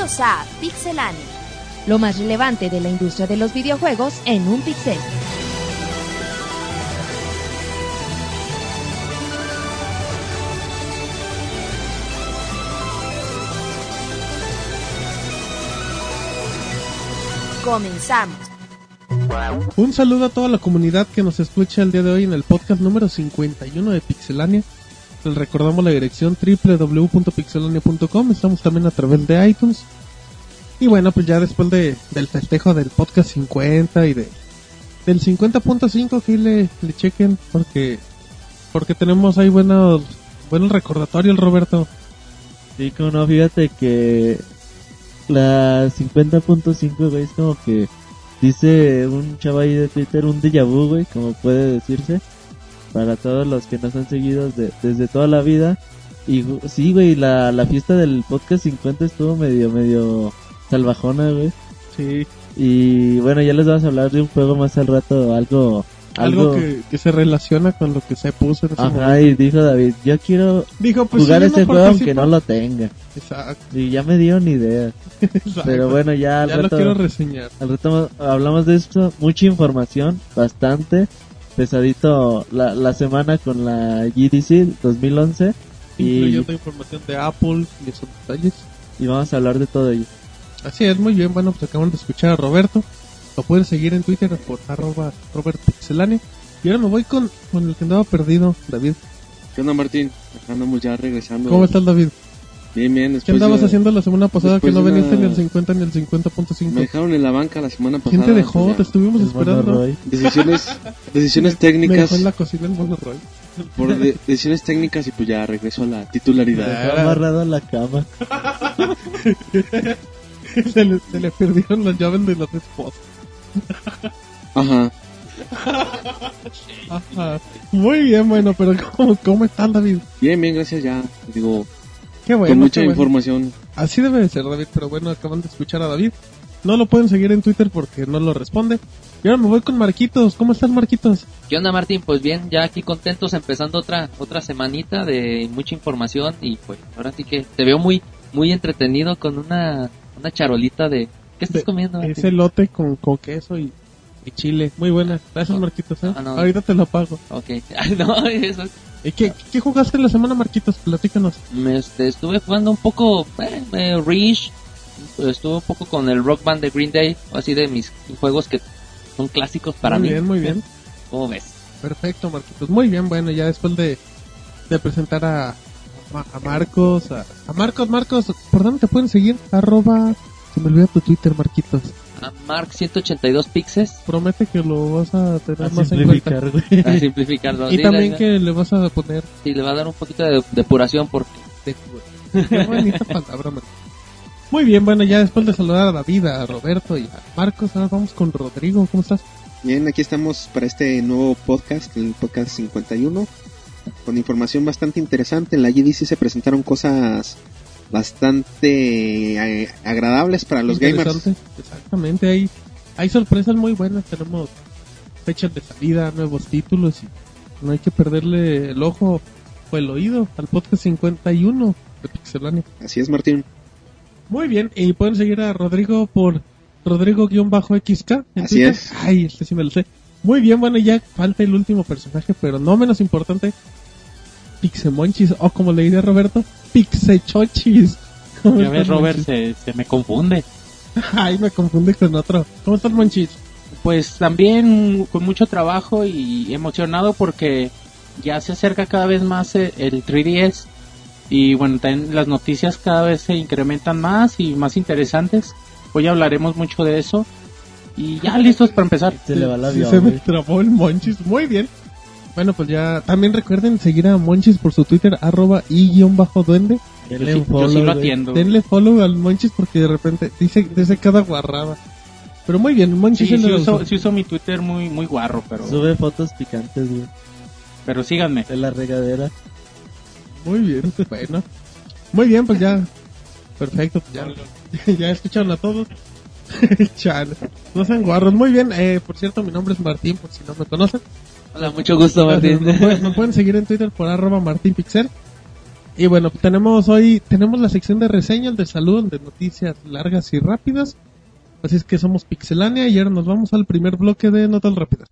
Bienvenidos a Pixelania. Lo más relevante de la industria de los videojuegos en un pixel. Comenzamos. Un saludo a toda la comunidad que nos escucha el día de hoy en el podcast número 51 de Pixelania. Recordamos la dirección www.pixelania.com. Estamos también a través de iTunes. Y bueno, pues ya después de, del festejo del podcast 50 y de del 50.5 que le, chequen porque porque tenemos ahí buenos buenos recordatorios, Roberto. Sí, como no, fíjate que la 50.5, güey, es como que dice un chaval de Twitter un déjà vu, como puede decirse, para todos los que nos han seguido de- desde toda la vida. Y sí, güey, la, la fiesta del podcast 50 estuvo medio, medio salvajona, güey. Sí, Y bueno, ya les vamos a hablar de un juego más al rato, algo... algo, que, que se relaciona con lo que se puso en ese Ajá, momento. y dijo David, yo quiero Dijo, pues jugar si ese no juego aunque no lo tenga. Exacto, Y ya me dio ni idea. exacto. Pero bueno, ya al ya lo quiero reseñar. Al rato hablamos de esto, mucha información, bastante pesadito la, la semana con la GDC 2011 y, Incluyendo información de Apple y esos detalles. y vamos a hablar de todo ello. Así es, muy bien. Bueno, pues acabamos de escuchar a Roberto. Lo pueden seguir en Twitter por arroba Robert. Y ahora me voy con, con el que andaba perdido, David. ¿Qué onda, Martín? Acá andamos ya regresando. ¿Cómo estás, David? Bien, bien. ¿Qué andabas de- haciendo la semana pasada que no veniste una- ni al 50 ni al Me 50.5? dejaron en la banca la semana pasada. ¿Quién te dejó? pues Te estuvimos El esperando. Decisiones, decisiones Me técnicas. dejó en la cocina el mono Roy. Por de- decisiones técnicas y pues ya regreso a la titularidad. Dejó amarrado a la cama. se, le, se le perdieron las llaves de las esposas. Ajá. Ajá. Muy bien, bueno, pero ¿cómo, cómo están, David? Bien, bien, gracias ya. Digo, Qué bueno. con mucha qué bueno. información. Así debe de ser, David, pero bueno, acaban de escuchar a David. No lo pueden seguir en Twitter porque no lo responde. Y ahora me voy con Marquitos. ¿Cómo estás, Marquitos? ¿Qué onda Martín? Pues bien, ya aquí contentos empezando otra otra semanita de mucha información y pues ahora sí que te veo muy muy entretenido con una una charolita de ¿qué estás De- comiendo? Martín? Ese lote con, con queso y, y chile. Muy buena. Gracias, Oh. Marquitos. ¿eh? Ah, no. Ahorita te lo pago. Ok. No, eso es- ¿Y qué, qué jugaste la semana, Marquitos? Platícanos. me este, estuve jugando un poco eh, eh, Reach, estuve un poco con el Rock Band de Green Day, así de mis juegos que son clásicos para muy mí. bien, muy bien. ¿Cómo ves? Perfecto, Marquitos. Muy bien, bueno, ya después de, de presentar a, a Marcos, a, a Marcos, Marcos, ¿por dónde te pueden seguir? Arroba, se me olvida tu Twitter, Marquitos. A Mark 182 pixels, Promete que lo vas a tener A más en cuenta. simplificar, a simplificarlo. Y Sí, también le- que le vas a poner sí, le va a dar un poquito de depuración porque de Qué bonita palabra, Marquitos. Muy bien, bueno, ya después de saludar a David, a Roberto y a Marcos, ahora vamos con Rodrigo. ¿Cómo estás? Bien, aquí estamos para este nuevo podcast, el podcast 51, con información bastante interesante. En la GDC se presentaron cosas bastante eh, agradables para los gamers. Exactamente, hay, hay sorpresas muy buenas. Tenemos fechas de salida, nuevos títulos y no hay que perderle el ojo o el oído al podcast 51 de Pixelania. Así es, Martín. Muy bien, y pueden seguir a Rodrigo por Rodrigo-XK. Así Twitter. es. Ay, este sí me lo sé. Muy bien, bueno, ya falta el último personaje, pero no menos importante. Pixemonchis, o como le diría Roberto, Pixechochis. ¿Cómo Ya ves, Robert, se, se me confunde. Ay, me confundí con otro. ¿Cómo estás, Monchis? Pues también con mucho trabajo y emocionado porque ya se acerca cada vez más eh, el 3DS y bueno, también las noticias cada vez se incrementan más y más interesantes. Hoy hablaremos mucho de eso y ya listos para empezar. Se le va el Sí, avión, se me trabó el Monchis. Muy bien. Bueno, pues ya también recuerden seguir a Monchis por su Twitter, arroba y-duende. Denle Yo un sí- yo sí follow, lo güey. atiendo. Denle follow al Monchis porque de repente dice, dice cada guarrada. Pero muy bien, Monchis Sí, sí uso. sí uso mi Twitter muy muy guarro, pero Sube fotos picantes, güey. pero síganme. De la regadera. Muy bien, bueno. Muy bien, pues ya. Perfecto, pues ya. ya escucharon a todos. Chale. No sean guarros. Muy bien, eh, por cierto, mi nombre es Martín, por si no me conocen. Hola, mucho gusto Martín. Me pueden, me pueden seguir en Twitter por arroba martinpixel. Y bueno, tenemos hoy, tenemos la sección de reseñas, de salud, de noticias largas y rápidas. Así es que somos Pixelania y ahora nos vamos al primer bloque de notas rápidas.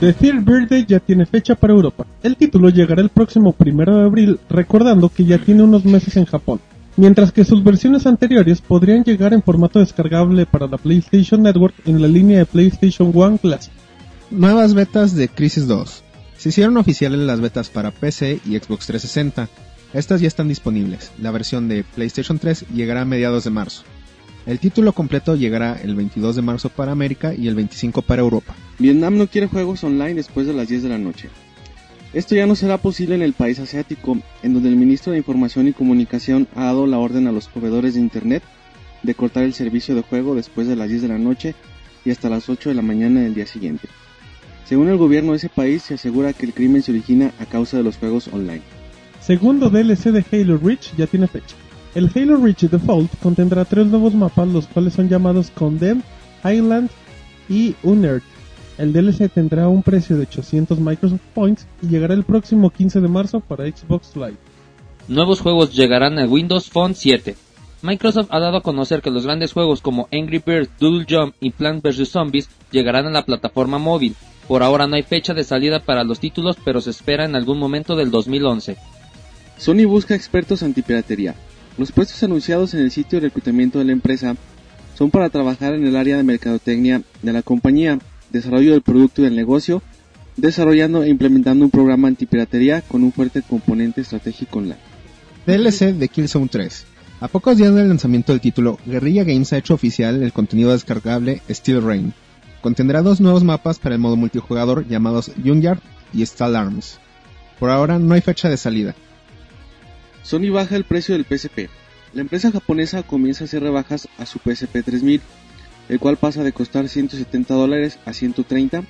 The Third Birthday ya tiene fecha para Europa. El título llegará el próximo primero de abril, recordando que ya tiene unos meses en Japón. Mientras que sus versiones anteriores podrían llegar en formato descargable para la PlayStation Network en la línea de PlayStation One Classic. Nuevas betas de Crisis 2. Se hicieron oficiales las betas para PC y Xbox 360. Estas ya están disponibles. La versión de PlayStation 3 llegará a mediados de marzo. El título completo llegará el 22 de marzo para América y el 25 para Europa. Vietnam no quiere juegos online después de las 10 de la noche. Esto ya no será posible en el país asiático, en donde el ministro de Información y Comunicación ha dado la orden a los proveedores de Internet de cortar el servicio de juego después de las 10 de la noche y hasta las 8 de la mañana del día siguiente. Según el gobierno de ese país, se asegura que el crimen se origina a causa de los juegos online. Segundo DLC de Halo Reach ya tiene fecha. El Halo Reach Default contendrá tres nuevos mapas, los cuales son llamados Condemned, Island y Unearthed. El DLC tendrá un precio de 800 Microsoft Points y llegará el próximo 15 de marzo para Xbox Live. Nuevos juegos llegarán a Windows Phone 7. Microsoft ha dado a conocer que los grandes juegos como Angry Birds, Doodle Jump y Plants vs. Zombies llegarán a la plataforma móvil. Por ahora no hay fecha de salida para los títulos, pero se espera en algún momento del 2011. Sony busca expertos antipiratería. Los puestos anunciados en el sitio de reclutamiento de la empresa son para trabajar en el área de mercadotecnia de la compañía, desarrollo del producto y del negocio, desarrollando e implementando un programa antipiratería con un fuerte componente estratégico online. DLC de Killzone 3. A pocos días del lanzamiento del título, Guerrilla Games ha hecho oficial el contenido descargable Steel Rain. Contendrá dos nuevos mapas para el modo multijugador llamados Junkyard y Stall Arms. Por ahora no hay fecha de salida. Sony baja el precio del PSP. La empresa japonesa comienza a hacer rebajas a su PSP 3000, el cual pasa de costar 170 dólares a 130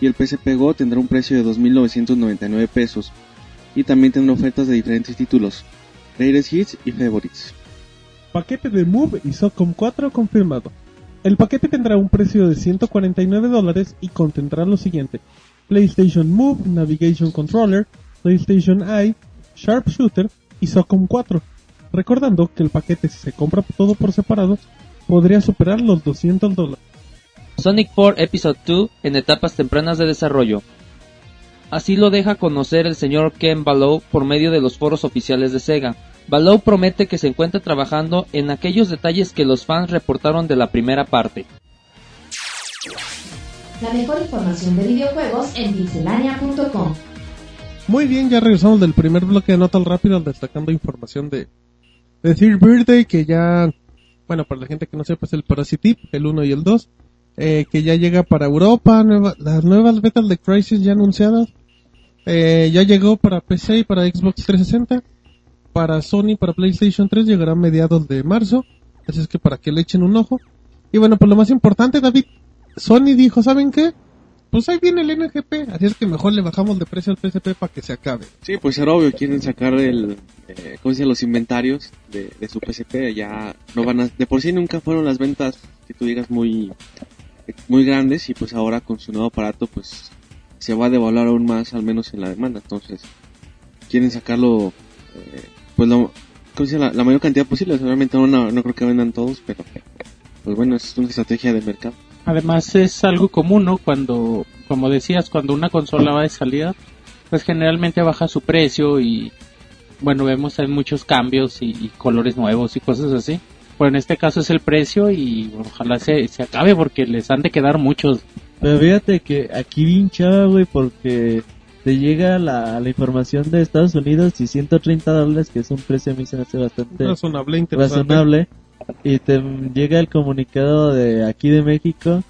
y el PSP Go tendrá un precio de 2.999 pesos y también tendrá ofertas de diferentes títulos, Greatest Hits y Favorites. Paquete de Move y SOCOM 4 confirmado. El paquete tendrá un precio de 149 dólares y contendrá lo siguiente. PlayStation Move, Navigation Controller, PlayStation Eye, Sharpshooter y SOCOM 4. Recordando que el paquete se compra todo por separado podría superar los 200 dólares. Sonic 4 Episode 2 en etapas tempranas de desarrollo. Así lo deja conocer el señor Ken Ballow por medio de los foros oficiales de Sega. Ballow promete que se encuentra trabajando en aquellos detalles que los fans reportaron de la primera parte. La mejor información de videojuegos en pixelania.com. Muy bien, ya regresamos del primer bloque de notas rápidas destacando información de, de Third Birthday que ya, bueno, para la gente que no sepa es el Parasitip, el 1 y el 2, eh, que ya llega para Europa, las nuevas betas de Crisis ya anunciadas, eh, ya llegó para PC y para Xbox 360, para Sony, para PlayStation 3 llegará a mediados de marzo, así es que para que le echen un ojo. Y bueno, pues lo más importante, David, Sony dijo, ¿saben qué? Pues ahí viene el NGP, así es que mejor le bajamos de precio al PSP para que se acabe. Sí, pues era obvio, quieren sacar el, eh, ¿cómo dice? los inventarios de, de su PSP, ya no van a, de por sí nunca fueron las ventas que tú digas muy, muy grandes y pues ahora con su nuevo aparato pues se va a devaluar aún más, al menos en la demanda, entonces quieren sacarlo, eh, pues. La, mayor cantidad posible, no, no, no creo que vendan todos, pero pues bueno, es una estrategia de mercado. Además es algo común, ¿no? Cuando, como decías, cuando una consola va de salida, pues generalmente baja su precio y, bueno, vemos hay muchos cambios y, y colores nuevos y cosas así. Pero en este caso es el precio y ojalá se, se acabe porque les han de quedar muchos. Pero fíjate que aquí bien chava, güey, porque te llega la, la información de Estados Unidos y 130 dólares, que es un precio a mí se me hace bastante Razonable, interesante. razonable. Y te llega el comunicado de aquí de México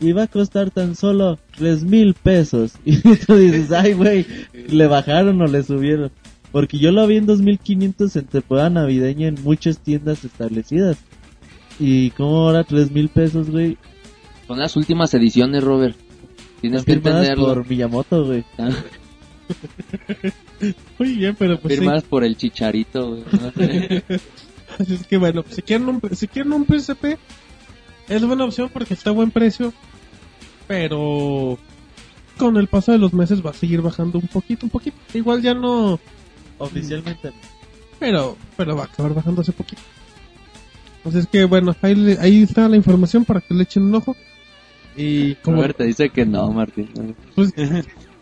y va a costar tan solo tres mil pesos. Y tú dices, ay, güey, le bajaron o le subieron. Porque yo lo vi en 2500 en temporada navideña en muchas tiendas establecidas. Y como ahora tres mil pesos, güey, Son las últimas ediciones, Robert. Tienes que firmadas entenderlo. por Miyamoto, güey. Ah, Muy bien, pero pues sí. Firmadas por el chicharito, güey. No sé. Así es que bueno, si quieren un, si quieren un PSP, Es buena opción porque está a buen precio, pero con el paso de los meses va a seguir bajando un poquito, un poquito. Igual ya no, Oficialmente. pero pero va a acabar bajando hace poquito. Entonces que bueno, ahí, ahí está la información para que le echen un ojo. Y como Robert te dice que no, Martín. pues,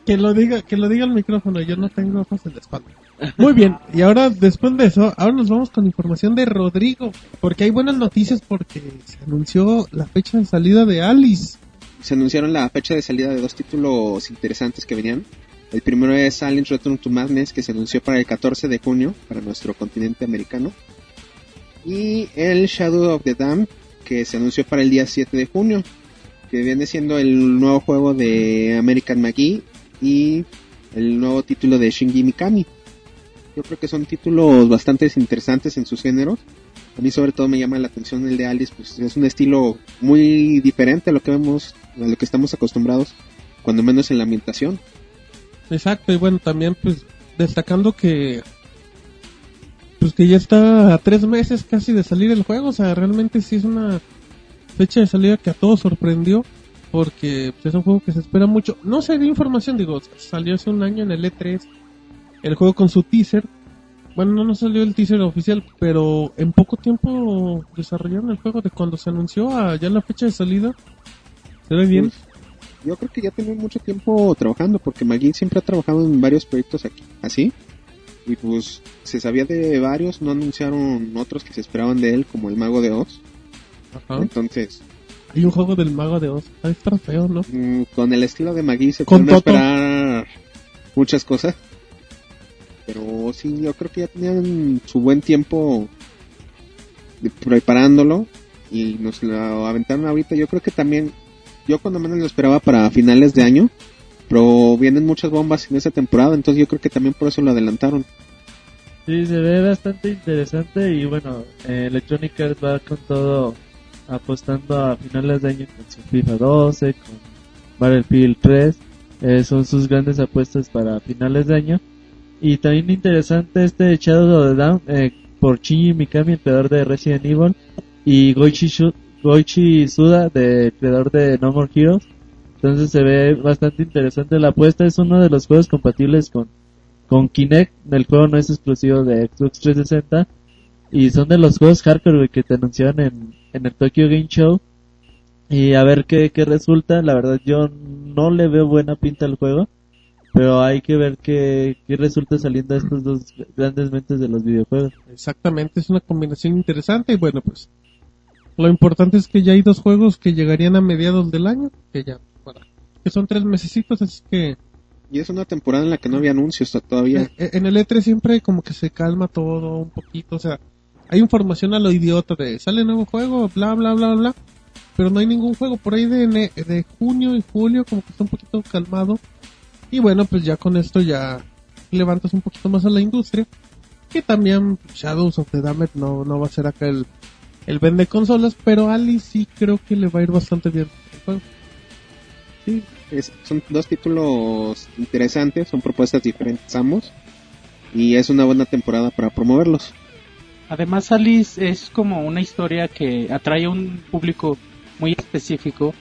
que lo diga, que lo diga el micrófono, yo no tengo ojos en la espalda. Muy bien, y ahora después de eso, ahora nos vamos con información de Rodrigo, porque hay buenas noticias porque se anunció la fecha de salida de Alice. Se anunciaron la fecha de salida de dos títulos interesantes que venían. El primero es Aliens Return to Madness, que se anunció para el 14 de junio, para nuestro continente americano. Y el Shadow of the Dam, que se anunció para el día 7 de junio, que viene siendo el nuevo juego de American McGee y el nuevo título de Shinji Mikami. Yo creo que son títulos bastante interesantes en sus géneros. A mí sobre todo me llama la atención el de Alice, pues es un estilo muy diferente a lo que vemos, a lo que estamos acostumbrados, cuando menos en la ambientación. Exacto, y bueno, también pues destacando que pues que ya está a tres meses casi de salir el juego, o sea, realmente sí es una fecha de salida que a todos sorprendió, porque pues, es un juego que se espera mucho. No se dio información, digo, salió hace un año en el E3 el juego con su teaser. Bueno, no nos salió el teaser oficial, pero en poco tiempo desarrollaron el juego de cuando se anunció a ya la fecha de salida. ¿Se ve bien? Pues, yo creo que ya tienen mucho tiempo trabajando, porque Magui siempre ha trabajado en varios proyectos aquí, así. Y pues se sabía de varios, no anunciaron otros que se esperaban de él, como el Mago de Oz. Ajá. Entonces, Hay un juego del mago de Oz. Está feo, ¿no? mm, con el estilo de Magui se pueden esperar muchas cosas. Pero sí, yo creo que ya tenían su buen tiempo preparándolo y nos lo aventaron ahorita. Yo creo que también, yo cuando menos lo esperaba para finales de año, pero vienen muchas bombas en esa temporada, entonces yo creo que también por eso lo adelantaron. Sí, se ve bastante interesante y bueno, eh, Electronic Arts va con todo apostando a finales de año con su FIFA 12, con Battlefield 3, eh, son sus grandes apuestas para finales de año. Y también interesante este Shadow of the Down eh, por Shinji Mikami, el creador de Resident Evil, y Goichi, Shu- Goichi Suda, de creador de No More Heroes. Entonces se ve bastante interesante la apuesta, es uno de los juegos compatibles con con Kinect, el juego no es exclusivo de Xbox 360 y son de los juegos hardcore que te anunciaron en, en el Tokyo Game Show. Y a ver qué, qué resulta, la verdad yo no le veo buena pinta al juego, pero hay que ver qué, qué resulta saliendo de estos dos grandes mentes de los videojuegos. Exactamente, es una combinación interesante y bueno, pues lo importante es que ya hay dos juegos que llegarían a mediados del año, que ya, para, que son tres mesecitos, así que Y es una temporada en la que no había anuncios todavía. eh, en el E3 siempre como que se calma todo un poquito, o sea, hay información a lo idiota de sale nuevo juego, bla bla bla bla, pero no hay ningún juego por ahí de, de junio y julio como que está un poquito calmado y bueno, pues ya con esto ya levantas un poquito más a la industria, que también Shadows of the Damned no, no va a ser acá el, el vende consolas, pero Alice sí creo que le va a ir bastante bien. Sí, es- son dos títulos interesantes, son propuestas diferentes ambos. Y es una buena temporada para promoverlos. Además, Alice es como una historia que atrae a un público muy específico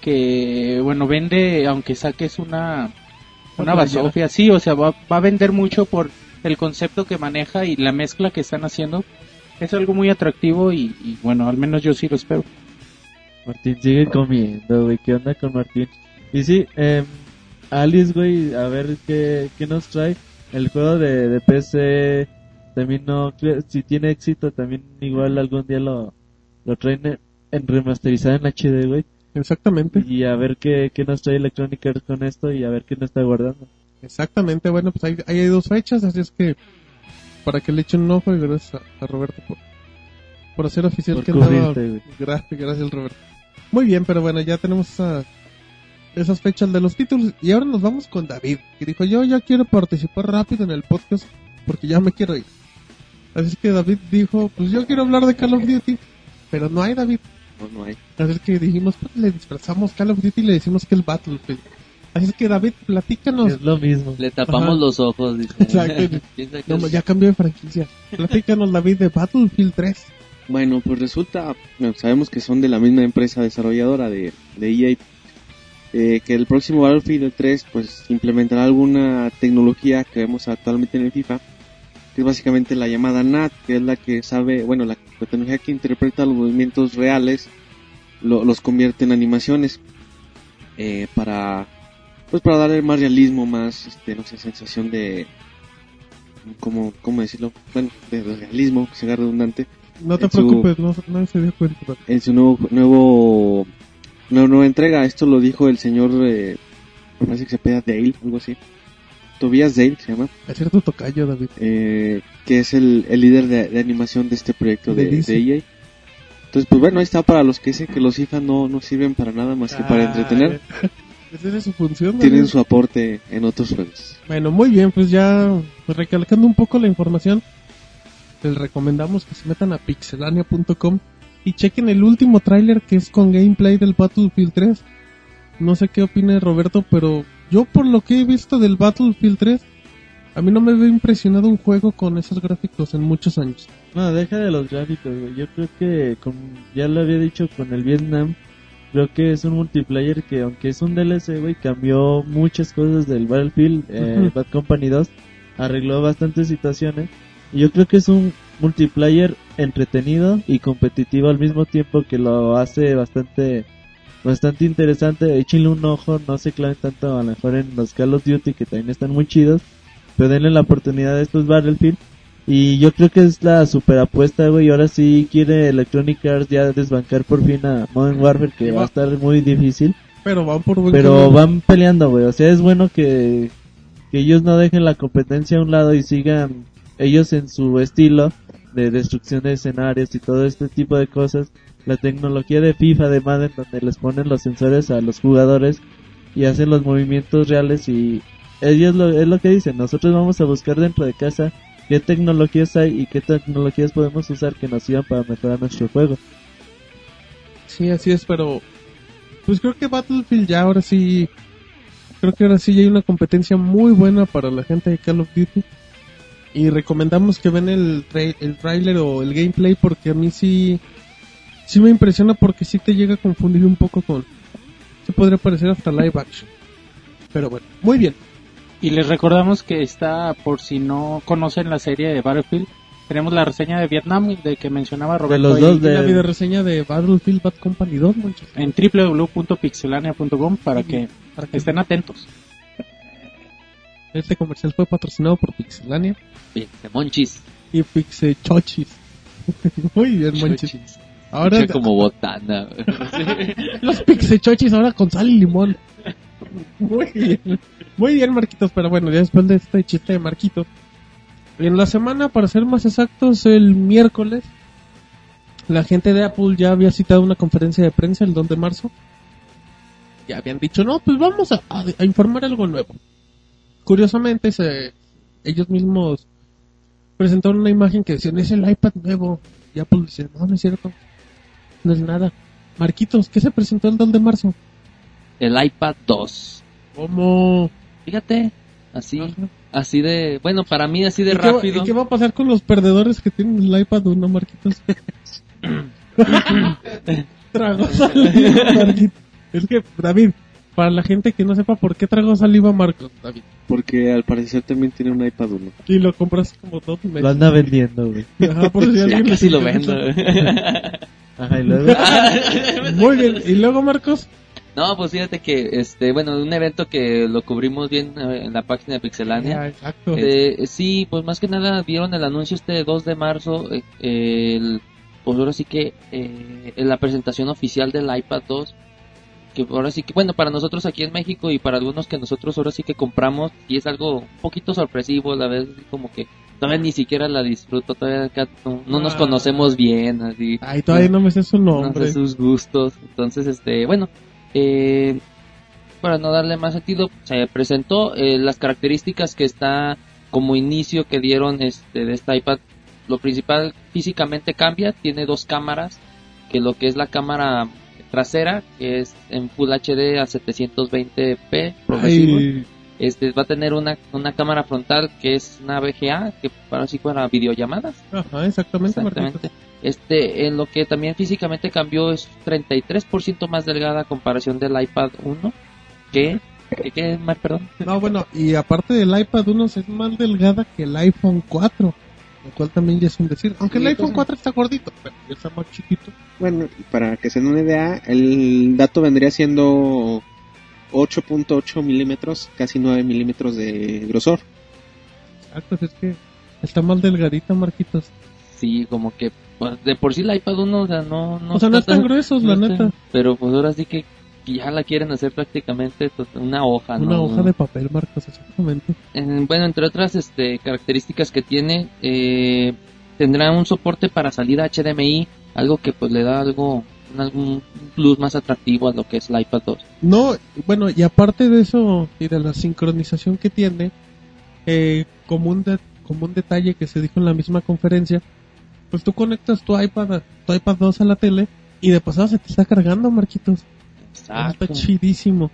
que, bueno, vende, aunque saques una, una basofia, sí, o sea, va, va a vender mucho por el concepto que maneja y la mezcla que están haciendo. Es algo muy atractivo y, y, bueno, al menos yo sí lo espero. Martín sigue comiendo, güey. ¿Qué onda con Martín? Y sí, eh, Alice, güey, a ver qué, qué nos trae. El juego de, de PC también no, si tiene éxito, también igual algún día lo, lo traen en, en remasterizado en HD, güey. Exactamente. Y a ver qué, qué nos trae Electronic Arts con esto y a ver qué nos está guardando. Exactamente, bueno, pues ahí, ahí hay dos fechas, así es que para que le echen un ojo y gracias a, a Roberto por, por hacer oficial Por que andaba-. Gracias, gracias Roberto. Muy bien, pero bueno, ya tenemos esa- esas fechas de los títulos y ahora nos vamos con David, que dijo yo ya quiero participar rápido en el podcast porque ya me quiero ir. Así es que David dijo, pues yo quiero hablar de Call of Duty, pero no hay David. No, no hay. Así es que dijimos, pues le disfrazamos Call of Duty y le decimos que es Battlefield. Así es que David, platícanos. Es lo mismo. Le tapamos Ajá. los ojos, dice. Exacto. No, ya cambió de franquicia. Platícanos, David, de Battlefield 3. Bueno, pues resulta, bueno, sabemos que son de la misma empresa desarrolladora de, de EA, eh, que el próximo Battlefield 3 pues implementará alguna tecnología que vemos actualmente en el FIFA, que es básicamente la llamada NAT, que es la que sabe, bueno, la, tecnología que interpreta los movimientos reales, lo- los convierte en animaciones, eh, para, pues para darle más realismo, más, este, no sé, sensación de, ¿cómo, cómo decirlo? Bueno, de realismo, que sea redundante, No te En su- preocupes, no, no se dio cuenta. en su nuevo, nuevo, nueva, nueva entrega. Esto lo dijo el señor, eh, parece que se pega Dale, algo así. Tobias Dale se llama, Es cierto tocayo, David. eh, que es el, el líder de, de animación de este proyecto de, De EA. Entonces, pues bueno, ahí está para los que dicen que los FIFA no, no sirven para nada más que para entretener. Ah, Esa es su función. Tienen David. su aporte en otros juegos. Bueno, muy bien, pues ya pues, recalcando un poco la información, les recomendamos que se metan a pixelania.com y chequen el último tráiler que es con gameplay del Battlefield 3. No sé qué opine Roberto, pero yo por lo que he visto del Battlefield 3, a mí no me veo impresionado un juego con esos gráficos en muchos años. No, deja de los gráficos, güey. Yo creo que, como ya lo había dicho con el Vietnam, creo que es un multiplayer que, aunque es un DLC, güey, cambió muchas cosas del Battlefield, eh. Bad Company 2, arregló bastantes situaciones. Y yo creo que es un multiplayer entretenido y competitivo al mismo tiempo que lo hace bastante bastante interesante. Échenle un ojo, no se claven tanto a lo mejor en los Call of Duty que también están muy chidos, pero denle la oportunidad a estos Battlefield. Y yo creo que es la super apuesta, güey. Ahora sí quiere Electronic Arts ya desbancar por fin a Modern Warfare, que va a estar muy difícil. Pero van por buen Pero camino. van peleando, güey. O sea, es bueno que, que ellos no dejen la competencia a un lado y sigan ellos en su estilo de destrucción de escenarios y todo este tipo de cosas. La tecnología de FIFA, de Madden, donde les ponen los sensores a los jugadores y hacen los movimientos reales y ellos lo, es lo que dicen. Nosotros vamos a buscar dentro de casa qué tecnologías hay y qué tecnologías podemos usar que nos sirvan para mejorar nuestro juego. Sí, así es, pero pues creo que Battlefield ya ahora sí, creo que ahora sí ya hay una competencia muy buena para la gente de Call of Duty. Y recomendamos que ven el, el trailer o el gameplay porque a mí sí, sí me impresiona porque sí te llega a confundir un poco con, se podría parecer hasta live action. Pero bueno, muy bien. Y les recordamos que está, por si no conocen la serie de Battlefield, tenemos la reseña de Vietnam de que mencionaba Roberto los ahí dos Y la de- video reseña de Battlefield Bad Company 2, muchachos. en www.pixelania.com para que Para que estén atentos. este comercial fue patrocinado por Pixelania Oye, de monchis. y Pixechochis. muy bien, Monchis. Ahora Escucha como botana. los Pixechochis ahora con sal y limón. Muy bien. Muy bien, Marquitos, pero bueno, ya después de este chiste de Marquito. En la semana, para ser más exactos, el miércoles, la gente de Apple ya había citado una conferencia de prensa el 2 de marzo. Ya habían dicho, no, pues vamos a, a- a informar algo nuevo. Curiosamente, se, ellos mismos presentaron una imagen que decían, es el iPad nuevo. Y Apple dice, no, no es cierto. No es nada. Marquitos, ¿qué se presentó el 2 de marzo? El iPad 2. ¿Cómo? Fíjate, así, Ajá. así de, bueno, para mí así de ¿Y qué va- rápido. ¿Y qué va a pasar con los perdedores que tienen el iPad 1, Marquitos? Tragó saliva, Marquitos. Es que, David, para la gente que no sepa por qué tragó saliva Marcos, David. Porque al parecer también tiene un iPad 1. Y lo compraste como dos Lo anda vendiendo, güey. Ajá, por si ya alguien casi lo vendo. Ajá, y luego... Muy bien. ¿Y luego, Marcos? no, pues fíjate que, este, bueno, un evento que lo cubrimos bien eh, en la página de Pixelania. Ah, exacto. Eh, sí, pues más que nada vieron el anuncio este 2 de marzo, eh, el, pues ahora sí que eh, en la presentación oficial del iPad 2, que ahora sí que, bueno, para nosotros aquí en México y para algunos que nosotros ahora sí que compramos, y es algo un poquito sorpresivo, la vez como que todavía ni siquiera la disfruto, todavía acá no, no nos Ah. conocemos bien, así. Ay, todavía no me sé su no nombre. sé sus gustos. Entonces, este, bueno, eh, para no darle más sentido, se presentó eh, las características que está como inicio que dieron este de este iPad. Lo principal físicamente cambia, tiene dos cámaras, que lo que es la cámara trasera, que es en Full HD a 720p progresivo. Ay, Este va a tener una, una cámara frontal que es una VGA, que para sí para videollamadas. Ajá, exactamente, Exactamente. Este, en lo que también físicamente cambió es 33% más delgada a comparación del iPad 1. que ¿Qué, qué, Mar, perdón? No, bueno, y aparte del iPad 1 es más delgada que el iPhone 4, lo cual también ya es un decir. Aunque el iPhone pues, 4 está gordito, pero ya está más chiquito. Bueno, y para que se den una idea, el dato vendría siendo 8.8 milímetros, casi 9 milímetros de grosor. Exacto, es que está más delgadita, Marquitos. Sí, como que pues, de por sí el iPad 1, o sea, no, no o sea, no están gruesos, la no neta. está- Pero pues ahora sí que ya la quieren hacer prácticamente to- una hoja, ¿no? Una hoja de papel, Marcos, exactamente. En- bueno, entre otras este, características que tiene, eh, tendrá un soporte para salida HDMI, algo que pues le da algo, un, algún plus más atractivo a lo que es el iPad 2. No, bueno, y aparte de eso y de la sincronización que tiene, eh, como, un de- como un detalle que se dijo en la misma conferencia, pues tú conectas tu iPad, tu iPad 2 a la tele y de pasada se te está cargando, Marquitos. Exacto. Está chidísimo.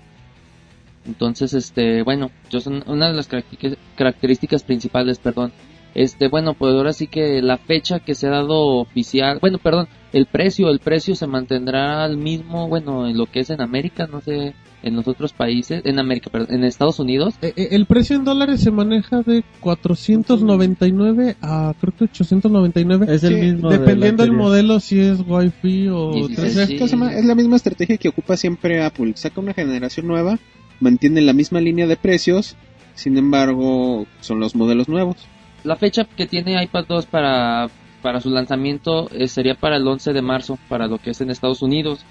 Entonces, este, bueno, yo son una de las características, características principales, perdón. Este, bueno, pues ahora sí que la fecha que se ha dado oficial, bueno, perdón, el precio, el precio se mantendrá al mismo, bueno, en lo que es en América, no sé, en los otros países, en América, perdón, en Estados Unidos, Eh, eh, el precio en dólares se maneja de 499 a creo que 899. Es el mismo. Dependiendo del del modelo, si es Wi-Fi o 16. 3G. Sí. Esto se llama- es la misma estrategia que ocupa siempre Apple. Saca una generación nueva, mantiene la misma línea de precios, sin embargo, son los modelos nuevos. la fecha que tiene iPad 2 para, para su lanzamiento eh, sería para el 11 de marzo, para lo que es en Estados Unidos.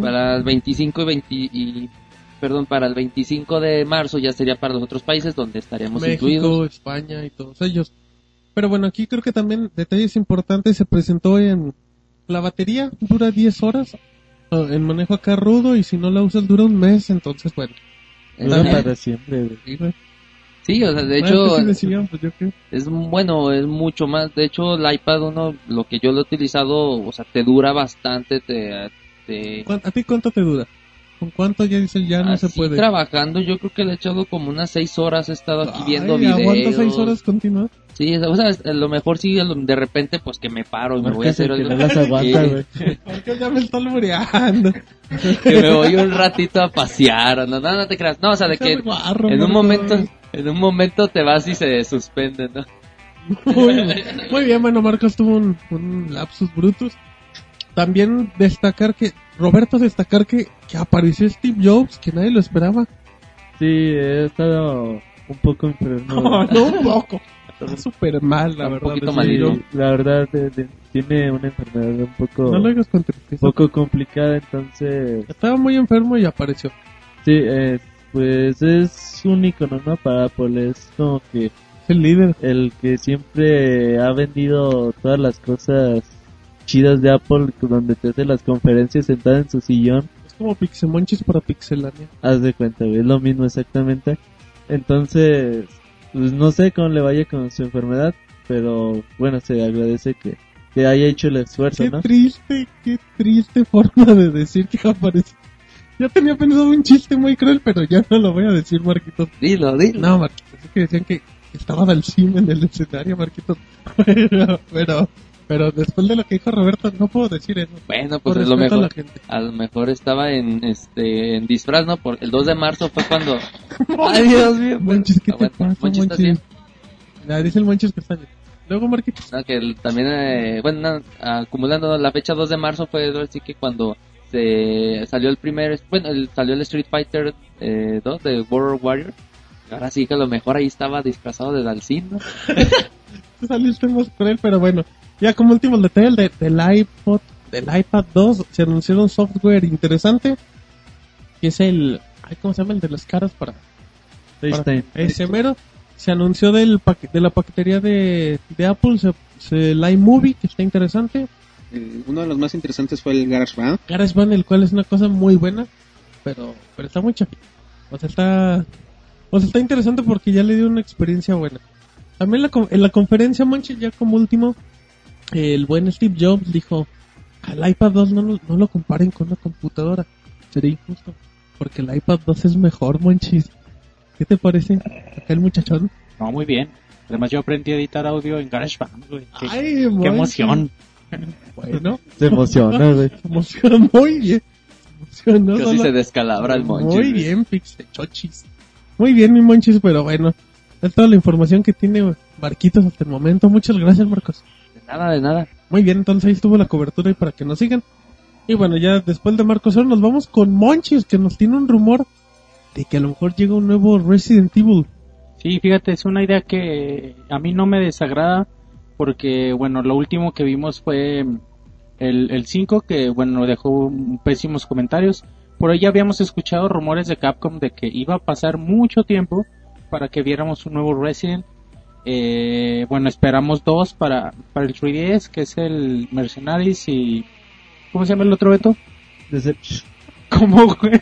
Para el 25 y 20 y perdón para el 25 de marzo ya sería para los otros países donde estaríamos México, incluidos España y todos ellos. Pero bueno, aquí creo que también detalles importantes se presentó en la batería, dura 10 horas ah, en manejo acá rudo y si no la usas dura un mes, entonces bueno. Dura para siempre. Sí, o sea de Bueno, hecho pues sí pues yo es bueno es mucho más de hecho el iPad 1 lo que yo lo he utilizado o sea te dura bastante te, te ¿Cuán- ¿A ti cuánto te dura? ¿Con cuánto ya dices ya no se así puede? trabajando yo creo que le he echado como unas 6 horas he estado aquí viendo Ay, ¿Aguanta videos 6 horas continuas? Sí o sea a lo mejor sí de repente pues que me paro y me voy a hacer que algo no aguanta, güey. Porque ya me está albureando. que me voy un ratito a pasear, no, no, no te creas, no, o sea, de que guarro, en un momento, en un momento te vas y se suspende, ¿no? Muy, muy bien, bueno, Marcos tuvo un, un lapsus brutus. También destacar que, Roberto, destacar que, que apareció Steve Jobs, que nadie lo esperaba. Sí, he estado un poco enfermo. No, no un poco. Está súper mal, la Un verdad. poquito malito. Steve Jobs. la verdad, de- de- tiene una enfermedad un poco, No lo hagas con un tristeza. poco complicada, entonces, Estaba muy enfermo y apareció. sí, eh, pues es un icono, ¿no? Para Apple, es como que Es el líder. el que siempre ha vendido todas las cosas chidas de Apple, donde te hace las conferencias sentada en su sillón, Es como Pixemonchis para Pixelania. haz de cuenta, es lo mismo exactamente. Entonces, pues no sé cómo le vaya con su enfermedad, pero bueno, se agradece que, que haya hecho el esfuerzo, Qué ¿no? triste, qué triste forma de decir que apareció. Ya tenía pensado un chiste muy cruel, pero ya no lo voy a decir, Marquitos. Dilo, dilo. No, Marquitos, es que decían que estaba Dalcim en el escenario, Marquitos. Pero, pero, pero después de lo que dijo Roberto, no puedo decir eso. Bueno, Por pues a lo respeto a mejor, la gente. a lo mejor estaba en, este, en disfraz, ¿no? Por el 2 de marzo fue cuando, ay Dios mío. Monchis, ¿qué te pasa, Monchis, ¿estás Monchis? bien? Ya, dice el Monchis que está bien. Luego, Marquitos. No, que el- también, eh, bueno, no, acumulando la fecha 2 de marzo fue así que cuando se salió el primer, bueno, el- salió el Street Fighter eh, 2 de World Warrior. Ahora sí que a lo mejor ahí estaba disfrazado de Dalcin, ¿no? saliste más cruel, pero bueno. Ya como último detalle de, del iPod, del iPad 2, se anunció un software interesante, que es el, ay, ¿cómo se llama? El de las caras para, para- ese mero. Se anunció del paque- de la paquetería de, de Apple, se, se, el iMovie, que está interesante. Eh, uno de los más interesantes fue el GarageBand. GarageBand, el cual es una cosa muy buena, pero, pero está muy chapito. O sea, está, o sea, está interesante porque ya le dio una experiencia buena. También la, con- en la conferencia, Monchi, ya como último, el buen Steve Jobs dijo, al iPad 2 no, lo- no lo comparen con una computadora. Sería injusto, porque el iPad 2 es mejor, Monchis. ¿Qué te parece? Acá el muchachón. No, muy bien. Además yo aprendí a editar audio en GarageBand, güey. Qué, Ay, qué emoción. Bueno, Se emociona, güey. se emociona muy bien. Se emociona, Casi solo- se descalabra el monchis. Muy bien, Pixel Chochis. Muy bien, mi Monchis, pero bueno. Es toda la información que tiene Marquitos hasta el momento. Muchas gracias, Marcos. Nada, de nada. Muy bien, entonces ahí estuvo la cobertura y para que nos sigan. Y bueno, ya después de Marcos nos vamos con Monchis, que nos tiene un rumor de que a lo mejor llega un nuevo Resident Evil. Sí, fíjate, es una idea que a mí no me desagrada porque, bueno, lo último que vimos fue el, el 5, que, bueno, dejó pésimos comentarios. Por ahí ya habíamos escuchado rumores de Capcom de que iba a pasar mucho tiempo para que viéramos un nuevo Resident. Eh, bueno, esperamos dos para, para el 3DS, que es el Mercenaries y... ¿Cómo se llama el otro Beto? Deception. ¿Cómo, güey?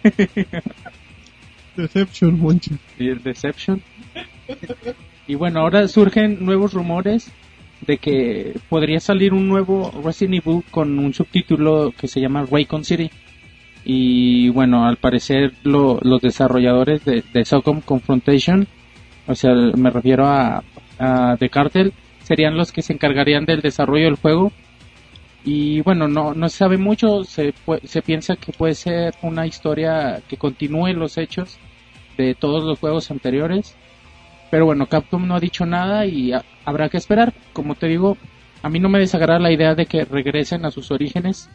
Deception, el Deception. Y bueno, ahora surgen nuevos rumores de que podría salir un nuevo Resident Evil con un subtítulo que se llama Raycon City. Y bueno, al parecer lo- los desarrolladores de, de SOCOM Confrontation, o sea, me refiero a, a The Cartel, serían los que se encargarían del desarrollo del juego. Y bueno, no, no se sabe mucho, se, se piensa que puede ser una historia que continúe los hechos de todos los juegos anteriores. Pero bueno, Capcom no ha dicho nada y ha- habrá que esperar. Como te digo, a mí no me desagrada la idea de que regresen a sus orígenes,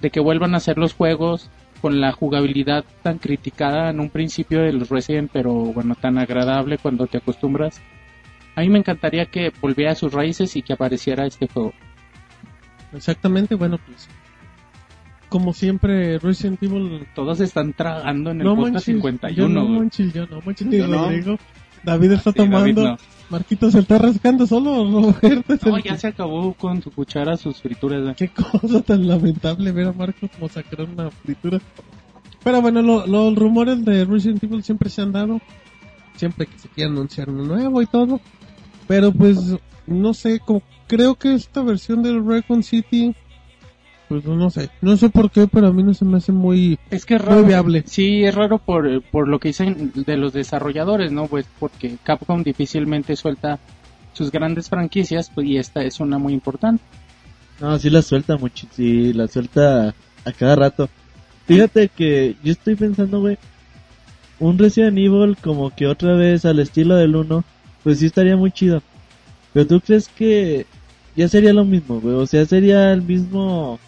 de que vuelvan a hacer los juegos con la jugabilidad tan criticada en un principio de los Resident, pero bueno, tan agradable cuando te acostumbras. A mí me encantaría que volviera a sus raíces y que apareciera este juego. Exactamente, bueno, pues. Como siempre, Resident Evil. Todos están tragando en el No podcast manches, 51. yo no yo no manches, ni Yo no. Rodrigo. David está Sí, David tomando. no. Marquitos se está rascando solo, Roberto. No, el ya se acabó con su cuchara sus frituras. Qué cosa tan lamentable ver a Marcos como sacar una fritura. Pero bueno, lo- los rumores de Resident Evil siempre se han dado. Siempre que se quiere anunciar uno nuevo y todo. Pero pues, no sé, como, creo que esta versión del Recon City, pues no sé. No sé por qué, pero a mí no se me hace muy... Es que es Muy raro. viable. Sí, es raro por, por lo que dicen de los desarrolladores, ¿no? Pues porque Capcom difícilmente suelta sus grandes franquicias, pues, y esta es una muy importante. No, sí la suelta mucho, sí, la suelta a cada rato. Fíjate que yo estoy pensando, güey, un Resident Evil como que otra vez al estilo del 1, pues sí estaría muy chido. Pero tú crees que ya sería lo mismo, güey, o sea, sería el mismo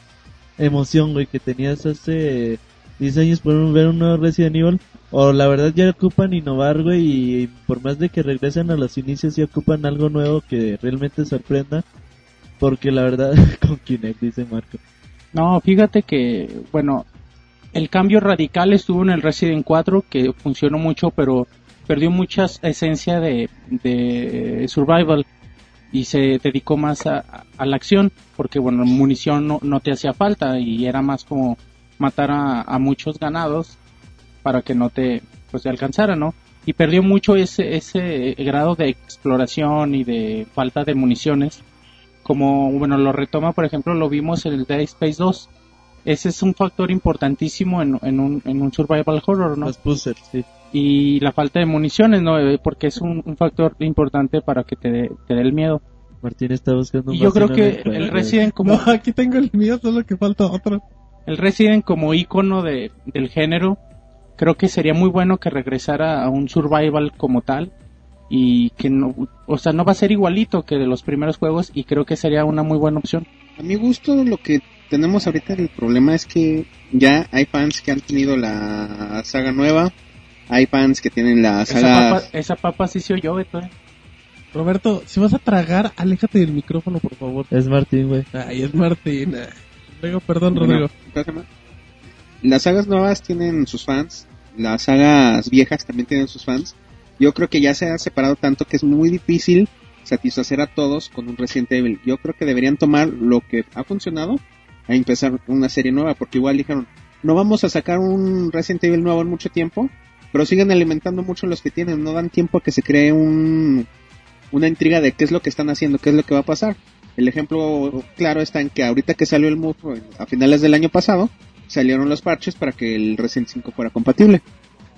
emoción, güey, que tenías hace 10 años por ver un nuevo Resident Evil. O la verdad ya ocupan innovar, güey, y por más de que regresen a los inicios, ya ocupan algo nuevo que realmente sorprenda. Porque la verdad, con Kinect, dice Marco. No, fíjate que, bueno, el cambio radical estuvo en el Resident 4, que funcionó mucho, pero perdió mucha esencia de, de survival y se dedicó más a, a- la acción, porque, bueno, munición no, no te hacía falta y era más como matar a, a muchos ganados para que no te, pues, te alcanzara, ¿no? Y perdió mucho ese, ese grado de exploración y de falta de municiones como bueno lo retoma por ejemplo lo vimos en el Dead Space 2 ese es un factor importantísimo en, en un, en un survival horror no Los puzzles, sí. Y la falta de municiones no Eh, porque es un, un factor importante para que te dé te dé el miedo Martín está buscando y más yo creo que el. Resident como No, aquí tengo el mío, solo que falta otro. el Resident como icono de, del género creo que sería muy bueno que regresara a un survival como tal y que no o sea no va a ser igualito que de los primeros juegos y creo que sería una muy buena opción A mi gusto, lo que tenemos ahorita el problema es que ya hay fans que han tenido la saga nueva, hay fans que tienen la esa papa, esa papa sí se oyó Beto. Roberto, si vas a tragar, aléjate del micrófono, por favor. Es Martín, güey. Ay, es Martín. Rodrigo, perdón, Bueno, Rodrigo. Las sagas nuevas tienen sus fans, las sagas viejas también tienen sus fans. Yo creo que ya se ha separado tanto que es muy difícil satisfacer a todos con un Resident Evil. Yo creo que deberían tomar lo que ha funcionado a empezar una serie nueva, porque igual dijeron, no vamos a sacar un Resident Evil nuevo en mucho tiempo, pero siguen alimentando mucho los que tienen, no dan tiempo a que se cree un, una intriga de qué es lo que están haciendo, qué es lo que va a pasar. El ejemplo claro está en que ahorita que salió el Move a finales del año pasado, salieron los parches para que el Resident 5 fuera compatible.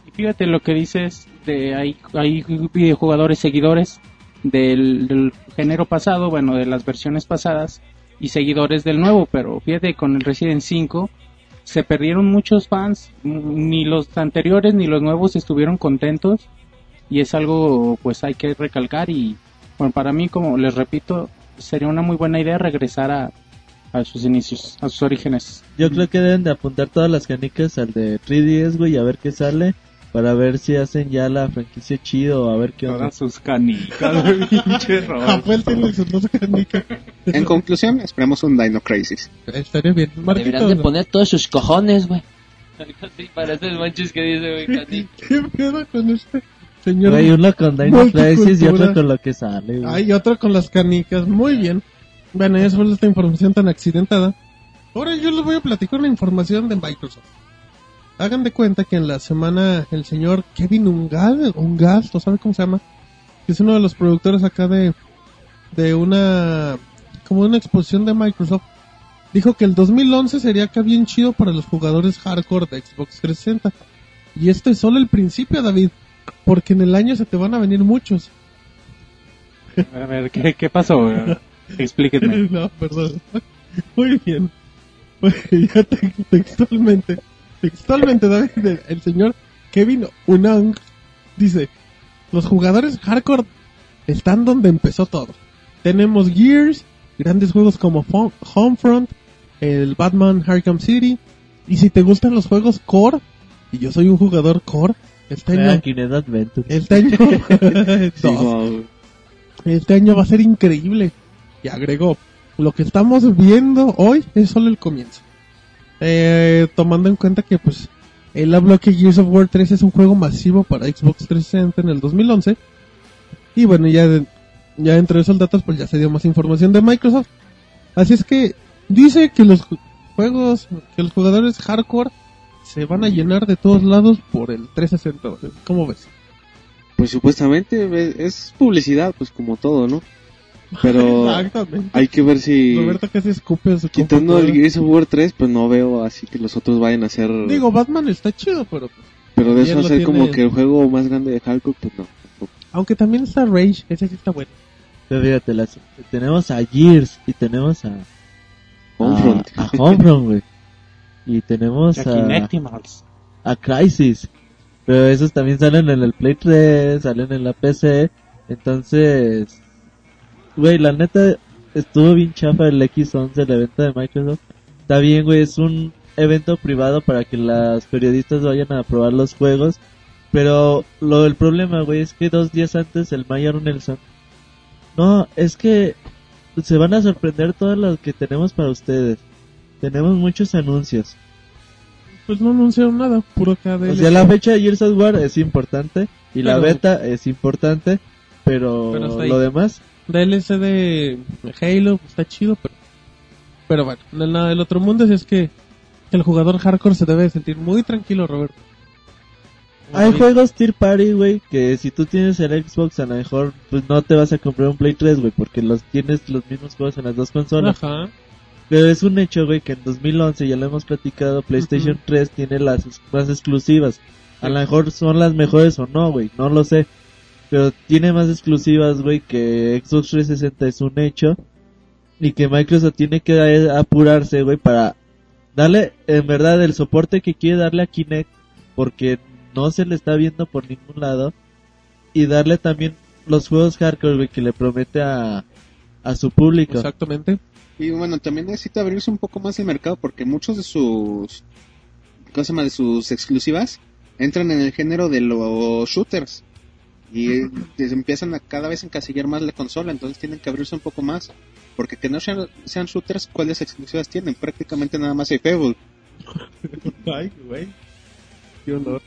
Y fíjate lo que dices este, hay, hay videojugadores seguidores del, del género pasado, bueno, de las versiones pasadas y seguidores del nuevo, pero fíjate, con el Resident 5 se perdieron muchos fans, ni los anteriores ni los nuevos estuvieron contentos y es algo pues hay que recalcar y bueno, para mí como les repito, sería una muy buena idea regresar a, a sus inicios, a sus orígenes. Yo creo que deben de apuntar todas las canicas al de 3DS, güey, a ver qué sale. Para ver si hacen ya la franquicia chido, a ver qué onda. Todas sus canicas, pinche. Apple tiene sus dos canicas. En conclusión, esperamos un Dino Crisis. Estaría bien. Deberían de poner todos sus cojones, güey. Parece el manches que dice, güey. ¿qué pedo con este señor? Güey, uno con Dino Crisis y otro con lo que sale, güey. Hay otro con las canicas. Muy bien. Bueno, eso fue esta información tan accidentada. Ahora yo les voy a platicar una información de Microsoft. Hagan de cuenta que en la semana el señor Kevin Ungal, Ungal, ¿no sabe cómo se llama? Que es uno de los productores acá de, de una, como una exposición de Microsoft. Dijo que el 2011 sería acá bien chido para los jugadores hardcore de Xbox 360. Y esto es solo el principio, David. Porque en el año se te van a venir muchos. A ver, ¿qué, qué pasó? Explíquenme. no, perdón. Muy bien. Ya te- textualmente, textualmente, David, el, el señor Kevin Unang dice, los jugadores hardcore están donde empezó todo. Tenemos Gears, grandes juegos como Homefront, el Batman Arkham City, y si te gustan los juegos core, y yo soy un jugador core, este año, este año, Sí, dos. wow. Este año va a ser increíble. Y agregó, lo que estamos viendo hoy es solo el comienzo. Eh, tomando en cuenta que pues él habló que Gears of War 3 es un juego masivo para Xbox 360 en el 2011. Y bueno, ya, de- ya dentro de esos datos pues ya se dio más información de Microsoft. Así es que dice que los ju- juegos, que los jugadores hardcore se van a llenar de todos lados por el 360. ¿Cómo ves? Pues supuestamente es publicidad, pues como todo, ¿no? Pero hay que ver si... Roberto casi escupe su Quitando el. Gears of War 3, pues no veo así que los otros vayan a ser... Digo, Batman está chido, pero pero de eso hacer como tiene- que el juego más grande de Hardcore, pues no. aunque también está Rage, ese sí está bueno. Pero fíjate, las- tenemos a Gears y tenemos a... Homefront. A, a Homefront, güey. Y tenemos a a, Kinectimals. a Crisis. Pero esos también salen en el Play 3, salen en la PC. Entonces, güey, la neta estuvo bien chafa el X11, el evento de Microsoft. Está bien, güey, es un evento privado para que las periodistas vayan a probar los juegos. Pero lo el problema, güey, es que dos días antes el Mayor Nelson. No, es que se van a sorprender todas las que tenemos para ustedes. Tenemos muchos anuncios. Pues no anunciaron nada, puro KDL. O sea, la fecha de Gears of War es importante y la beta es importante, pero, lo demás, DLC de Halo está chido, pero pero bueno, no es nada del otro mundo, así es que el jugador hardcore se debe sentir muy tranquilo, Roberto. hay juegos tier party, güey, que si tú tienes el Xbox a lo mejor pues no te vas a comprar un Play 3, güey, porque los tienes los mismos juegos en las dos consolas. Ajá. Pero es un hecho, güey, que en 2011 ya lo hemos platicado, PlayStation Ujú. 3 tiene las más exclusivas. A lo mejor son las mejores o no, güey, no lo sé. Pero tiene más exclusivas, güey, que Xbox 360 es un hecho. Y que Microsoft tiene que apurarse, güey, para darle, en verdad, el soporte que quiere darle a Kinect. Porque no se le está viendo por ningún lado. Y darle también los juegos hardcore, güey, que le promete a, a su público. Exactamente. Y bueno, también necesita abrirse un poco más el mercado porque muchos de sus ¿cómo se llama? de sus exclusivas entran en el género de los shooters y empiezan a cada vez encasillar más la consola, entonces tienen que abrirse un poco más porque que no sean, sean shooters, ¿cuáles exclusivas tienen? Prácticamente nada más hay Fable. Ay, güey. Qué honor.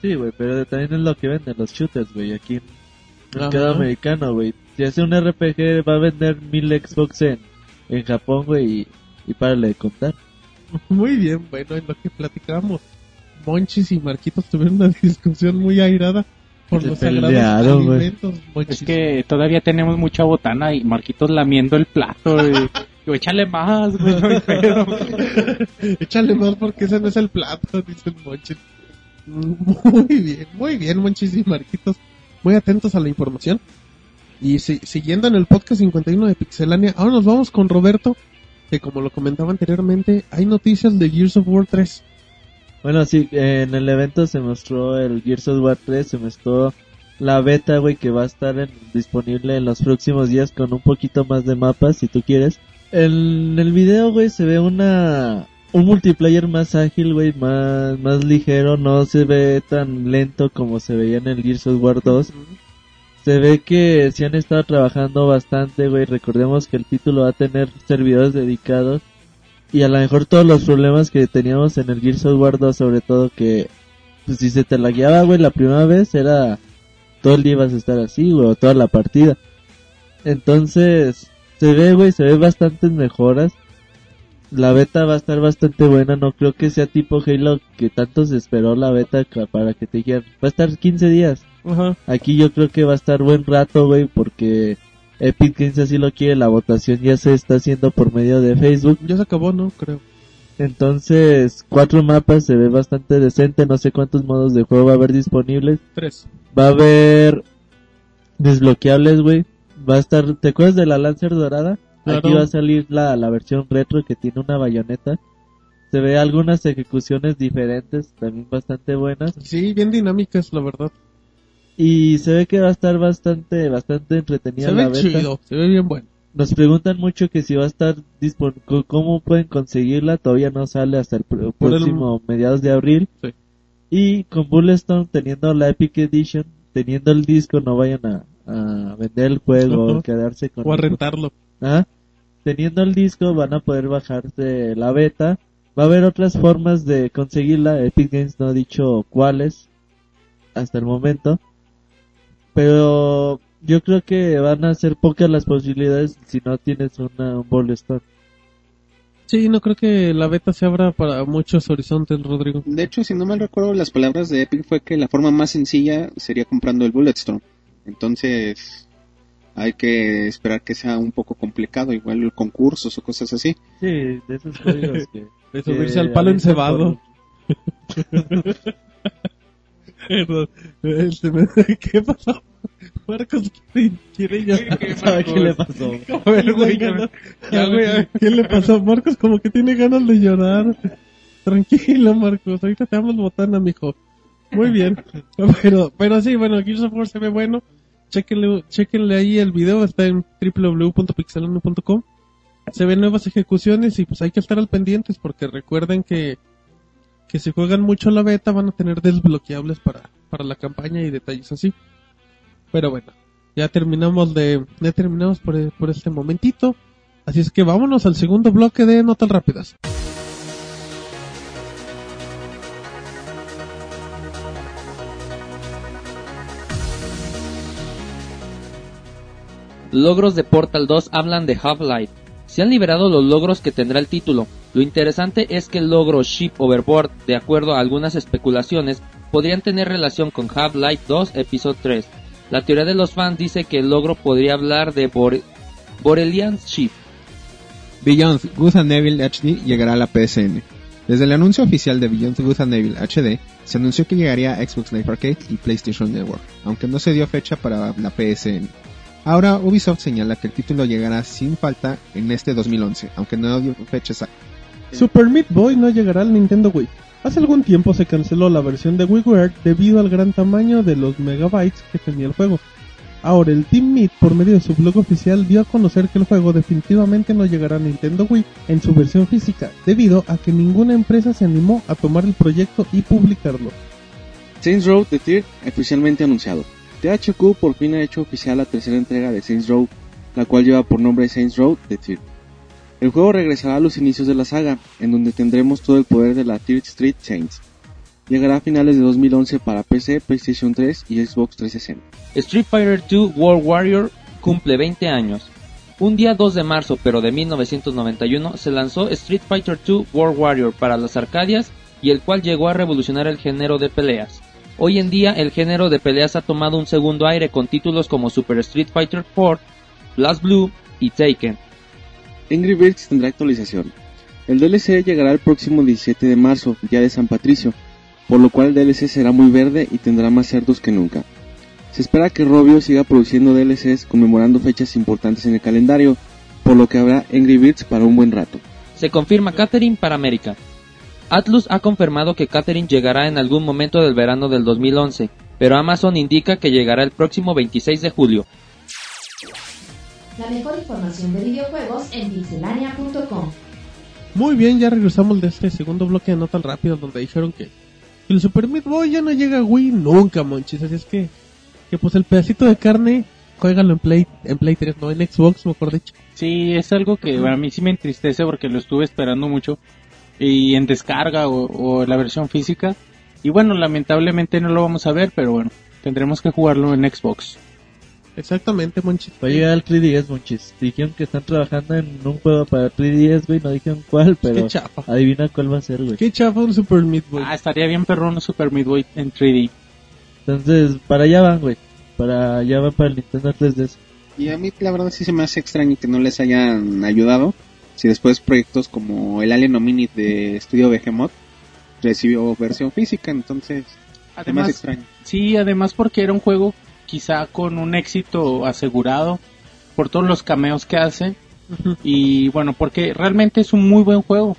Sí, güey, pero también es lo que venden los shooters, güey, aquí en el mercado americano, güey. Si hace un RPG va a vender mil Xbox en, en Japón, güey, y, y párale de contar. Muy bien, bueno, en lo que platicábamos, Monchis y Marquitos tuvieron una discusión muy airada por los sagrados pelearon, alimentos. Monchis. Es que todavía tenemos mucha botana y Marquitos lamiendo el plato. Y, yo, échale más, güey, no pedo". Échale más porque ese no es el plato, dice el Monchis. Muy bien, muy bien, muchísimos Marquitos. Muy atentos a la información. Y si- siguiendo en el podcast 51 de Pixelania, ahora nos vamos con Roberto, que como lo comentaba anteriormente, hay noticias de Gears of War 3. Bueno, sí, en el evento se mostró el Gears of War 3, se mostró la beta, güey, que va a estar en- disponible en los próximos días con un poquito más de mapas, si tú quieres. En el video, güey, se ve una un multiplayer más ágil, güey, más más ligero, no se ve tan lento como se veía en el Gears of War 2. Se ve que sí han estado trabajando bastante, güey. Recordemos que el título va a tener servidores dedicados. Y a lo mejor todos los problemas que teníamos en el Gears of War 2, sobre todo que, pues si se te lagueaba, güey, la primera vez era, todo el día ibas a estar así, güey, o toda la partida. Entonces, se ve, güey, se ve bastantes mejoras. La beta va a estar bastante buena, no creo que sea tipo Halo que tanto se esperó la beta para que te dijeran, va a estar 15 días. Aquí yo creo que va a estar buen rato, güey, porque Epic Games así lo quiere, la votación ya se está haciendo por medio de Facebook. Ya se acabó, ¿no? Creo. Entonces, cuatro mapas se ve bastante decente, no sé cuántos modos de juego va a haber disponibles. Tres. Va a haber desbloqueables, güey. Va a estar, ¿te acuerdas de la Lancer dorada? Claro. Aquí va a salir la, la versión retro que tiene una bayoneta. Se ve algunas ejecuciones diferentes, también bastante buenas. Sí, bien dinámicas, la verdad. Y se ve que va a estar bastante, bastante entretenida Se la ve beta. chido, se ve bien bueno. Nos preguntan mucho que si va a estar disponible, cómo pueden conseguirla, todavía no sale hasta el pr- Por el- próximo mediados de abril. Sí. Y con Bulletstorm teniendo la Epic Edition, teniendo el disco, no vayan a, a vender el juego o Ajá. quedarse con O a rentarlo. ¿Ah? Teniendo el disco van a poder bajarse la beta. Va a haber otras formas de conseguirla. Epic Games no ha dicho cuáles hasta el momento. Pero yo creo que van a ser pocas las posibilidades si no tienes una, un Bulletstorm. Sí, no creo que la beta se abra para muchos horizontes, Rodrigo. De hecho, si no mal recuerdo, las palabras de Epic fue que la forma más sencilla sería comprando el Bulletstorm. Entonces, hay que esperar que sea un poco complicado, igual concursos o cosas así. Sí, de esos códigos que... De que subirse al palo encebado. Este, ¿Qué pasó? Marcos quiere, quiere ya. por- ¿Sabe qué le pasó? A ver, güey, ya, ya, güey, a ver, ¿qué le pasó? Marcos como que tiene ganas de llorar. Tranquilo, Marcos, ahorita te damos botana, mijo. Muy bien. Pero, pero sí, bueno, Gears of War se ve bueno. Chequenle, chequenle ahí el video, está en www.pixelano.com. Se ven nuevas ejecuciones y pues hay que estar al pendientes porque recuerden que que si juegan mucho la beta van a tener desbloqueables para, para la campaña y detalles así. Pero bueno, ya terminamos de, ya terminamos por, por este momentito. Así es que vámonos al segundo bloque de notas rápidas. Logros de Portal 2 hablan de Half-Life. Se han liberado los logros que tendrá el título. Lo interesante es que el logro Ship Overboard, de acuerdo a algunas especulaciones, podrían tener relación con Half-Life 2 Episode 3. La teoría de los fans dice que el logro podría hablar de Bore- Borelian Ship. Beyond Good and HD llegará a la PSN. Desde el anuncio oficial de Beyond Good and HD, se anunció que llegaría a Xbox Live Arcade y PlayStation Network, aunque no se dio fecha para la PSN. Ahora Ubisoft señala que el título llegará sin falta en este 2011, aunque no dio fecha exacta. Super Meat Boy no llegará al Nintendo Wii. Hace algún tiempo se canceló la versión de WiiWare debido al gran tamaño de los megabytes que tenía el juego. Ahora el Team Meat por medio de su blog oficial dio a conocer que el juego definitivamente no llegará a Nintendo Wii en su versión física, debido a que ninguna empresa se animó a tomar el proyecto y publicarlo. Saints Row The Third oficialmente anunciado. THQ por fin ha hecho oficial la tercera entrega de Saints Row, la cual lleva por nombre Saints Row The Third. El juego regresará a los inicios de la saga, en donde tendremos todo el poder de la Third Street Saints. Llegará a finales de 2011 para PC, PlayStation 3 y Xbox 360. Street Fighter II World Warrior cumple 20 años. Un día 2 de marzo, pero de 1991, se lanzó Street Fighter II World Warrior para las Arcadias y el cual llegó a revolucionar el género de peleas. Hoy en día el género de peleas ha tomado un segundo aire con títulos como Super Street Fighter 4, Blast Blue y Taken. Angry Birds tendrá actualización. El DLC llegará el próximo 17 de marzo, día de San Patricio. por lo cual el DLC será muy verde y tendrá más cerdos que nunca. Se espera que Robio siga produciendo DLCs conmemorando fechas importantes en el calendario, por lo que habrá Angry Birds para un buen rato. Se confirma Catherine para América. Atlus ha confirmado que Catherine llegará en algún momento del verano del 2011, pero Amazon indica que llegará el próximo 26 de julio. La mejor información de videojuegos en pixelania.com. Muy bien, ya regresamos de este segundo bloque de no tan rápido donde dijeron que el Super Meat Boy ya no llega a Wii nunca, monchis. Así es que, que pues el pedacito de carne, juégalo en Play, en Play 3, no en Xbox, mejor dicho. Sí, es algo que a mí sí me entristece porque lo estuve esperando mucho y en descarga o, o la versión física. Y bueno, lamentablemente no lo vamos a ver, pero bueno, tendremos que jugarlo en Xbox. Exactamente, monchis. Va a llegar al 3DS, monchis. Dijeron que están trabajando en un juego para 3DS, güey. No dijeron cuál, pero Qué chafa. adivina cuál va a ser, güey. Qué chafa un Super Meat Boy. Ah, estaría bien perrón un Super Meat Boy en 3D. Entonces, para allá van, güey. Para allá van para el Nintendo 3DS. Y a mí la verdad sí se me hace extraño que no les hayan ayudado. Si después proyectos como el Alien Omnid de Estudio Behemoth recibió versión física, entonces se me hace Además, extraño. sí, además porque era un juego quizá con un éxito asegurado por todos los cameos que hace. Y bueno, porque realmente es un muy buen juego.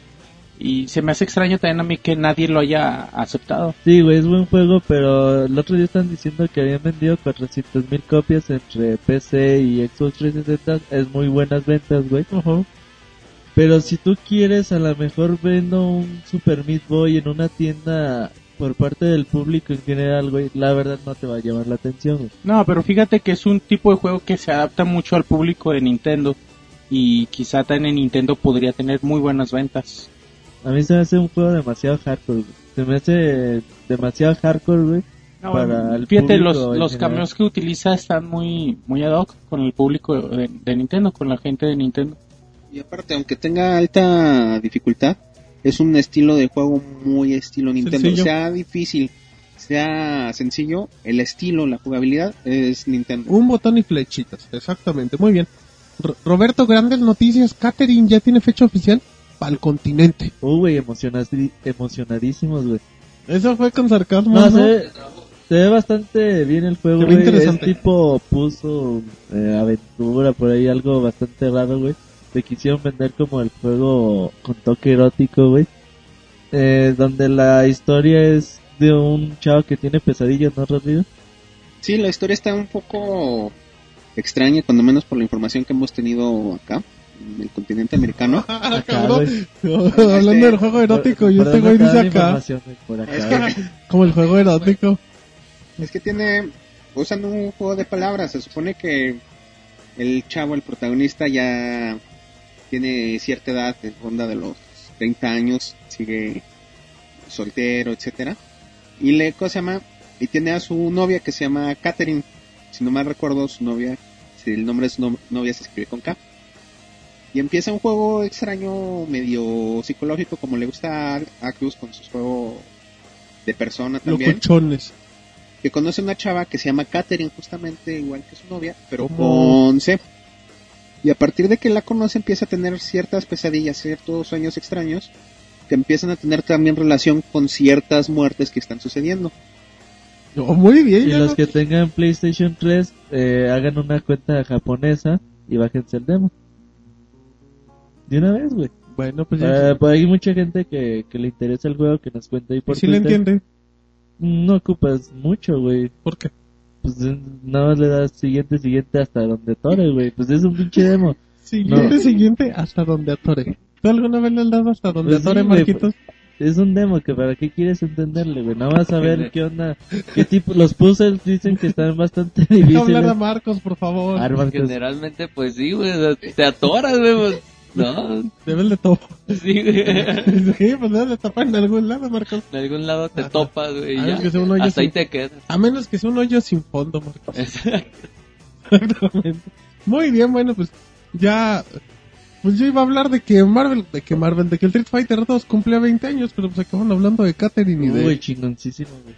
Y se me hace extraño también a mí que nadie lo haya aceptado. Sí, güey, es buen juego, pero el otro día están diciendo que habían vendido 400 mil copias entre PC y Xbox 360. Es muy buenas ventas, güey. Pero si tú quieres, a lo mejor vendo un Super Meat Boy en una tienda por parte del público en general, güey. La verdad no te va a llamar la atención, güey. No, pero fíjate que es un tipo de juego que se adapta mucho al público de Nintendo. Y quizá también en Nintendo podría tener muy buenas ventas. A mí se me hace un juego demasiado hardcore, güey. Se me hace demasiado hardcore, güey. No, para el fíjate, público los, los cameos que utiliza están muy, muy ad hoc con el público de, de Nintendo, con la gente de Nintendo. Y aparte, aunque tenga alta dificultad, es un estilo de juego muy estilo Nintendo. Sencillo. Sea difícil, sea sencillo, el estilo, la jugabilidad es Nintendo. Un botón y flechitas, exactamente, muy bien. Ro- Roberto, grandes noticias. Catherine ya tiene fecha oficial para el continente. Uh, güey, emocionadi- emocionadísimos, güey. Eso fue con sarcasmo. No, ¿no? se ve, se ve bastante bien el juego, Se ve güey. Es interesante. tipo puso eh, aventura, por ahí algo bastante raro, güey. Te quisieron vender como el juego con toque erótico, güey. Eh, donde la historia es de un chavo que tiene pesadillas, ¿no, Rodrigo? Sí, la historia está un poco extraña, cuando menos por la información que hemos tenido acá, en el continente americano. Ah. Hablando del juego erótico, y Por- por güey dónde dice acá, por Es que, como el juego erótico. es que tiene, usan un juego de palabras, se supone que el chavo, el protagonista ya tiene cierta edad, en ronda de los 30 años, sigue soltero, etcétera Y le, ¿cómo se llama? Y tiene a su novia que se llama Catherine, si no mal recuerdo su novia, si el nombre de su no- novia se escribe con K. Y empieza un juego extraño, medio psicológico, como le gusta a Cruz con sus juegos de persona también Locochones. que conoce una chava que se llama Katherine, justamente igual que su novia, pero ¿Cómo? con C. Y a partir de que la conoce empieza a tener ciertas pesadillas, ciertos sueños extraños, que empiezan a tener también relación con ciertas muertes que están sucediendo. Oh, muy bien. Y los no- que tengan PlayStation 3, eh, hagan una cuenta japonesa y bájense el demo. De una vez, güey. Bueno, pues ya. Eh, pues hay mucha gente que, que le interesa el juego que nos cuenta ahí por si le entiende. No ocupas mucho, güey. ¿Por qué? Pues nada más le das siguiente, siguiente hasta donde tore, güey. Pues es un pinche demo. Siguiente, No. siguiente, hasta donde atore. ¿Tú alguna vez le has dado hasta donde Pues atore, güey, Marquitos? Es un demo que para qué quieres entenderle, güey. Nada más a ver qué onda. ¿Qué tipo? Los puzzles dicen que están bastante Deja hablar a difíciles. Marcos, por favor. Marcos. Generalmente, pues sí, güey. Te atoras, güey. pues, No, Debes de todo. sí, güey. sí, pues de tapar en algún lado, Marcos. En algún lado te topas, güey. A menos ya. que sea un hoyo Hasta ahí sin- te quedas. A menos que sea un hoyo sin fondo, Marcos. Exacto. Exactamente. Muy bien, bueno, pues ya. Pues yo iba a hablar de que Marvel, de que Marvel, de que el Street Fighter 2 cumplía 20 años, pero pues acaban hablando de Catherine y de. Uy, chingoncísimo, güey.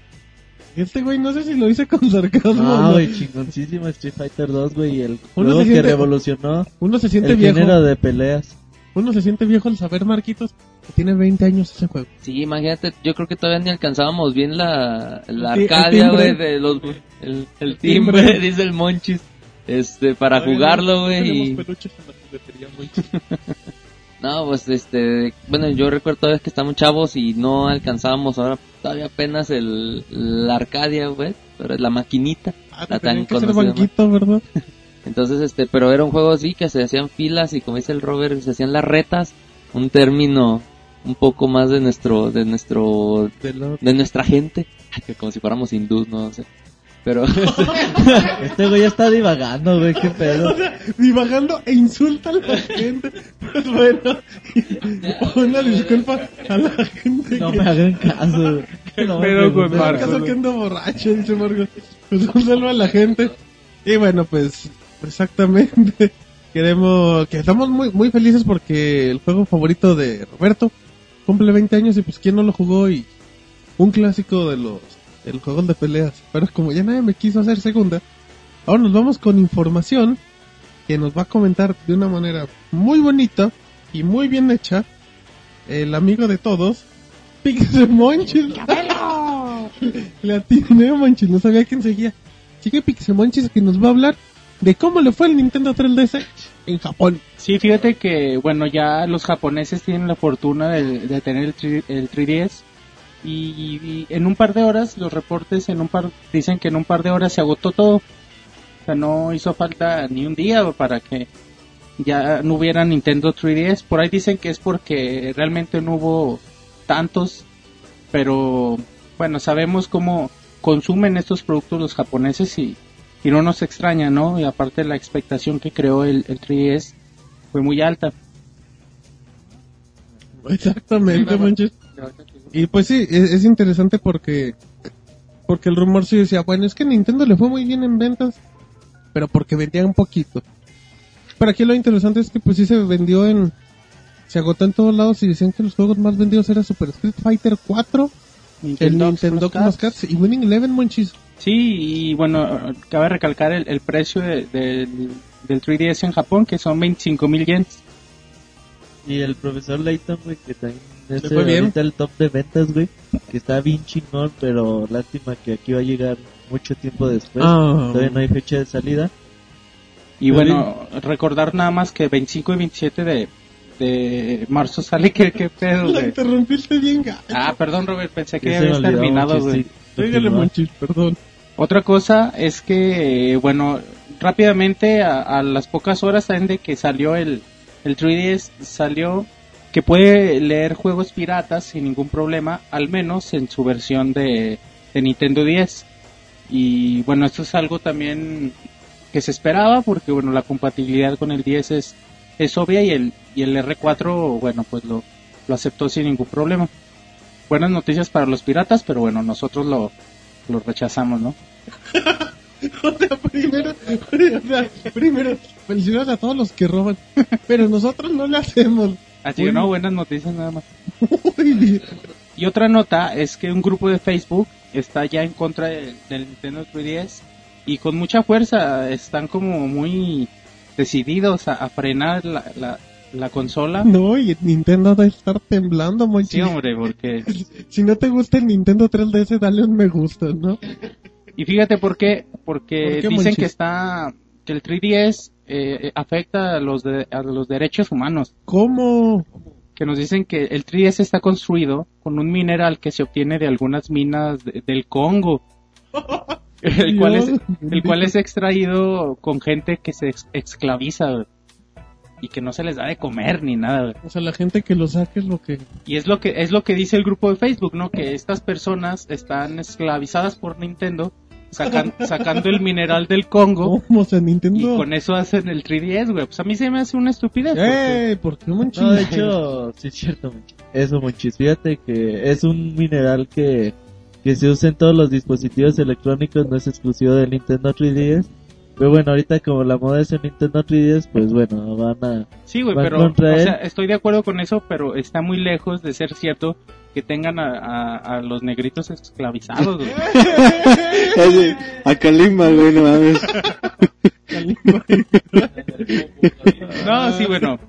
Este güey, no sé si lo hice con sarcasmo. no. güey, chingoncísimo Street Fighter 2, güey. El Uno juego se que siente- revolucionó Uno se siente el viejo. género de peleas. Uno se siente viejo al saber, Marquitos, Tiene 20 años ese juego. Sí, imagínate, yo creo que todavía ni alcanzábamos bien la, la Sí, Arcadia, güey, de los, el, el timbre. timbre, dice el Monchis, este, para jugarlo, güey, y... Tenemos peluches en la juguetería, muy No, pues este, bueno, yo recuerdo todavía que estamos chavos y no alcanzábamos ahora todavía apenas el, la Arcadia, güey, pero es la maquinita, Ah, la tan que ser conocida. banquito, ¿verdad? Entonces, este, pero era un juego así que se hacían filas y como dice el Robert, se hacían las retas, un término un poco más de nuestro, de nuestro, De la- de nuestra gente, que como si fuéramos hindús, no sé. Pero, Este güey ya está divagando, güey, qué pedo. divagando e insulta a la gente. Pues bueno, una disculpa a la gente No que... me hagan caso, güey. No me pedo con. Marco? caso que ando borracho, dice Marco. Pues un saludo a la gente. Y bueno, pues exactamente. Queremos, que estamos muy, muy felices porque el juego favorito de Roberto cumple 20 años y pues quién no lo jugó y un clásico de los, de los juegos de peleas. Pero como ya nadie me quiso hacer segunda, ahora nos vamos con información que nos va a comentar de una manera muy bonita y muy bien hecha el amigo de todos, Pixel Monchis. Le atiné, Monchis, no sabía quién seguía. Sigue Pixel Monchis que nos va a hablar de cómo le fue el Nintendo 3DS en Japón. Sí, fíjate que, bueno, ya los japoneses tienen la fortuna de, de tener el, 3, el 3DS y, y en un par de horas, los reportes en un par, dicen que en un par de horas se agotó todo. O sea, no hizo falta ni un día para que ya no hubiera Nintendo 3DS. Por ahí dicen que es porque realmente no hubo tantos, pero bueno, sabemos cómo consumen estos productos los japoneses y, y no nos extraña, ¿no? Y aparte la expectación que creó el, el 3DS fue muy alta. Exactamente, Monchis. Y pues sí, es, es interesante porque porque el rumor sí decía, bueno, es que Nintendo le fue muy bien en ventas, pero porque vendía un poquito. Pero aquí lo interesante es que pues sí se vendió en se agotó en todos lados y decían que los juegos más vendidos era Super Street Fighter 4, el Nintendo Cross Cats y Winning Eleven, Monchis. Sí, y bueno, cabe recalcar el, el precio de- del, del 3DS en Japón, que son 25 mil yens. Y el profesor Layton, que también es Le fue bien. ahorita el top de ventas, güey. Que está bien chingón, pero lástima que aquí va a llegar mucho tiempo después. Ah. Todavía no hay fecha de salida. Y bueno, recordar nada más que 25 y 27 de, de marzo sale, ¿qué, qué pedo, La güey? interrumpiste bien, gacho. Ah, perdón, Robert, pensé que Ya habías terminado, güey. Continúa. Monchis, perdón. Otra cosa es que, eh, bueno, rápidamente a, a las pocas horas también de que salió el, el 3DS, salió que puede leer juegos piratas sin ningún problema, al menos en su versión de, Nintendo 10. Y bueno, esto es algo también que se esperaba porque, bueno, la compatibilidad con el 10 es, es obvia y el, y el R4, bueno, pues lo, lo aceptó sin ningún problema. Buenas noticias para los piratas, pero bueno, nosotros lo, lo rechazamos, ¿no? O sea, primero, o sea, primero, felicidades a todos los que roban, pero nosotros no le hacemos. Así que no, buenas noticias nada más. Y otra nota es que un grupo de Facebook está ya en contra de- del Nintendo 3DS y con mucha fuerza están como muy decididos a, a frenar la, la, la consola. No, y Nintendo debe estar temblando, Monchis. Sí, hombre, porque... Si no te gusta el Nintendo 3DS, dale un me gusta, ¿no? Y fíjate por qué, porque ¿Por qué, dicen Monchis? que está... que el 3DS eh, afecta a los, de- a los derechos humanos. ¿Cómo? que nos dicen que el 3DS está construido con un mineral que se obtiene de algunas minas de- del Congo. El cual, es, Dios el cual es extraído con gente que se ex- esclaviza y que no se les da de comer ni nada. O sea, la gente que lo saque es lo que... Y es lo que es lo que dice el grupo de Facebook, ¿no? Que estas personas están esclavizadas por Nintendo sacan- sacando el mineral del Congo ¿Cómo? O sea, y Nintendo... con eso hacen el 3DS, güey. Pues a mí se me hace una estupidez. porque- ¡Eh! ¿Por qué, Monchis? No, de hecho, sí es cierto. Eso, Monchis. Fíjate que es un mineral que, que se usa en todos los dispositivos electrónicos, no es exclusivo del Nintendo 3DS. Pero bueno, ahorita como la moda es el Nintendo 3DS, pues bueno, van a... Sí, güey, pero, o sea, estoy de acuerdo con eso, pero está muy lejos de ser cierto que tengan a, a- a los negritos esclavizados, güey. Así, a Kalimba, güey, no mames. No, sí, bueno.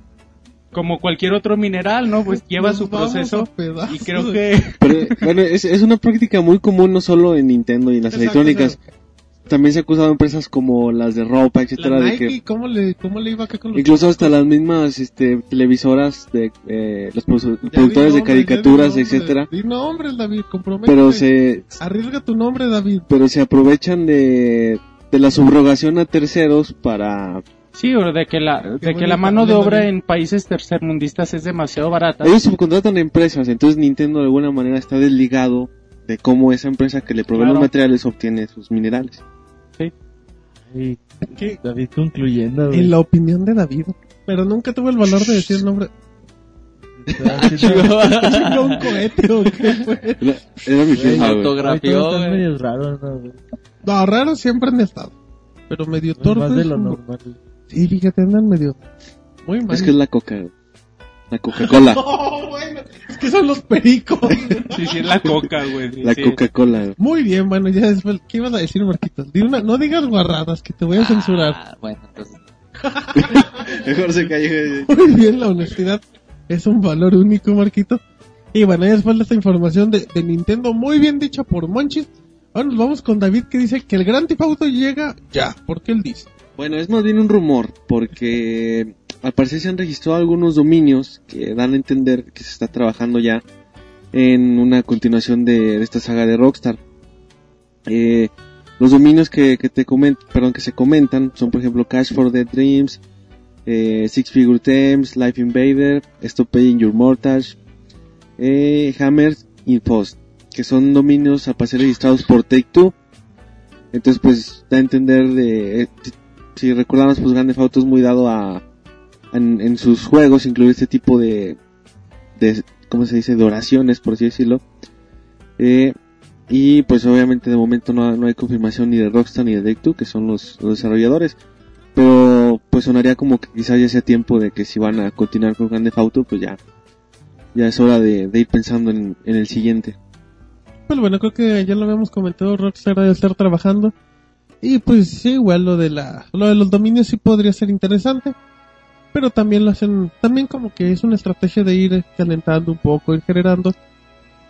como cualquier otro mineral, ¿no? Pues lleva Nos su proceso y creo que Pero, bueno, es, es una práctica muy común no solo en Nintendo y en las Exacto, electrónicas. También se ha acusado a empresas como las de ropa, etcétera, La de que ¿cómo le, cómo le iba acá con los incluso hasta las mismas este, televisoras de eh, los produ- Ya productores de di caricaturas, etcétera, Di nombres, David, pero se Arriesga tu nombre, David. pero se aprovechan de de la subrogación a terceros para sí, o de que la de que la mano de David. obra en países tercermundistas es demasiado barata. ellos subcontratan a empresas, entonces Nintendo de alguna manera está desligado de cómo esa empresa que le provee Claro. los materiales obtiene sus minerales. ¿Qué? David concluyendo, güey. En la opinión de David. Pero nunca tuve el valor de decir el nombre. Está haciendo- ¿Chingó un cohete o qué fue? Era, mi Autografió, medio raros, ¿no, güey? No, raros siempre han estado. Pero medio Más torpes. de lo normal. Sí, fíjate, andan medio... Muy mal. Es que es la coca, güey. La Coca-Cola, Oh, bueno, es que son los pericos. Sí, sí, es la coca, güey. la sí. Coca-Cola. Muy bien, bueno, ya después, ¿qué ibas a decir, Marquitos? Di una, no digas guarradas, que te voy a censurar. Ah, bueno, entonces. Mejor se cayó. Muy bien, la honestidad es un valor único, Marquito. Y bueno, ya después de esta información de, de Nintendo, muy bien dicha por Monchis. Ahora nos vamos con David que dice que el Gran Theft Auto llega ya. ¿Por qué él dice? Bueno, es más bien un rumor, porque al parecer se han registrado algunos dominios que dan a entender que se está trabajando ya en una continuación de, esta saga de Rockstar. Eh, los dominios que, te coment, perdón, que se comentan son por ejemplo Cash for the Dreams, eh, Six Figure Thames, Life Invader, Stop Paying Your Mortgage, eh, Hammer y Post, que son dominios al parecer registrados por Take Two. Entonces pues da a entender de, si recordamos pues Grande Auto es muy dado a en, sus juegos incluir este tipo de de cómo se dice de oraciones por así decirlo Eh, y pues obviamente de momento no, no hay confirmación ni de Rockstar ni de Take Two que son los, desarrolladores pero pues sonaría como que quizás ya sea tiempo de que si van a continuar con Grande Auto pues ya ya es hora de, ir pensando en, el siguiente Pero bueno, creo que ya lo habíamos comentado, Rockstar debe estar trabajando. Y pues sí, igual lo de la, lo de los dominios sí podría ser interesante. Pero también lo hacen, también como que es una estrategia de ir calentando un poco, ir generando.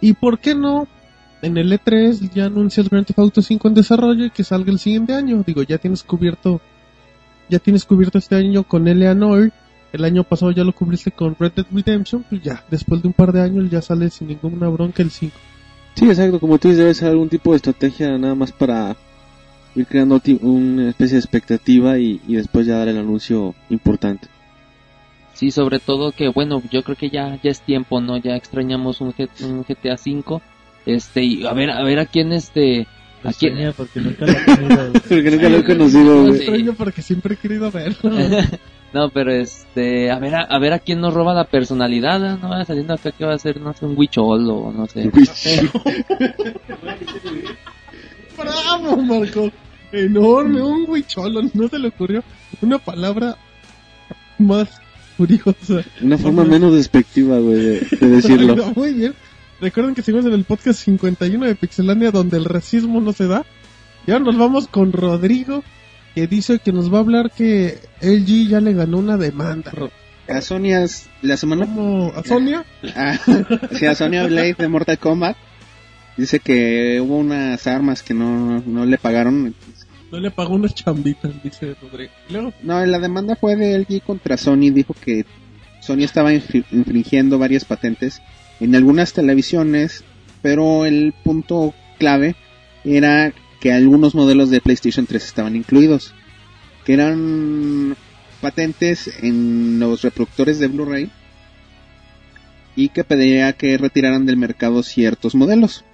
Y por qué no, en el E3 ya anuncia el Grand Theft Auto 5 en desarrollo y que salga el siguiente año. Digo, ya tienes cubierto, ya tienes cubierto este año con Eleanor. El año pasado ya lo cubriste con Red Dead Redemption. Pues ya, después de un par de años ya sale sin ninguna bronca el 5. Sí, exacto, como tú dices, debe ser algún tipo de estrategia nada más para ir creando una especie de expectativa y después ya dar el anuncio importante. Sí, sobre todo que, bueno, yo creo que ya, ya es tiempo, ¿no? Ya extrañamos un, G- un GTA V. Este, y a ver, a ver a quién, este, a quién, Extraña porque nunca lo he güey. Porque nunca lo he conocido, güey. extraño porque siempre he querido verlo. no, pero este, a ver, a, a ver a quién nos roba la personalidad, ¿no? Vaya saliendo acá que va a ser, no sé, un huichol o no sé. Bravo, Marco. Enorme, un huicholo. No se le ocurrió una palabra más curiosa. Una forma menos despectiva, güey, de, de decirlo. Muy bien. Recuerden que seguimos en el podcast 51 de Pixelania donde el racismo no se da. Y ahora nos vamos con Rodrigo que dice que nos va a hablar que LG ya le ganó una demanda. A Sonia, la semana ¿Cómo? ¿A Sonia? Ah, sí, a Sonia Blade de Mortal Kombat dice que hubo unas armas que no, no le pagaron. No le pagó unas chambitas, dice Rodrigo. Luego, No, la demanda fue de LG contra Sony. Dijo que Sony estaba infri- infringiendo varias patentes en algunas televisiones, pero el punto clave era que algunos modelos de PlayStation 3 estaban incluidos, que eran patentes en los reproductores de Blu-ray y que pedía que retiraran del mercado ciertos modelos.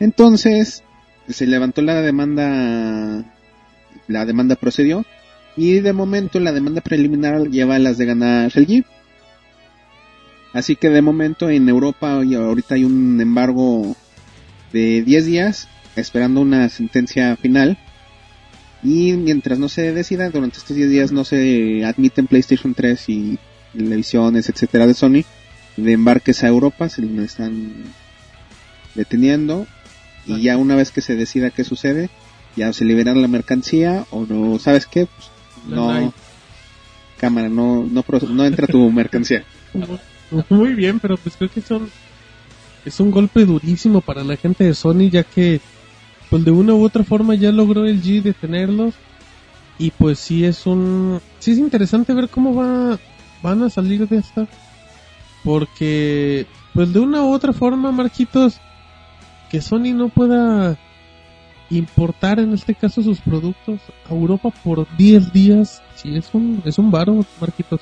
Entonces se levantó la demanda, la demanda procedió y de momento la demanda preliminar lleva las de ganar LG. Así que de momento en Europa ahorita hay un embargo de 10 días esperando una sentencia final. Y mientras no se decida, durante estos 10 días no se admiten PlayStation 3 y televisiones, etcétera, de Sony de embarques a Europa, se están deteniendo. Y ya una vez que se decida qué sucede, ya se libera la mercancía o no, ¿sabes qué? Pues, no, cámara, no, no, no entra tu mercancía. Muy bien, pero pues creo que son es un golpe durísimo para la gente de Sony ya que pues de una u otra forma ya logró el G detenerlos y pues sí es un sí es interesante ver cómo va van a salir de esta porque pues de una u otra forma Marquitos que Sony no pueda importar en este caso sus productos a Europa por 10 días sí es un es un varo Marquitos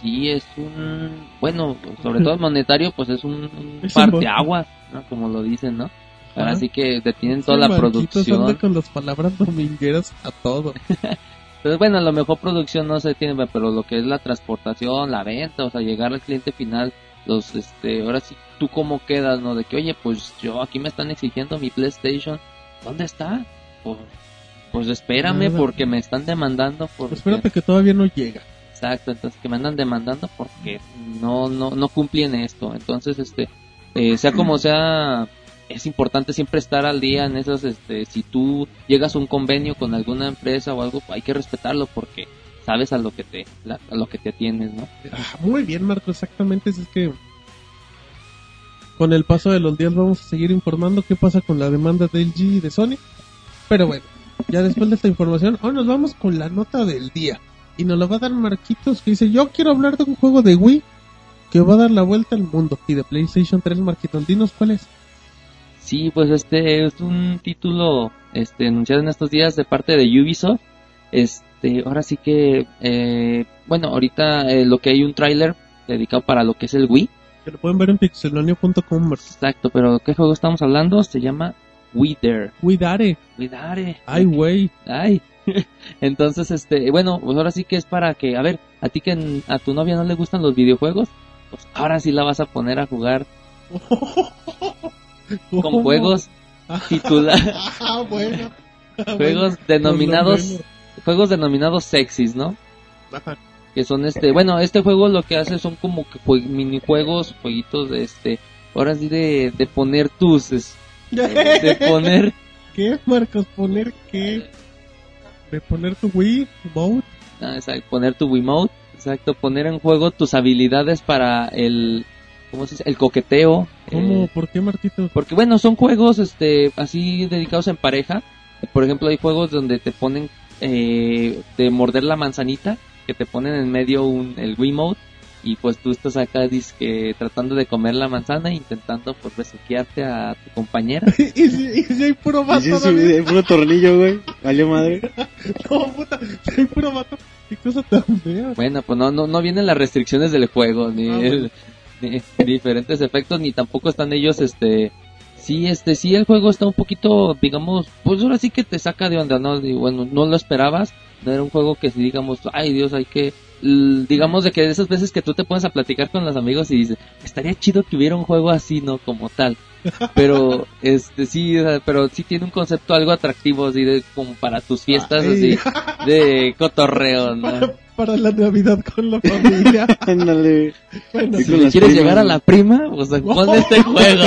Sí, es un, bueno, sobre todo monetario, pues es un, un parteaguas, ¿no? Como lo dicen, ¿no? Ahora sí que detienen toda Sí, la anda producción. con las palabras domingueras a todo Entonces, bueno, a lo mejor producción no se tiene, pero lo que es la transportación, la venta, o sea, llegar al cliente final, los, este, ahora sí, tú cómo quedas, ¿no? De que, oye, pues yo aquí me están exigiendo mi PlayStation, ¿dónde está? Pues, pues espérame Nada. porque me están demandando porque... espérate que todavía no llega Exacto, entonces que me andan demandando porque no, no, no cumplen esto. Entonces, este, eh, sea como sea, es importante siempre estar al día en esas, este, si tú llegas a un convenio con alguna empresa o algo, hay que respetarlo porque sabes a lo que te, la- a lo que te atienes, ¿no? Ah, muy bien, Marco, exactamente. Es que con el paso de los días vamos a seguir informando qué pasa con la demanda de LG y de Sony. Pero bueno, ya después de esta información, ahora nos vamos con la nota del día. Y nos la va a dar Marquitos que dice, yo quiero hablar de un juego de Wii que va a dar la vuelta al mundo. Y de PlayStation 3, Marquitos, dinos cuál es. Sí, pues este es un título, este, anunciado en estos días de parte de Ubisoft. Este, ahora sí que, eh, bueno, ahorita eh, lo que hay un tráiler dedicado para lo que es el Wii. Que lo pueden ver en pixelonio.com, Marquitos. Exacto, pero ¿qué juego estamos hablando? Se llama Wither. Cuidare. Cuidare. Ay, güey. Ay. Entonces, este, bueno, pues ahora sí que es para que, a ver, a ti que a tu novia no le gustan los videojuegos, pues ahora sí la vas a poner a jugar con ¿Cómo? juegos Ah, bueno. Ah, juegos bueno. denominados, juegos denominados sexys, ¿no? Ajá. Que son este, bueno, este juego lo que hace son como que jue- minijuegos, jueguitos de este, ahora sí de, de poner tus, es- de poner ¿Qué, Marcos? ¿Poner qué? ¿De poner tu Wii? Mode? Ah, exacto, poner tu Wiimote, exacto, poner en juego tus habilidades para el, ¿cómo se dice? El coqueteo. ¿Cómo? eh, ¿Por qué, Marquitos? porque bueno, son juegos, este, así dedicados en pareja. Por ejemplo, hay juegos donde te ponen, eh, de morder la manzanita, que te ponen en medio un, el Wiimote. Y pues tú estás acá, que tratando de comer la manzana, intentando pues besuquearte a tu compañera. ¿Y si, y si hay puro vato, David? de puro tornillo, güey. Valió madre. No, puta, si hay puro vato. ¿Qué cosa tan fea? Bueno, pues no, no, no vienen las restricciones del juego, ni, Ah, el- ni diferentes efectos, ni tampoco están ellos, este, sí, este, sí el juego está un poquito, digamos, pues ahora sí que te saca de onda, ¿no? Y bueno, no lo esperabas, no era un juego que si digamos, ay Dios, hay que, digamos de que de esas veces que tú te pones a platicar con los amigos y dices, estaría chido que hubiera un juego así, ¿no? Como tal. Pero, este, sí, pero sí tiene un concepto algo atractivo, así de, como para tus fiestas, Ay. así, de cotorreo, ¿no? Para, la Navidad con la familia. Ándale. bueno, Sí, Si le quieres primas, llegar a la prima, pues pon este juego.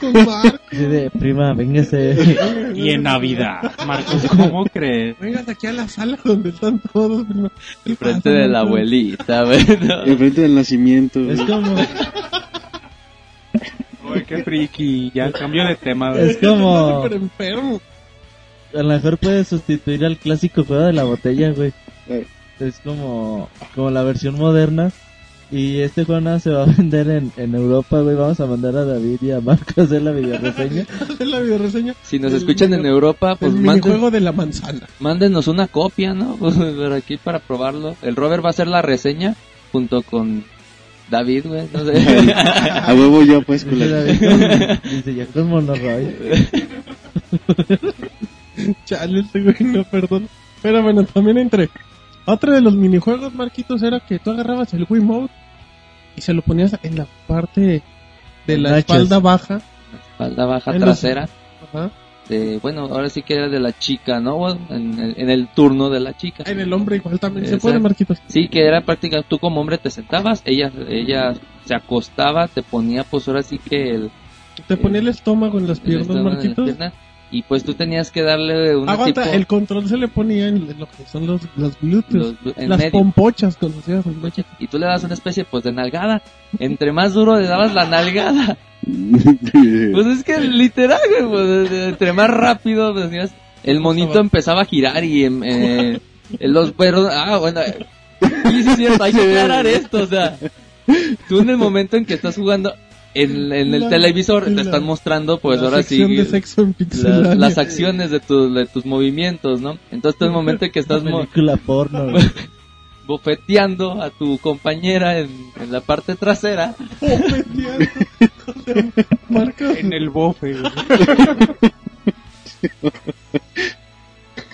con Marco. Así de, prima, véngase. Y en Navidad, Marcos, ¿cómo crees? Vengas aquí a la sala donde están todos. prima. ¿Qué Frente de la abuelita, bueno. Enfrente del nacimiento. Es como, Uy, qué friki, ya cambio de tema. güey. es como, Súper enfermo. a lo mejor puedes sustituir al clásico juego de la botella, güey. Eh. Es como, como la versión moderna. Y este juego nada se va a vender en, en Europa, güey. Vamos a mandar a David y a Marco a hacer la videoreseña. Hacer la videoreseña. Si nos El escuchan en Europa, pues el manden, minijuego de la manzana. mándenos una copia, ¿no? Pues, por aquí para probarlo. El Robert va a hacer la reseña junto con David, güey. No sé. A huevo yo, pues, culero. Dice ya con Monoroy. Chale, este güey, no, perdón. Pero bueno, también entre. Otro de los minijuegos, Marquitos, era que tú agarrabas el Wii Mode y se lo ponías en la parte de la Nachos. espalda baja. Espalda baja En los- trasera. Ajá. De, bueno, ahora sí que era de la chica, ¿no? Bueno, En el, en el turno de la chica. En el hombre igual también se puede, Marquitos. Sí, que era prácticamente tú como hombre te sentabas, ella ella se acostaba, te ponía pues ahora sí que el Te ponía el estómago en las piernas, estómago en la Marquitos. Y pues tú tenías que darle un Aguanta, tipo... el control se le ponía en lo que son los, los glúteos. Los- las medio. pompochas conocidas. en coche, y tú le das una especie pues de nalgada. Entre más duro le dabas la nalgada, pues es que literal, güey, pues, entre más rápido decías, el monito empezaba a girar y em, eh, los perros, ah, bueno, sí, sí, es cierto, hay que aclarar esto, o sea, tú en el momento en que estás jugando en, en el La- televisor te están mostrando pues ahora sí sección de sexo en las, acciones de, tu- de tus movimientos, ¿no? Entonces en el momento en que estás porno, bofeteando a tu compañera en, en la parte trasera, Marcos, En el bofe.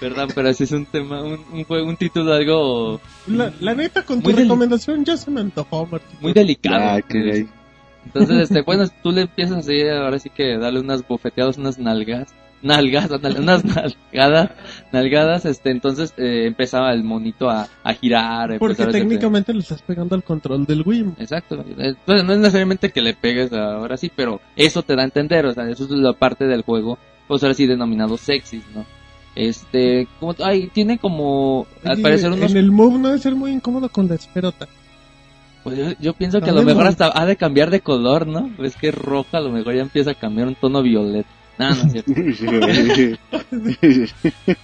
Perdón, pero ese es un tema, un, un juego, un título algo la, la neta, con tu recomendación ya se me antojó, Marquito. muy delicado. Ah. Entonces, este, bueno, tú le empiezas así, ahora sí que darle unas bofeteadas, unas nalgas, nalgas, unas nalgadas, nalgadas, este, entonces eh, empezaba el monito a, a girar. Porque técnicamente le estás pegando al control del Wii. Exacto. Eh, Bueno, no es necesariamente que le pegues ahora sí, pero eso te da a entender, o sea, eso es la parte del juego, pues ahora sí denominado sexys, ¿no? Este, como, ay, tiene como, al parecer unos En el move no debe ser muy incómodo con la esferota. Pues yo, yo pienso que a lo mejor hasta ha de cambiar de color, ¿no? Es que es roja, a lo mejor ya empieza a cambiar un tono violeta. No, no es cierto.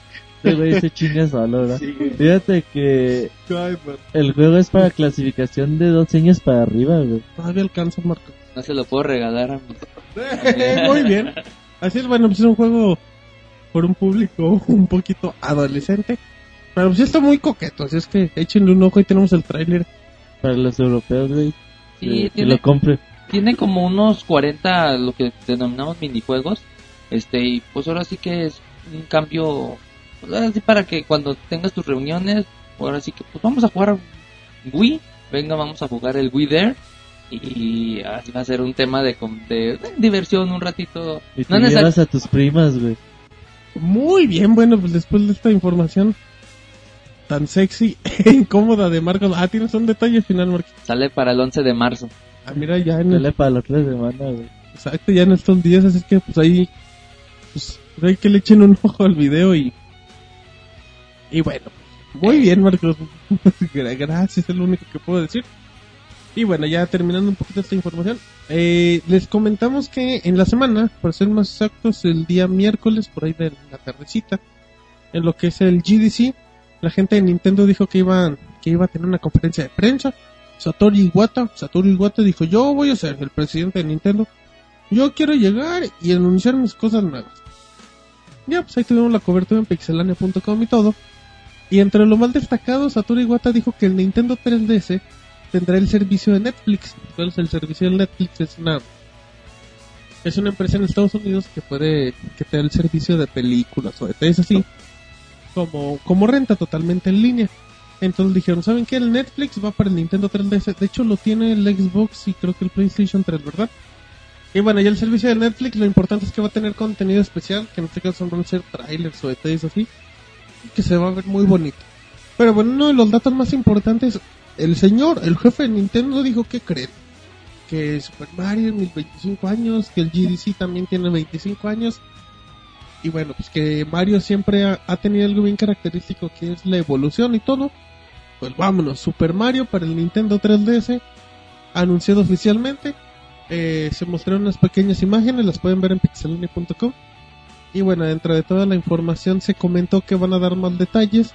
Este güey se chinga solo, ¿verdad? Fíjate que el juego es para clasificación de dos años para arriba, güey. Todavía alcanza, Marco. No se lo puedo regalar a mis... Muy bien. Así es, bueno, pues es un juego por un público un poquito adolescente. Pero pues está muy coqueto, así es que échenle un ojo y tenemos el tráiler. Para los europeos, güey. Sí, que, que tiene, lo compre. tiene como unos 40, lo que denominamos minijuegos. Este, y pues ahora sí que es un cambio, pues ahora sí para que cuando tengas tus reuniones, ahora sí que pues vamos a jugar Wii, venga, vamos a jugar el Wii There. Y así va a ser un tema de, com- de, de diversión un ratito. Y te No llevas a tus primas, güey. Muy bien, bueno, pues después de esta información tan sexy e incómoda de Marcos. Ah, tienes un detalle final, Marcos. Sale para el 11 de marzo. Ah, mira, ya en el, Dale para la otra semana, güey. exacto, ya en estos días, así que pues ahí, pues hay que le echen un ojo al video y, y bueno, muy bien, Marcos. Gra- Gracias, es lo único que puedo decir. Y bueno, ya terminando un poquito esta información, eh, les comentamos que en la semana, por ser más exactos, el día miércoles, por ahí de la tardecita, en lo que es el GDC, la gente de Nintendo dijo que iba, que iba a tener una conferencia de prensa. Satoru Iwata, Satoru Iwata dijo, yo voy a ser el presidente de Nintendo. Yo quiero llegar y anunciar mis cosas nuevas. Ya, pues ahí tuvimos la cobertura en pixelania.com y todo. Y entre lo más destacado, Satoru Iwata dijo que el Nintendo 3DS tendrá el servicio de Netflix. ¿Cuál es el servicio de Netflix? Es una es una empresa en Estados Unidos que puede que te da el servicio de películas o de así como como renta totalmente en línea. Entonces dijeron, ¿saben qué? El Netflix va para el Nintendo 3DS. De hecho, lo tiene el Xbox y creo que el PlayStation 3, ¿verdad? Y bueno, ya el servicio de Netflix, lo importante es que va a tener contenido especial, que en este caso van a ser trailers o detalles así, que se va a ver muy bonito. Pero bueno, uno de los datos más importantes, el señor, el jefe de Nintendo dijo que creen. Que Super Mario en 25 años, que el GDC también tiene 25 años. Y bueno, pues que Mario siempre ha, tenido algo bien característico que es la evolución y todo. Pues vámonos, Super Mario para el Nintendo 3DS, anunciado oficialmente. Eh, se mostraron unas pequeñas imágenes, las pueden ver en pixelania.com. Y bueno, dentro de toda la información se comentó que van a dar más detalles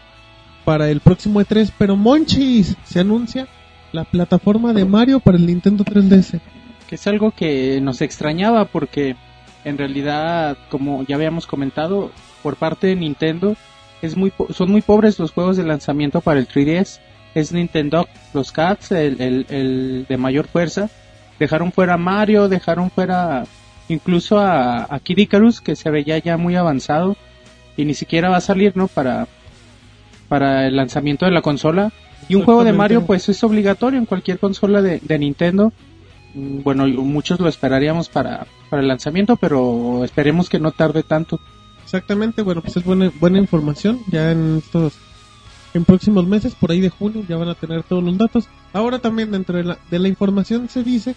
para el próximo E3, pero Monchis se anuncia la plataforma de Mario para el Nintendo 3DS. que es algo que nos extrañaba porque en realidad, como ya habíamos comentado, por parte de Nintendo es muy po- son muy pobres los juegos de lanzamiento para el 3DS. Es Nintendo, los Cats, el, el, el de mayor fuerza. Dejaron fuera a Mario, dejaron fuera incluso a, a Kid Icarus, que se veía ya muy avanzado y ni siquiera va a salir, ¿no? Para, para el lanzamiento de la consola. Y un juego de. Mario, pues es obligatorio en cualquier consola de, de Nintendo. Mm, Bueno, muchos lo esperaríamos para, para el lanzamiento, pero esperemos que no tarde tanto. Exactamente, bueno, pues es buena, buena información. Ya en estos, en próximos meses, por ahí de junio, ya van a tener todos los datos. Ahora también dentro de la, de la información se dice,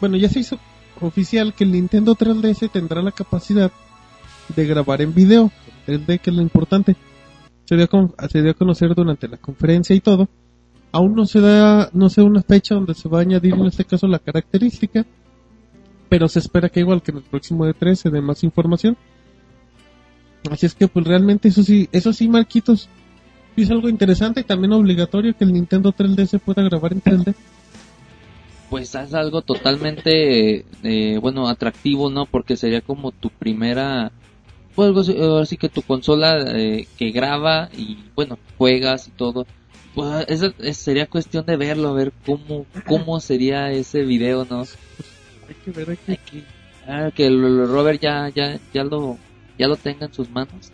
bueno, ya se hizo oficial que el Nintendo 3DS tendrá la capacidad de grabar en video, 3D que es lo importante. Se dio, a se dio a conocer durante la conferencia y todo. Aún no se da, no sé una fecha donde se va a añadir en este caso la característica, pero se espera que igual que en el próximo D3 se dé más información. Así es que pues realmente eso sí, eso sí Marquitos, es algo interesante y también obligatorio que el Nintendo 3D se pueda grabar en 3D. Pues es algo totalmente, eh, bueno, atractivo, ¿no? Porque sería como tu primera, pues así- que tu consola eh, que graba y, bueno, juegas y todo. Pues eso, es- sería cuestión de verlo, a ver cómo, cómo sería ese video, ¿no? Hay que ver, hay que Hay que, ah, que el, el Robert ya, ya, ya lo, ya lo tenga en sus manos.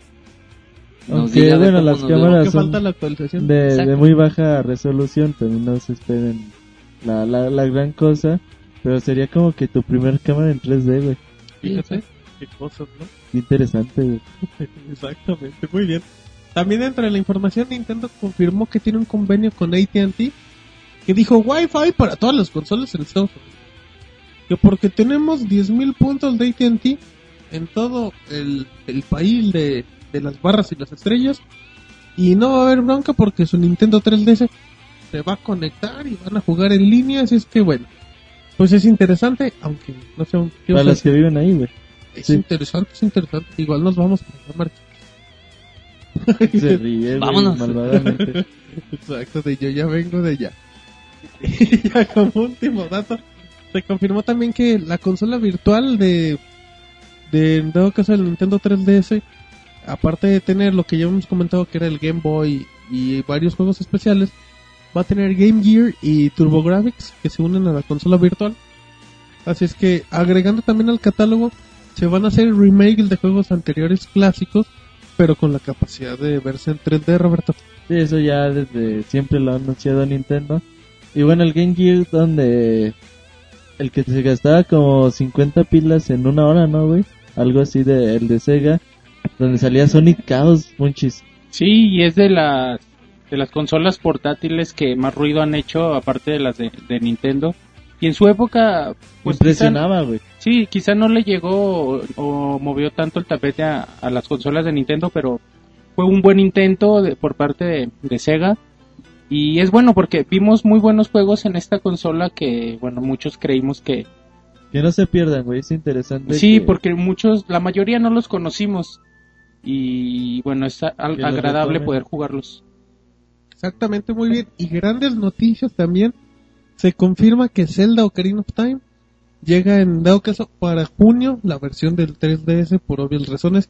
Nos Aunque, diga bueno, las cámaras- son falta la actualización. de, de muy baja resolución, también no se esperen la, la, la gran cosa, pero sería como que tu primer cámara en 3D, güey. Fíjate, qué cosas, ¿no? Qué interesante, güey. Exactamente, muy bien. También dentro de la información, Nintendo confirmó que tiene un convenio con AT&T que dijo Wi-Fi para todas las consolas en Estados Unidos. Que porque tenemos 10.000 puntos de AT&T en todo el, el país de, de las barras y las estrellas y no va a haber bronca porque su Nintendo 3DS se va a conectar y van a jugar en línea, así es que bueno, pues es interesante, aunque no sé, ¿qué Para los que viven ahí, güey. es sí. interesante, es interesante, igual nos vamos a llamar Se ríe, Vámonos. malvadamente. Exacto, de yo ya vengo de allá. Y ya como último dato, se confirmó también que la consola virtual de, de en dado caso del Nintendo 3DS, aparte de tener lo que ya hemos comentado que era el Game Boy y varios juegos especiales, va a tener Game Gear y TurboGrafx que se unen a la consola virtual. Así es que agregando también al catálogo, se van a hacer remakes de juegos anteriores clásicos, pero con la capacidad de verse en 3D, Roberto. Sí, eso ya desde siempre lo ha anunciado Nintendo. Y bueno, el Game Gear donde el que se gastaba como 50 pilas en una hora, ¿no, güey? Algo así de el de Sega, donde salía Sonic Chaos, monchis. Sí, y es de las de las consolas portátiles que más ruido han hecho, aparte de las de, de Nintendo. Y en su época, pues Impresionaba, güey. sí, quizá no le llegó o, o movió tanto el tapete a, a las consolas de Nintendo, pero fue un buen intento de- por parte de, de Sega. Y es bueno porque vimos muy buenos juegos en esta consola que, bueno, muchos creímos que, Que no se pierdan, güey, es interesante. Sí, que- porque muchos, la mayoría no los conocimos. Y bueno, es agradable poder jugarlos. Exactamente, muy bien. Y grandes noticias también. Se confirma que Zelda Ocarina of Time llega en dado caso para junio la versión del 3DS por obvias razones.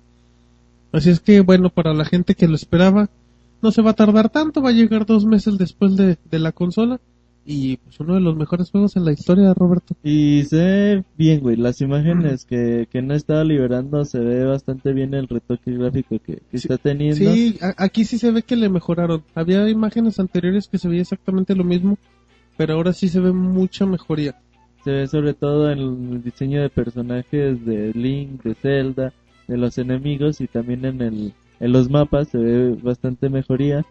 Así es que bueno, para la gente que lo esperaba, no se va a tardar tanto, va a llegar dos meses después de, de la consola. Y pues uno de los mejores juegos en la historia, Roberto. Y se ve bien, güey. Las imágenes que, que no estaba liberando se ve bastante bien el retoque gráfico que, que Sí, está teniendo. Sí, a- aquí sí se ve que le mejoraron. Había imágenes anteriores que se veía exactamente lo mismo, pero ahora sí se ve mucha mejoría. Se ve sobre todo en el diseño de personajes de Link, de Zelda, de los enemigos y también en el en los mapas se ve bastante mejoría.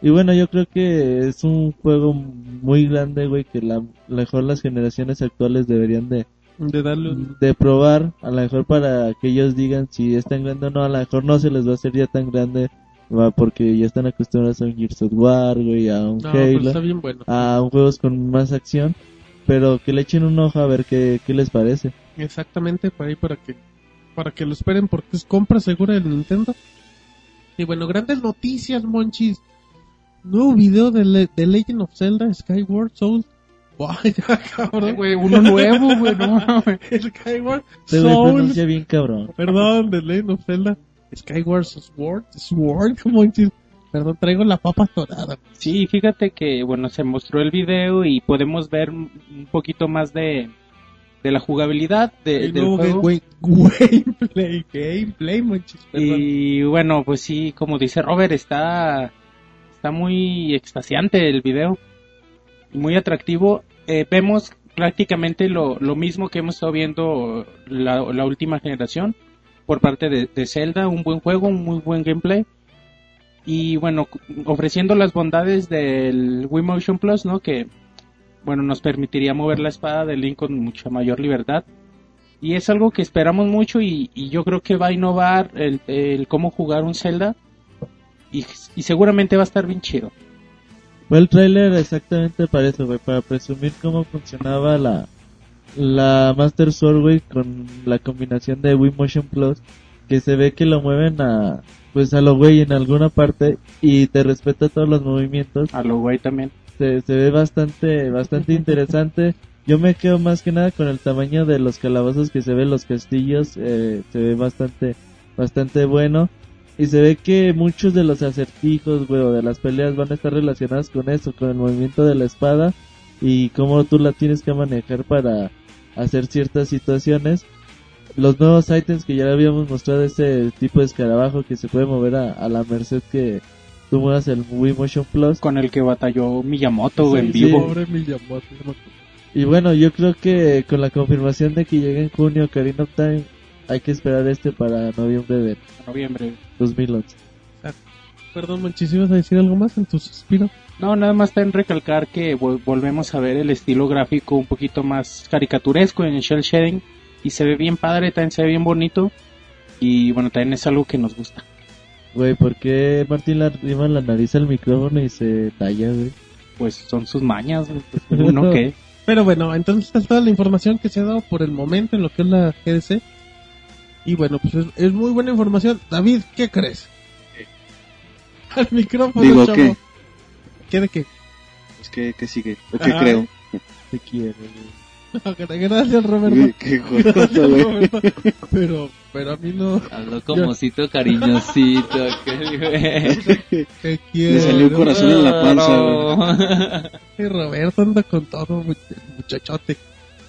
Y bueno, yo creo que es un juego muy grande, güey, que la, mejor las generaciones actuales deberían de, De darle un... de probar, a lo mejor para que ellos digan si es tan grande o no, a lo mejor no se les va a hacer ya tan grande, va, porque ya están acostumbrados a un Gears of War, güey, a un No, pero Halo está bien bueno. a juegos con más acción, pero que le echen un ojo a ver qué, qué les parece. Exactamente, para ahí para que para que lo esperen porque es compra segura del Nintendo. Y bueno, grandes noticias, monchis. Nuevo video de, Le- de Legend of Zelda Skyward Soul. Guau, ya, cabrón. Güey, uno nuevo, güey, no mames. Skyward Soul. pronuncia bien cabrón. Perdón, de Legend of Zelda Skyward Sword. Sword, monchis. Perdón, traigo la papa atorada. Sí, fíjate que, bueno, se mostró el video y podemos ver un poquito más de, de la jugabilidad de, El del juego. game- gameplay, gameplay, monchis. Perdón. Y bueno, pues sí, como dice Robert, está, está muy extasiante el video, muy atractivo. Eh, vemos prácticamente lo, lo mismo que hemos estado viendo la, la última generación por parte de, Zelda, un buen juego, un muy buen gameplay. Y bueno, ofreciendo las bondades del Wii Motion Plus, ¿no? Que, bueno, nos permitiría mover la espada de Link con mucha mayor libertad. y es algo que esperamos mucho y, yo creo que va a innovar el, cómo jugar un Zelda y, y seguramente va a estar bien chido. Fue el tráiler exactamente para eso, güey, para presumir cómo funcionaba la, la Master Sword, güey, con la combinación de Wii Motion Plus, que se ve que lo mueven a, pues a lo güey en alguna parte y te respeta todos los movimientos. A lo güey también. Se, se ve bastante, bastante interesante. Yo me quedo más que nada con el tamaño de los calabozos que se ven los castillos, eh, se ve bastante, bastante bueno. Y se ve que muchos de los acertijos, güey, o de las peleas van a estar relacionados con eso, con el movimiento de la espada y cómo tú la tienes que manejar para hacer ciertas situaciones. Los nuevos ítems que ya habíamos mostrado, ese tipo de escarabajo que se puede mover a, a la merced que tú muevas el Wii Motion Plus. Con el que batalló Miyamoto güey, en Sí, vivo. Pobre Miyamoto. Y bueno, yo creo que con la confirmación de que llegue en junio Ocarina of Time, hay que esperar este para noviembre de Noviembre. 2011. Perdón, Monchis, ¿ibas a decir algo más en tu suspiro? No, nada más está en recalcar que vol- volvemos a ver el estilo gráfico un poquito más caricaturesco en el shell shading y se ve bien padre, también se ve bien bonito y bueno, también es algo que nos gusta. Güey, ¿por qué Martín le arrima la nariz al micrófono y se talla, güey? Pues son sus mañas, güey, pues, uno que Pero bueno, entonces esta es toda la información que se ha dado por el momento en lo que es la GDC. Y bueno, pues es, es muy buena información. David, ¿qué crees? Al micrófono, Digo, chavo. ¿qué? ¿Qué de qué? Pues que, que sigue, o que Ajá. creo. Te quiero, güey. Gracias, Roberto. Uy, qué Gracias, güey. Roberto. Pero, pero a mí no. Habló como osito cariñosito, güey. Te quiero. Le salió un corazón en la panza, güey. Sí, Roberto anda con todo, much- muchachote.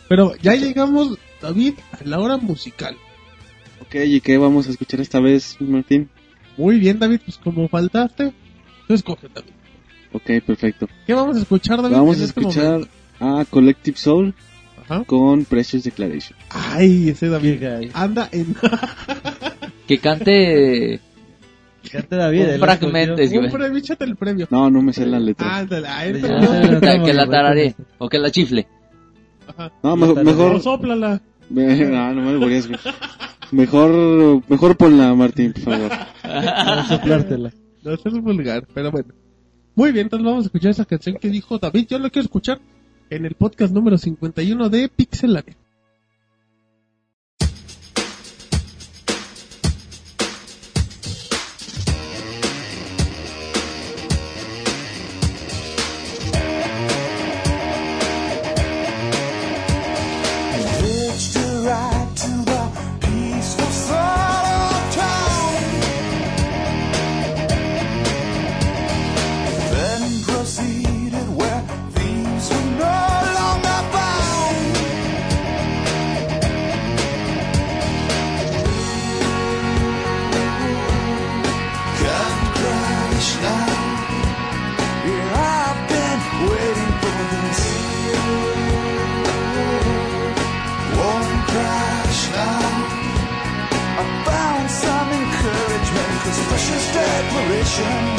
Pero ya llegamos, David, a la hora musical. Ok, ¿y qué vamos a escuchar esta vez, Martín? Muy bien, David, pues como faltaste, tú escoge, David. Ok, perfecto. ¿Qué vamos a escuchar, David? Vamos a este escuchar momento? a Collective Soul Ajá. con Precious Declaration. Ay, ese David anda en Que cante Cante David, un fragmento, un premio, échate el premio. No, no me sé la letra. Ándale, ahí Ya, está. Que- que la tararé o que la chifle. Ajá. No, mejor, mejor, sóplala. no, no me deberías, güey. Mejor, mejor ponla, Martín, por favor. Vamos a soplártela. No seas vulgar, pero bueno. Muy bien, entonces vamos a escuchar esa canción que dijo David. Yo la quiero escuchar en el podcast número 51 de Pixelania.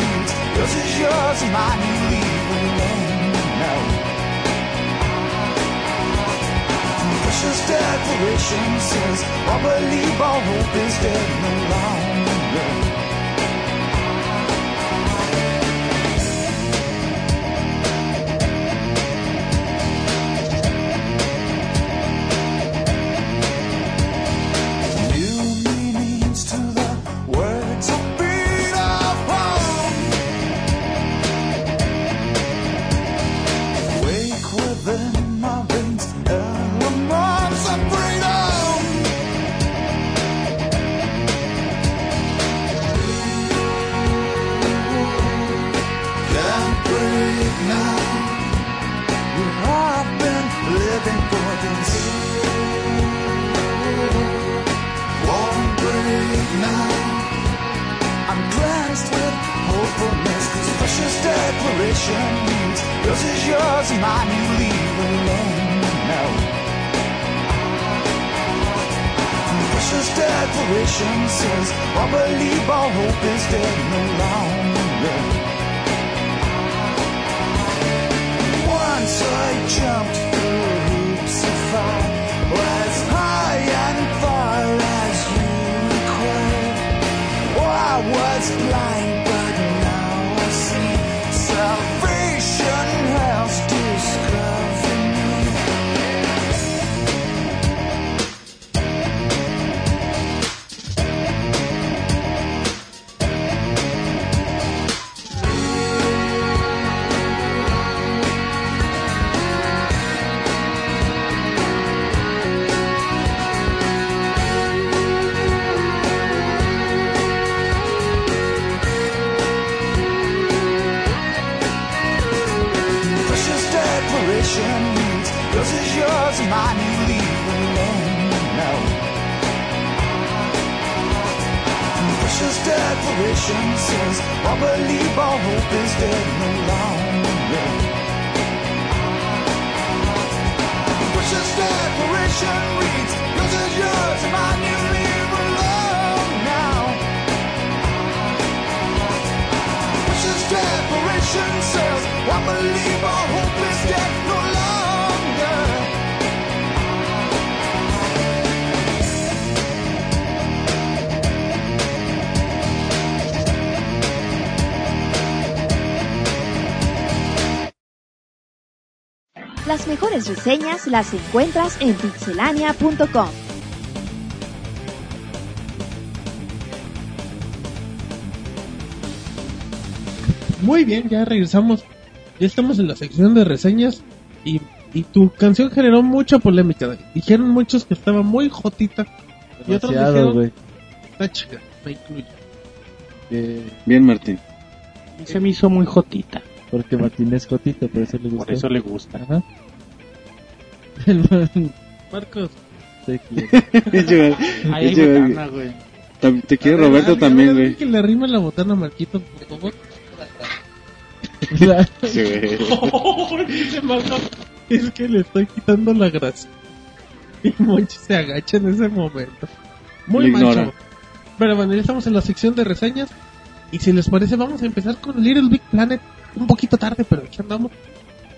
Means yours is yours mine you leave alone now. Precious declaration says, I believe all hope is dead no longer. Now. I'm blessed with hopefulness, cause precious declaration means yours is yours and mine you leave alone now. Precious declaration says, I believe all hope is dead no longer. Once I jumped through hoops of fire, as I was blind. Declaration says, I believe all hope is dead no longer. Precious declaration reads, yours is yours and mine you leave alone now. Precious declaration says, I believe all Las mejores reseñas las encuentras en pixelania.com. Muy bien, ya regresamos. Ya estamos en la sección de reseñas y, y tu canción generó mucha polémica. Dijeron muchos que estaba muy jotita y otros dijeron güey. está chica, me incluye. Que- Bien, Martín. Se me hizo muy jotita. Porque Martín es jotito, por eso le gusta. Por eso le gusta. Ajá. Marcos. Ahí botana, güey. Tam- Te quiere a ver, Roberto también, güey. que le arrime la botana a Marquitos, por favor. Sí, güey. Dice Marco, es que le estoy quitando la grasa. Y Monchi se agacha en ese momento. Muy Le macho. ignora. Pero bueno, ya estamos en la sección de reseñas. Y si les parece, vamos a empezar con Little Big Planet. Un poquito tarde, pero aquí andamos.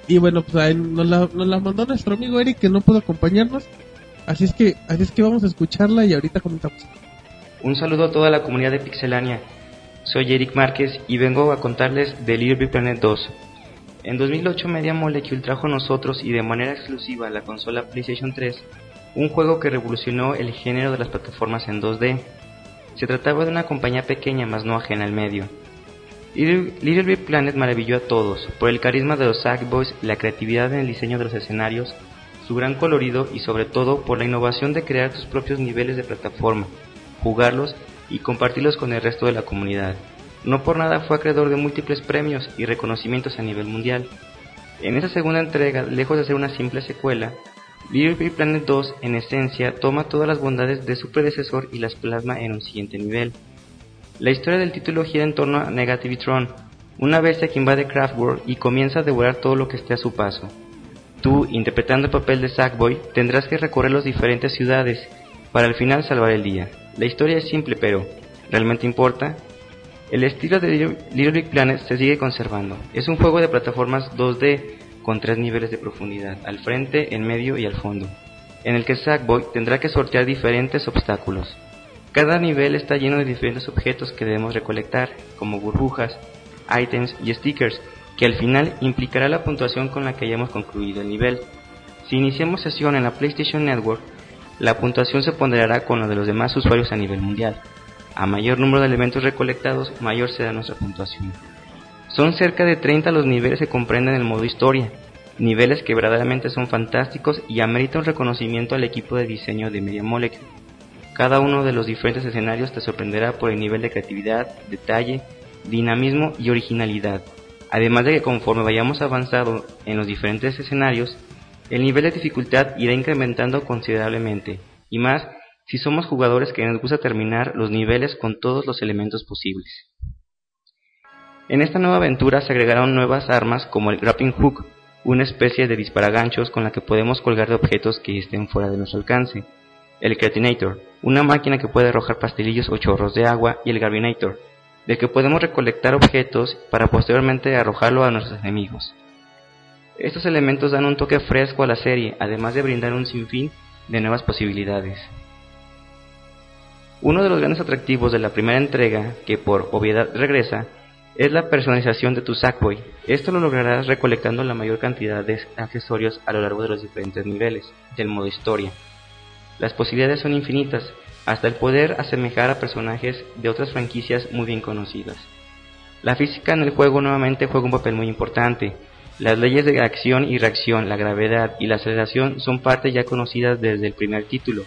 Y bueno, pues ahí nos la, nos la mandó nuestro amigo Eric que no pudo acompañarnos. Así es que, así es que vamos a escucharla y ahorita comentamos. Un saludo a toda la comunidad de Pixelania. Soy Eric Márquez y vengo a contarles de Little Big Planet 2. En 2008 Media Molecule trajo a nosotros y de manera exclusiva a la consola PlayStation 3 un juego que revolucionó el género de las plataformas en 2D. Se trataba de una compañía pequeña más no ajena al medio. Little, Big Planet maravilló a todos por el carisma de los Sackboys, la creatividad en el diseño de los escenarios, su gran colorido y sobre todo por la innovación de crear tus propios niveles de plataforma, jugarlos y compartirlos con el resto de la comunidad. No por nada fue acreedor de múltiples premios y reconocimientos a nivel mundial. En esta segunda entrega, lejos de ser una simple secuela, Little Big Planet 2 en esencia toma todas las bondades de su predecesor y las plasma en un siguiente nivel. La historia del título gira en torno a Negativitron, una bestia que invade Craftworld y comienza a devorar todo lo que esté a su paso. Tú, interpretando el papel de Sackboy, tendrás que recorrer las diferentes ciudades para al final salvar el día. La historia es simple, pero ¿realmente importa? El estilo de Little Big Planet se sigue conservando. Es un juego de plataformas 2D con tres niveles de profundidad, al frente, en medio y al fondo, en el que Sackboy tendrá que sortear diferentes obstáculos. Cada nivel está lleno de diferentes objetos que debemos recolectar, como burbujas, ítems y stickers, que al final implicará la puntuación con la que hayamos concluido el nivel. Si iniciamos sesión en la PlayStation Network, la puntuación se ponderará con la de los demás usuarios a nivel mundial. A mayor número de elementos recolectados, mayor será nuestra puntuación. Son cerca de 30 los niveles que comprenden el modo historia, niveles que verdaderamente son fantásticos y ameritan reconocimiento al equipo de diseño de Media Molecule. Cada uno de los diferentes escenarios te sorprenderá por el nivel de creatividad, detalle, dinamismo y originalidad. Además de que conforme vayamos avanzando en los diferentes escenarios, el nivel de dificultad irá incrementando considerablemente, y más si somos jugadores que nos gusta terminar los niveles con todos los elementos posibles. En esta nueva aventura se agregaron nuevas armas como el Grappling Hook, una especie de disparaganchos con la que podemos colgar de objetos que estén fuera de nuestro alcance, el Cretinator, una máquina que puede arrojar pastelillos o chorros de agua, y el Garbinator, del que podemos recolectar objetos para posteriormente arrojarlo a nuestros enemigos. Estos elementos dan un toque fresco a la serie, además de brindar un sinfín de nuevas posibilidades. Uno de los grandes atractivos de la primera entrega, que por obviedad regresa, es la personalización de tu Sackboy. Esto lo lograrás recolectando la mayor cantidad de accesorios a lo largo de los diferentes niveles del modo historia. Las posibilidades son infinitas, hasta el poder asemejar a personajes de otras franquicias muy bien conocidas. La física en el juego nuevamente juega un papel muy importante. Las leyes de acción y reacción, la gravedad y la aceleración son parte ya conocidas desde el primer título.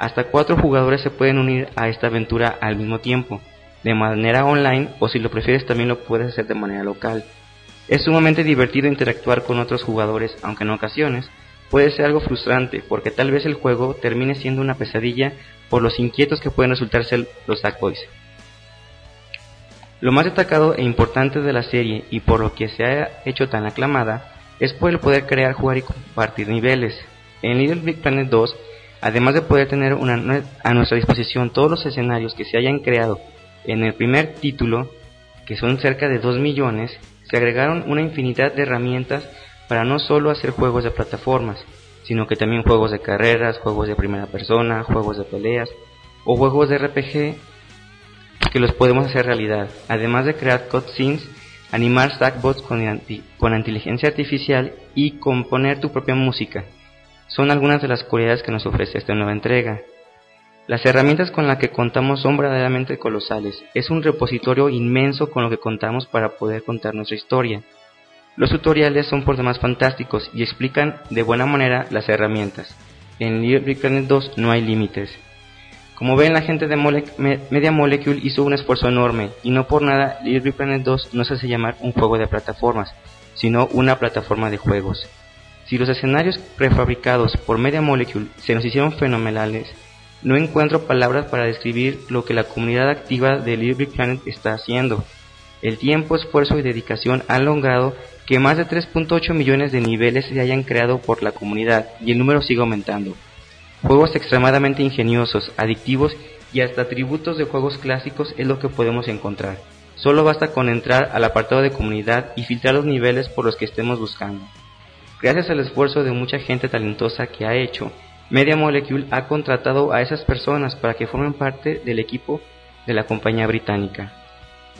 Hasta cuatro jugadores se pueden unir a esta aventura al mismo tiempo, de manera online o si lo prefieres también lo puedes hacer de manera local. Es sumamente divertido interactuar con otros jugadores, aunque en ocasiones puede ser algo frustrante porque tal vez el juego termine siendo una pesadilla por los inquietos que pueden resultar ser los Sackboys. Lo más destacado e importante de la serie y por lo que se ha hecho tan aclamada es por el poder crear, jugar y compartir niveles. En Little Big Planet 2, además de poder tener una- a nuestra disposición todos los escenarios que se hayan creado en el primer título, que son cerca de 2 millones, se agregaron una infinidad de herramientas para no solo hacer juegos de plataformas, sino que también juegos de carreras, juegos de primera persona, juegos de peleas o juegos de RPG que los podemos hacer realidad, además de crear cutscenes, animar stackbots con, con inteligencia artificial y componer tu propia música. Son algunas de las cualidades que nos ofrece esta nueva entrega. Las herramientas con las que contamos son verdaderamente colosales. Es un repositorio inmenso con lo que contamos para poder contar nuestra historia. Los tutoriales son por demás fantásticos y explican de buena manera las herramientas. En Little Big Planet 2 no hay límites. Como ven, la gente de Media Molecule hizo un esfuerzo enorme y no por nada Little Big Planet 2 no se hace llamar un juego de plataformas, sino una plataforma de juegos. Si los escenarios prefabricados por Media Molecule se nos hicieron fenomenales, no encuentro palabras para describir lo que la comunidad activa de Little Big Planet está haciendo. El tiempo, esfuerzo y dedicación han logrado que más de 3.8 millones de niveles se hayan creado por la comunidad y el número sigue aumentando. Juegos extremadamente ingeniosos, adictivos y hasta atributos de juegos clásicos es lo que podemos encontrar. Solo basta con entrar al apartado de comunidad y filtrar los niveles por los que estemos buscando. Gracias al esfuerzo de mucha gente talentosa que ha hecho, Media Molecule ha contratado a esas personas para que formen parte del equipo de la compañía británica.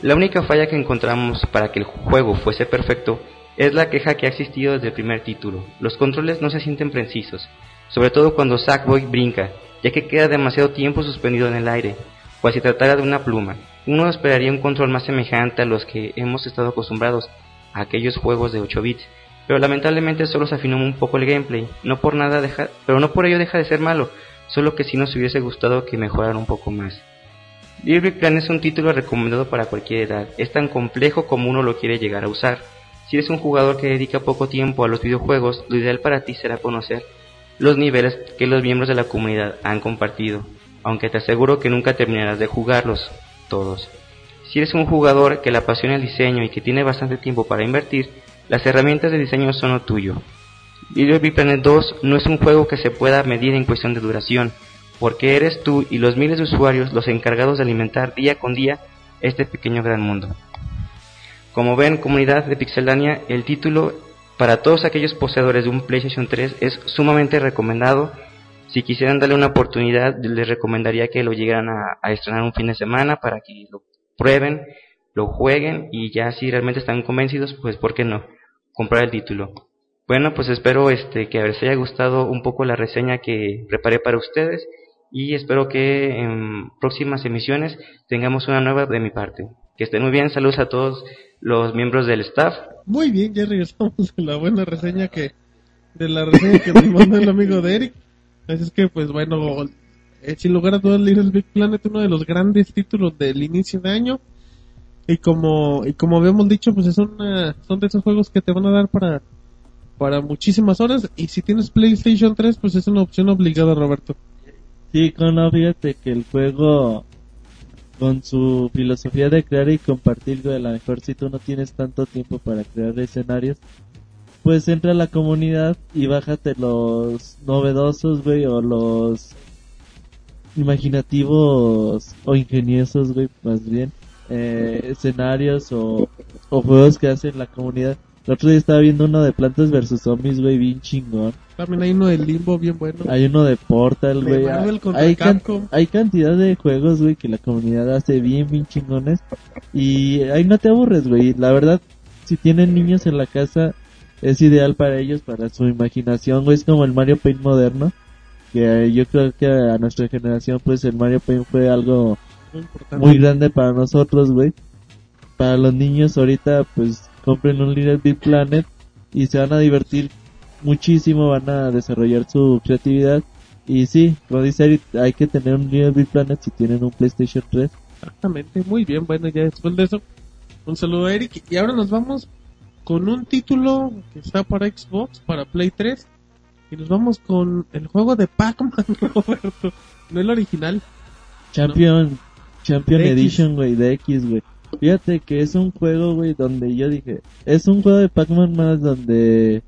La única falla que encontramos para que el juego fuese perfecto es la queja que ha existido desde el primer título. Los controles no se sienten precisos, sobre todo cuando Sackboy brinca, ya que queda demasiado tiempo suspendido en el aire, o si tratara de una pluma. Uno esperaría un control más semejante a los que hemos estado acostumbrados a aquellos juegos de 8 bits, pero lamentablemente solo se afinó un poco el gameplay, no por nada deja, pero no por ello deja de ser malo, solo que sí nos hubiese gustado que mejorara un poco más. Big Planet es un título recomendado para cualquier edad, es tan complejo como uno lo quiere llegar a usar. Si eres un jugador que dedica poco tiempo a los videojuegos, lo ideal para ti será conocer los niveles que los miembros de la comunidad han compartido, aunque te aseguro que nunca terminarás de jugarlos todos. Si eres un jugador que le apasiona el diseño y que tiene bastante tiempo para invertir, las herramientas de diseño son lo tuyo. Little Planet 2 no es un juego que se pueda medir en cuestión de duración, porque eres tú y los miles de usuarios los encargados de alimentar día con día este pequeño gran mundo. Como ven, comunidad de Pixelania, el título para todos aquellos poseedores de un PlayStation 3 es sumamente recomendado. Si quisieran darle una oportunidad, les recomendaría que lo llegaran a, estrenar un fin de semana para que lo prueben, lo jueguen y ya si realmente están convencidos, pues ¿por qué no? Comprar el título. Bueno, pues espero este que les haya gustado un poco la reseña que preparé para ustedes y espero que en próximas emisiones tengamos una nueva de mi parte. Que estén muy bien, saludos a todos los miembros del staff. Muy bien, ya regresamos de la buena reseña que de la reseña que nos mandó el amigo de Eric. Así es que, pues bueno, eh, sin lugar a dudas, Little Big Planet, uno de los grandes títulos del inicio de año. Y como, y como habíamos dicho, pues es una, son de esos juegos que te van a dar para, para muchísimas horas. Y si tienes PlayStation 3, pues es una opción obligada, Roberto. Sí, no, fíjate que el juego con su filosofía de crear y compartir, güey, a lo mejor si tú no tienes tanto tiempo para crear escenarios, pues entra a la comunidad y bájate los novedosos, güey, o los imaginativos o ingeniosos, güey, más bien, eh, escenarios o, o juegos que hace la comunidad. El otro día estaba viendo uno de Plantas versus Zombies, güey, bien chingón. También hay uno de Limbo bien bueno. Hay uno de Portal, güey. Hay, can- hay cantidad de juegos, güey, que la comunidad hace bien, bien chingones. Y ahí no te aburres, güey. La verdad, si tienen niños en la casa, es ideal para ellos, para su imaginación, güey. Es como el Mario Paint moderno. Que yo creo que a nuestra generación, pues el Mario Paint fue algo Muy muy grande para nosotros, güey. Para los niños ahorita, pues compren un Little Big Planet y se van a divertir muchísimo, van a desarrollar su creatividad. Y sí, como dice Eric, hay que tener un Little Big Planet si tienen un PlayStation 3. Exactamente, muy bien. Bueno, ya después de eso, un saludo a Eric. Y ahora nos vamos con un título que está para Xbox, para Play 3. Y nos vamos con el juego de Pac-Man, Roberto. No el original. Champion, Champion De. Edition, güey, de X, güey. Fíjate que es un juego, güey, donde yo dije, es un juego de Pac-Man más donde,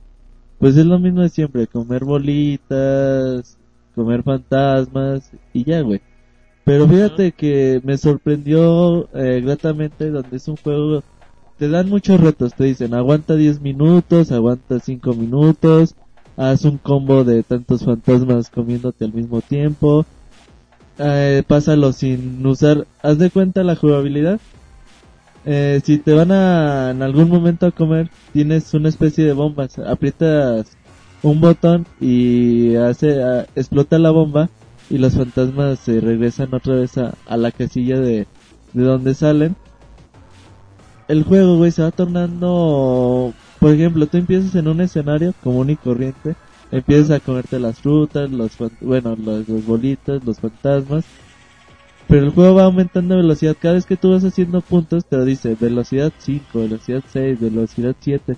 pues es lo mismo de siempre, comer bolitas, comer fantasmas y ya, güey. Pero fíjate que me sorprendió eh, gratamente donde es un juego, te dan muchos retos, te dicen, aguanta 10 minutos, aguanta 5 minutos, haz un combo de tantos fantasmas comiéndote al mismo tiempo, eh, pásalo sin usar, haz de cuenta la jugabilidad. Eh, si te van a en algún momento a comer, tienes una especie de bombas, aprietas un botón y hace explota la bomba y los fantasmas se regresan otra vez a, a la casilla de, de donde salen. El juego, güey, se va tornando, por ejemplo, tú empiezas en un escenario común y corriente, empiezas a comerte las frutas, los, bueno, los bolitas, los fantasmas, pero el juego va aumentando velocidad. Cada vez que tú vas haciendo puntos, te lo dice velocidad 5, velocidad 6, velocidad 7.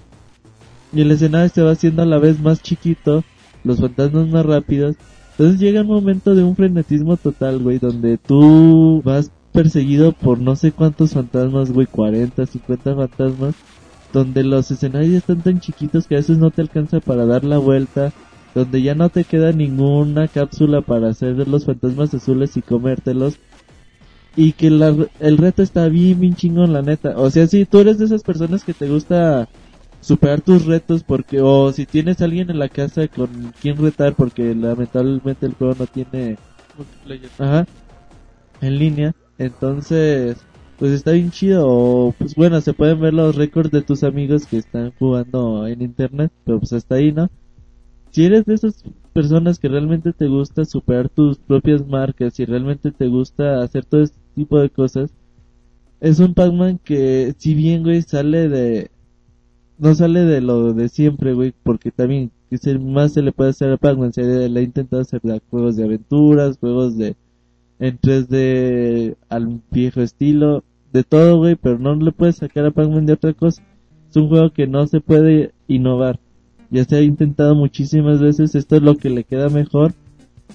Y el escenario se va haciendo a la vez más chiquito, los fantasmas más rápidos. Entonces llega un momento de un frenetismo total, güey, donde tú vas perseguido por no sé cuántos fantasmas, güey, 40, 50 fantasmas, donde los escenarios están tan chiquitos que a veces no te alcanza para dar la vuelta, donde ya no te queda ninguna cápsula para hacer los fantasmas azules y comértelos. Y que la- el reto está bien, bien chingón, la neta. O sea, si tú eres de esas personas que te gusta superar tus retos porque, o si tienes alguien en la casa con quien retar porque lamentablemente el juego no tiene Multiplayer. Ajá. En línea. Entonces, pues está bien chido. O, pues bueno, se pueden ver los récords de tus amigos que están jugando en internet. Pero pues hasta ahí, ¿no? Si eres de esas personas que realmente te gusta superar tus propias marcas y realmente te gusta hacer todo este tipo de cosas, es un Pac-Man que, si bien, güey, sale de. No sale de lo de siempre, güey, porque también, que más se le puede hacer a Pac-Man, se le ha intentado hacer juegos de aventuras, juegos de. en 3D al viejo estilo, de todo, güey, pero no le puedes sacar a Pac-Man de otra cosa. Es un juego que no se puede innovar. Ya se ha intentado muchísimas veces, esto es lo que le queda mejor.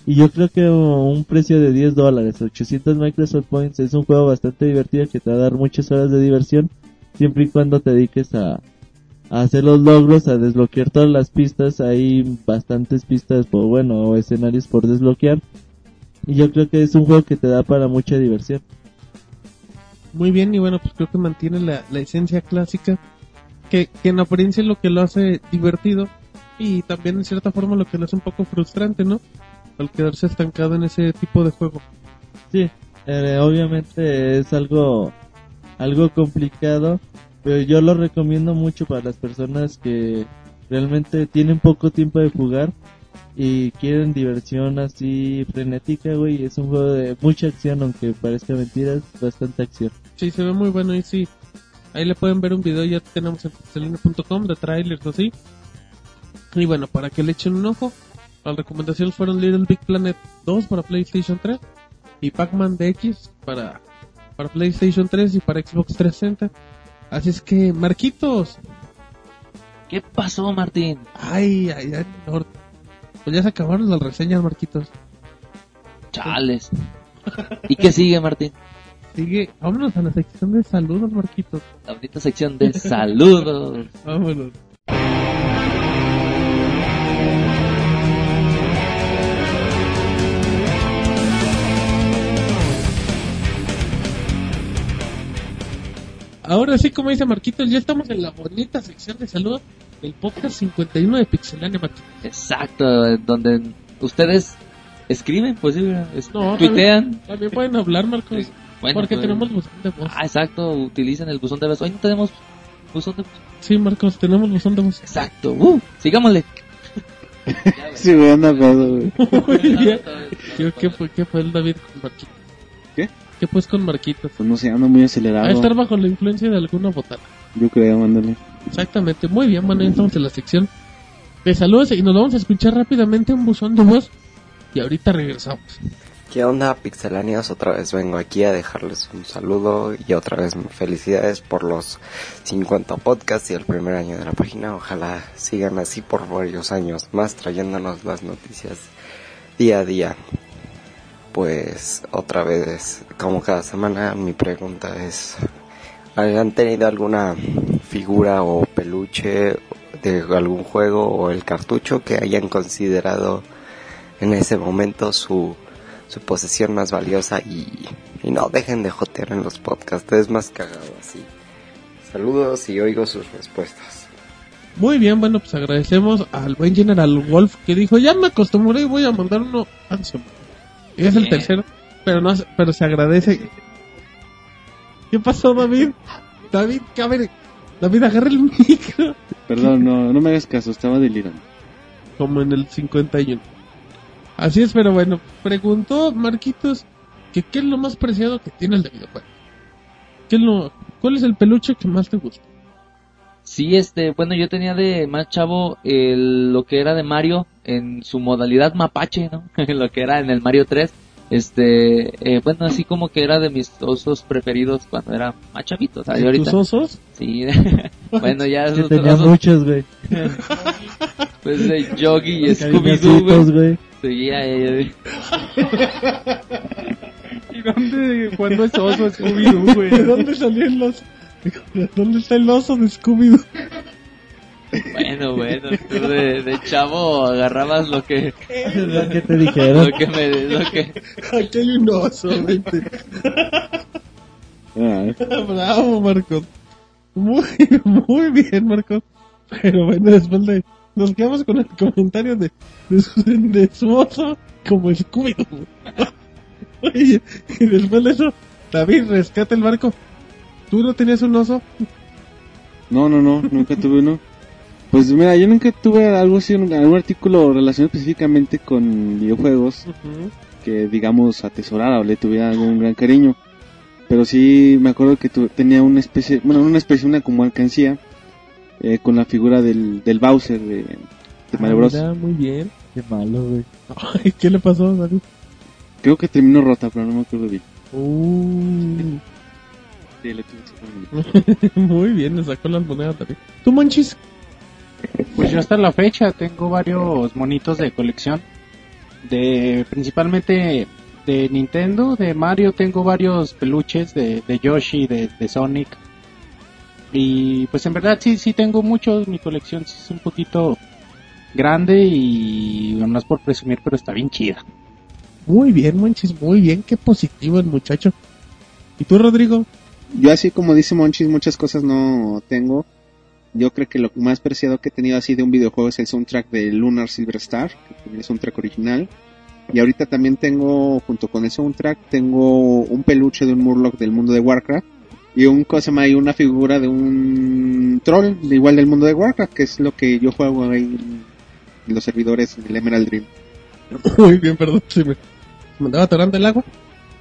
Y yo creo que un precio de 10 dólares, 800 Microsoft Points, es un juego bastante divertido que te va a dar muchas horas de diversión, siempre y cuando te dediques a, hacer los logros, a desbloquear todas las pistas. Hay bastantes pistas, por, bueno, o escenarios por desbloquear. Y yo creo que es un juego que te da para mucha diversión. Muy bien, y bueno, pues creo que mantiene la, la esencia clásica, que, que en apariencia es lo que lo hace divertido, y también en cierta forma lo que lo hace un poco frustrante, ¿no? Al quedarse estancado en ese tipo de juego. Sí, eh, obviamente es algo, algo complicado, pero yo lo recomiendo mucho para las personas que realmente tienen poco tiempo de jugar y quieren diversión así frenética, güey. Es un juego de mucha acción, aunque parezca mentira, es bastante acción. Sí, se ve muy bueno y sí. Ahí le pueden ver un video, ya tenemos en de trailers así. Y bueno, para que le echen un ojo, las recomendaciones fueron Little Big Planet 2 para PlayStation 3 y Pac-Man DX para, para PlayStation 3 y para Xbox 360. Así es que, Marquitos, ¿Qué pasó, Martín? ay, ay, ay. Pues ya se acabaron las reseñas, Marquitos. Chales. ¿Y qué sigue, Martín? Sigue, vámonos a la sección de saludos, Marquitos. La bonita sección de saludos. Vámonos. Ahora sí, como dice Marquitos, ya estamos en la bonita sección de saludos del podcast 51 de Pixelania, Marquitos. Exacto, en donde ustedes escriben, pues sí, es- No, tuitean. También, también pueden hablar, Marcos. Bueno, porque pues, tenemos buzón de voz. Ah, exacto, utilicen el buzón de voz. Hoy no tenemos buzón de voz. Sí, Marcos, tenemos buzón de voz. Exacto, uh, sigámosle. Sí, güey, anda pedo, güey. Muy bien. ¿Qué, qué fue, ¿Qué fue el David con Marquitos? ¿Qué? ¿Qué pues con Marquitos? Pues no sé, anda muy A acelerado. estar bajo la influencia de alguna botana. Yo creo, ándale. Exactamente, muy bien, bueno, ya estamos en la sección de saludos y nos vamos a escuchar rápidamente un buzón de voz y ahorita regresamos. ¿Qué onda, pixelanios? Otra vez vengo aquí a dejarles un saludo y otra vez felicidades por los 50 podcasts y el primer año de la página. Ojalá sigan así por varios años más trayéndonos las noticias día a día. Pues otra vez, como cada semana, mi pregunta es, ¿Han tenido alguna figura o peluche de algún juego o el cartucho que hayan considerado en ese momento su, su posesión más valiosa y, no dejen de jotear en los podcasts, es más cagado así. Saludos y oigo sus respuestas. Muy bien, bueno, pues agradecemos al buen General Wolf que dijo, ya me acostumbré y voy a mandar uno es el tercero, pero no, pero se agradece. ¿Qué pasó, David? David, ver, David, agarra el micro. Perdón, no, no me hagas caso, estaba delirando. Como en el 51. Así es, pero bueno, preguntó Marquitos que qué es lo más preciado que tiene el de videojuego. ¿Qué es lo, ¿Cuál es el peluche que más te gusta? Sí, este, bueno, yo tenía de más chavo el, lo que era de Mario en su modalidad mapache, ¿no? lo que era en el Mario 3. Este, eh, bueno, así como que era de mis osos preferidos cuando era más chavito. O sea, ¿De yo ahorita, tus osos? Sí, bueno, ya Que esos tenía osos, muchos, güey. pues de Yogi y Scooby-Doo, güey. Seguía eh, ¿Y dónde, cuándo es oso Scooby-Doo, güey? ¿De dónde salió el oso? ¿Dónde está el oso de Scooby-Doo? Bueno, bueno, tú de, de chavo agarrabas lo que, Lo que te dijeron. lo que me, lo que, Aquí hay un oso, vente. Ah, Bravo, Marcos. Muy, muy bien, Marcos. Pero bueno, después de... Nos quedamos con el comentario de, de, su, de su oso como Scooby-Doo. Oye, y después de eso, David, rescata el barco. ¿Tú no tenías un oso? No, no, no, nunca tuve uno. Pues mira, yo nunca tuve algo así, algún artículo relacionado específicamente con videojuegos que, digamos, atesorara o le tuviera algún gran cariño. Pero sí me acuerdo que tu- tenía una especie, bueno, una especie, una como alcancía eh, con la figura del, del Bowser de, de Mario Ah, Bros. mira, muy bien. Qué malo, güey. Ay, ¿qué le pasó, David? Creo que terminó rota, pero no me acuerdo bien. Uh, Sí, le tuve muy bien, le sacó las monedas David. ¿Tú, Monchis? Pues yo hasta la fecha tengo varios monitos de colección. De principalmente de Nintendo, de Mario tengo varios peluches de, de Yoshi, de, de Sonic. Y pues en verdad sí, sí tengo muchos, mi colección sí es un poquito grande y no es por presumir, pero está bien chida. Muy bien, Monchis, muy bien. Qué positivo el muchacho. ¿Y tú, Rodrigo? Yo así como dice Monchis, muchas cosas no tengo. Yo creo que lo más preciado que he tenido así de un videojuego es el soundtrack de Lunar Silver Star, que es un track original. Y ahorita también tengo, junto con el soundtrack, tengo un peluche de un Murloc del mundo de Warcraft. Y un cosa más, y una figura de un troll, igual del mundo de Warcraft, que es lo que yo juego ahí en, los servidores del Emerald Dream. Muy bien, perdón, se me, me andaba atorando el agua.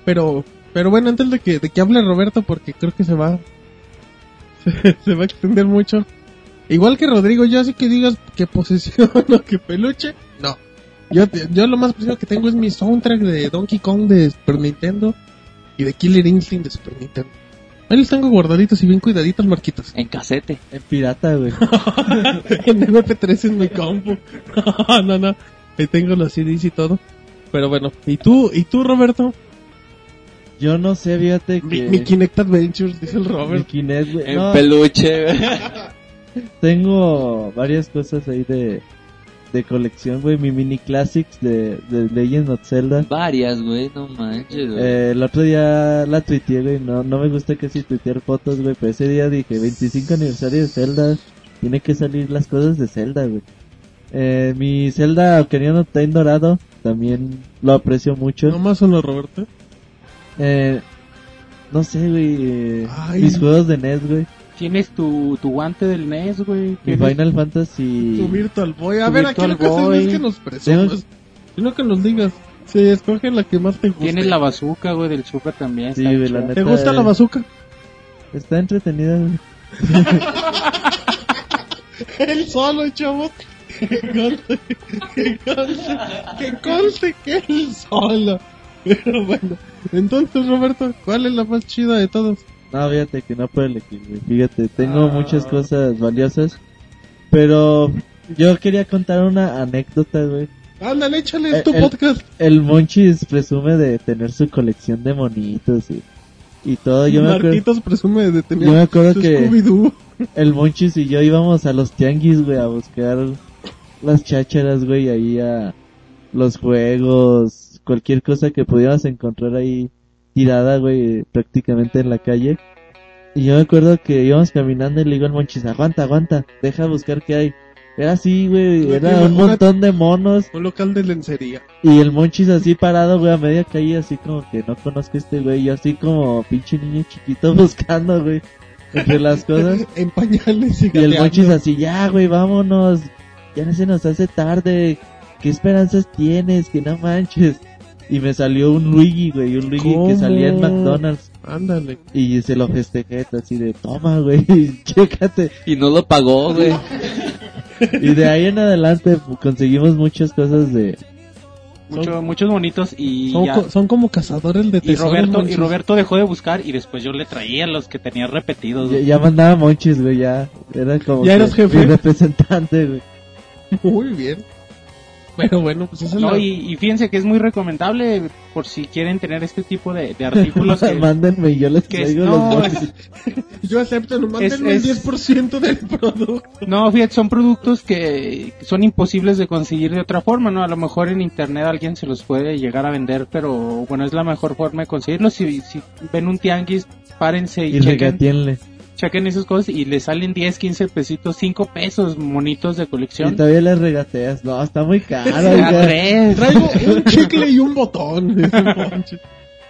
Pero, pero bueno, antes de que, de que hable Roberto, porque creo que se va, se, se va a extender mucho. Igual que Rodrigo, yo así que digas que posesión o que peluche, no. Yo, yo lo más preciado que tengo es mi soundtrack de Donkey Kong de Super Nintendo y de Killer Instinct de Super Nintendo. Ahí los tengo guardaditos y bien cuidaditos, marquitos. en casete. En pirata, güey. en MP3 en mi compu. no, no. Ahí tengo los CDs y todo. Pero bueno, ¿y tú, y tú Roberto? Yo no sé, fíjate Mi, que... mi Kinect Adventures, dice el Mi Robert. Kinect, güey. En No, peluche, güey. tengo varias cosas ahí de, de colección, güey. Mi mini classics de, de Legend of Zelda. Varias, güey, no manches, güey. Eh, el otro día la tuiteé, güey. No, no me gusta casi tuitear fotos, güey. Pero ese día dije 25 aniversario de Zelda. Tiene que salir las cosas de Zelda, güey. Eh, mi Zelda Ocarina of Time dorado también lo aprecio mucho. Nomás uno, Roberto. Eh, no sé, güey. eh, Ay. mis juegos de NES, güey. Tienes tu, tu guante del NES, güey. Mi Final Fantasy. Tu Virtual Boy. A Tu ver, aquí lo que es que nos presumas. Sino que nos digas. Sí, escoge la que más te guste. Tienes la bazooka, güey, del Super también. Sí, güey, la ¿Te neta, gusta la bazooka? Está entretenida, güey. Él solo, chavos. Que conste, que conste, que conste que él solo. Pero bueno, entonces Roberto, ¿cuál es la más chida de todos? No, fíjate que no puedo elegir. Fíjate, tengo Ah. muchas cosas valiosas. Pero yo quería contar una anécdota, güey. Ándale, échale Eh, tu el- podcast. El Monchis presume de tener su colección de monitos y... y todo. Yo me acuerdo, Marquitos presume de tener yo me acuerdo su que el Monchis y yo íbamos a los tianguis, güey, a buscar las chácharas, güey, ahí a los juegos, cualquier cosa que pudiéramos encontrar ahí tirada, güey, prácticamente en la calle. Y yo me acuerdo que íbamos caminando y le digo al Monchis, aguanta, aguanta, deja buscar qué hay. Era así, güey, era un montón de monos. Un local de lencería. Y el Monchis así parado, güey, a media calle, así como que no conozco a este güey. Yo así como pinche niño chiquito buscando, güey, entre las cosas. en pañales y Y el. Monchis así, ya, güey, vámonos. Ya no se nos hace tarde. ¿Qué esperanzas tienes? Que no manches. Y me salió un Luigi, güey, un Luigi que salía en McDonald's. Ándale. Y se lo festejé, así de, toma, güey, chécate. Y no lo pagó, güey. Y de ahí en adelante pues, conseguimos muchas cosas de... Mucho- muchos bonitos y Son, ya. co- son como cazadores de Y tesoros. Roberto, y. Roberto dejó de buscar y después yo le traía los que tenía repetidos. Ya, ya mandaba monchis, güey, ya. Era como ¿Ya que eras jefe? mi representante, güey. Muy bien. Pero bueno, pues esa es No, la... y, y fíjense que es muy recomendable por si quieren tener este tipo de, de artículos. que- Mándenme y yo les que es- traigo no, los monchis. Yo acepto, no mándenme Es- el es- 10% del producto. No, fíjate, son productos que son imposibles de conseguir de otra forma, ¿no? A lo mejor en internet alguien se los puede llegar a vender, pero bueno, es la mejor forma de conseguirlos. Si, si ven un tianguis, párense y, Y chequen. Chequen esas cosas y le salen 10, 15 pesitos, 5 pesos monitos de Y colección. todavía les regateas. No, está muy caro. Traigo un chicle y un botón.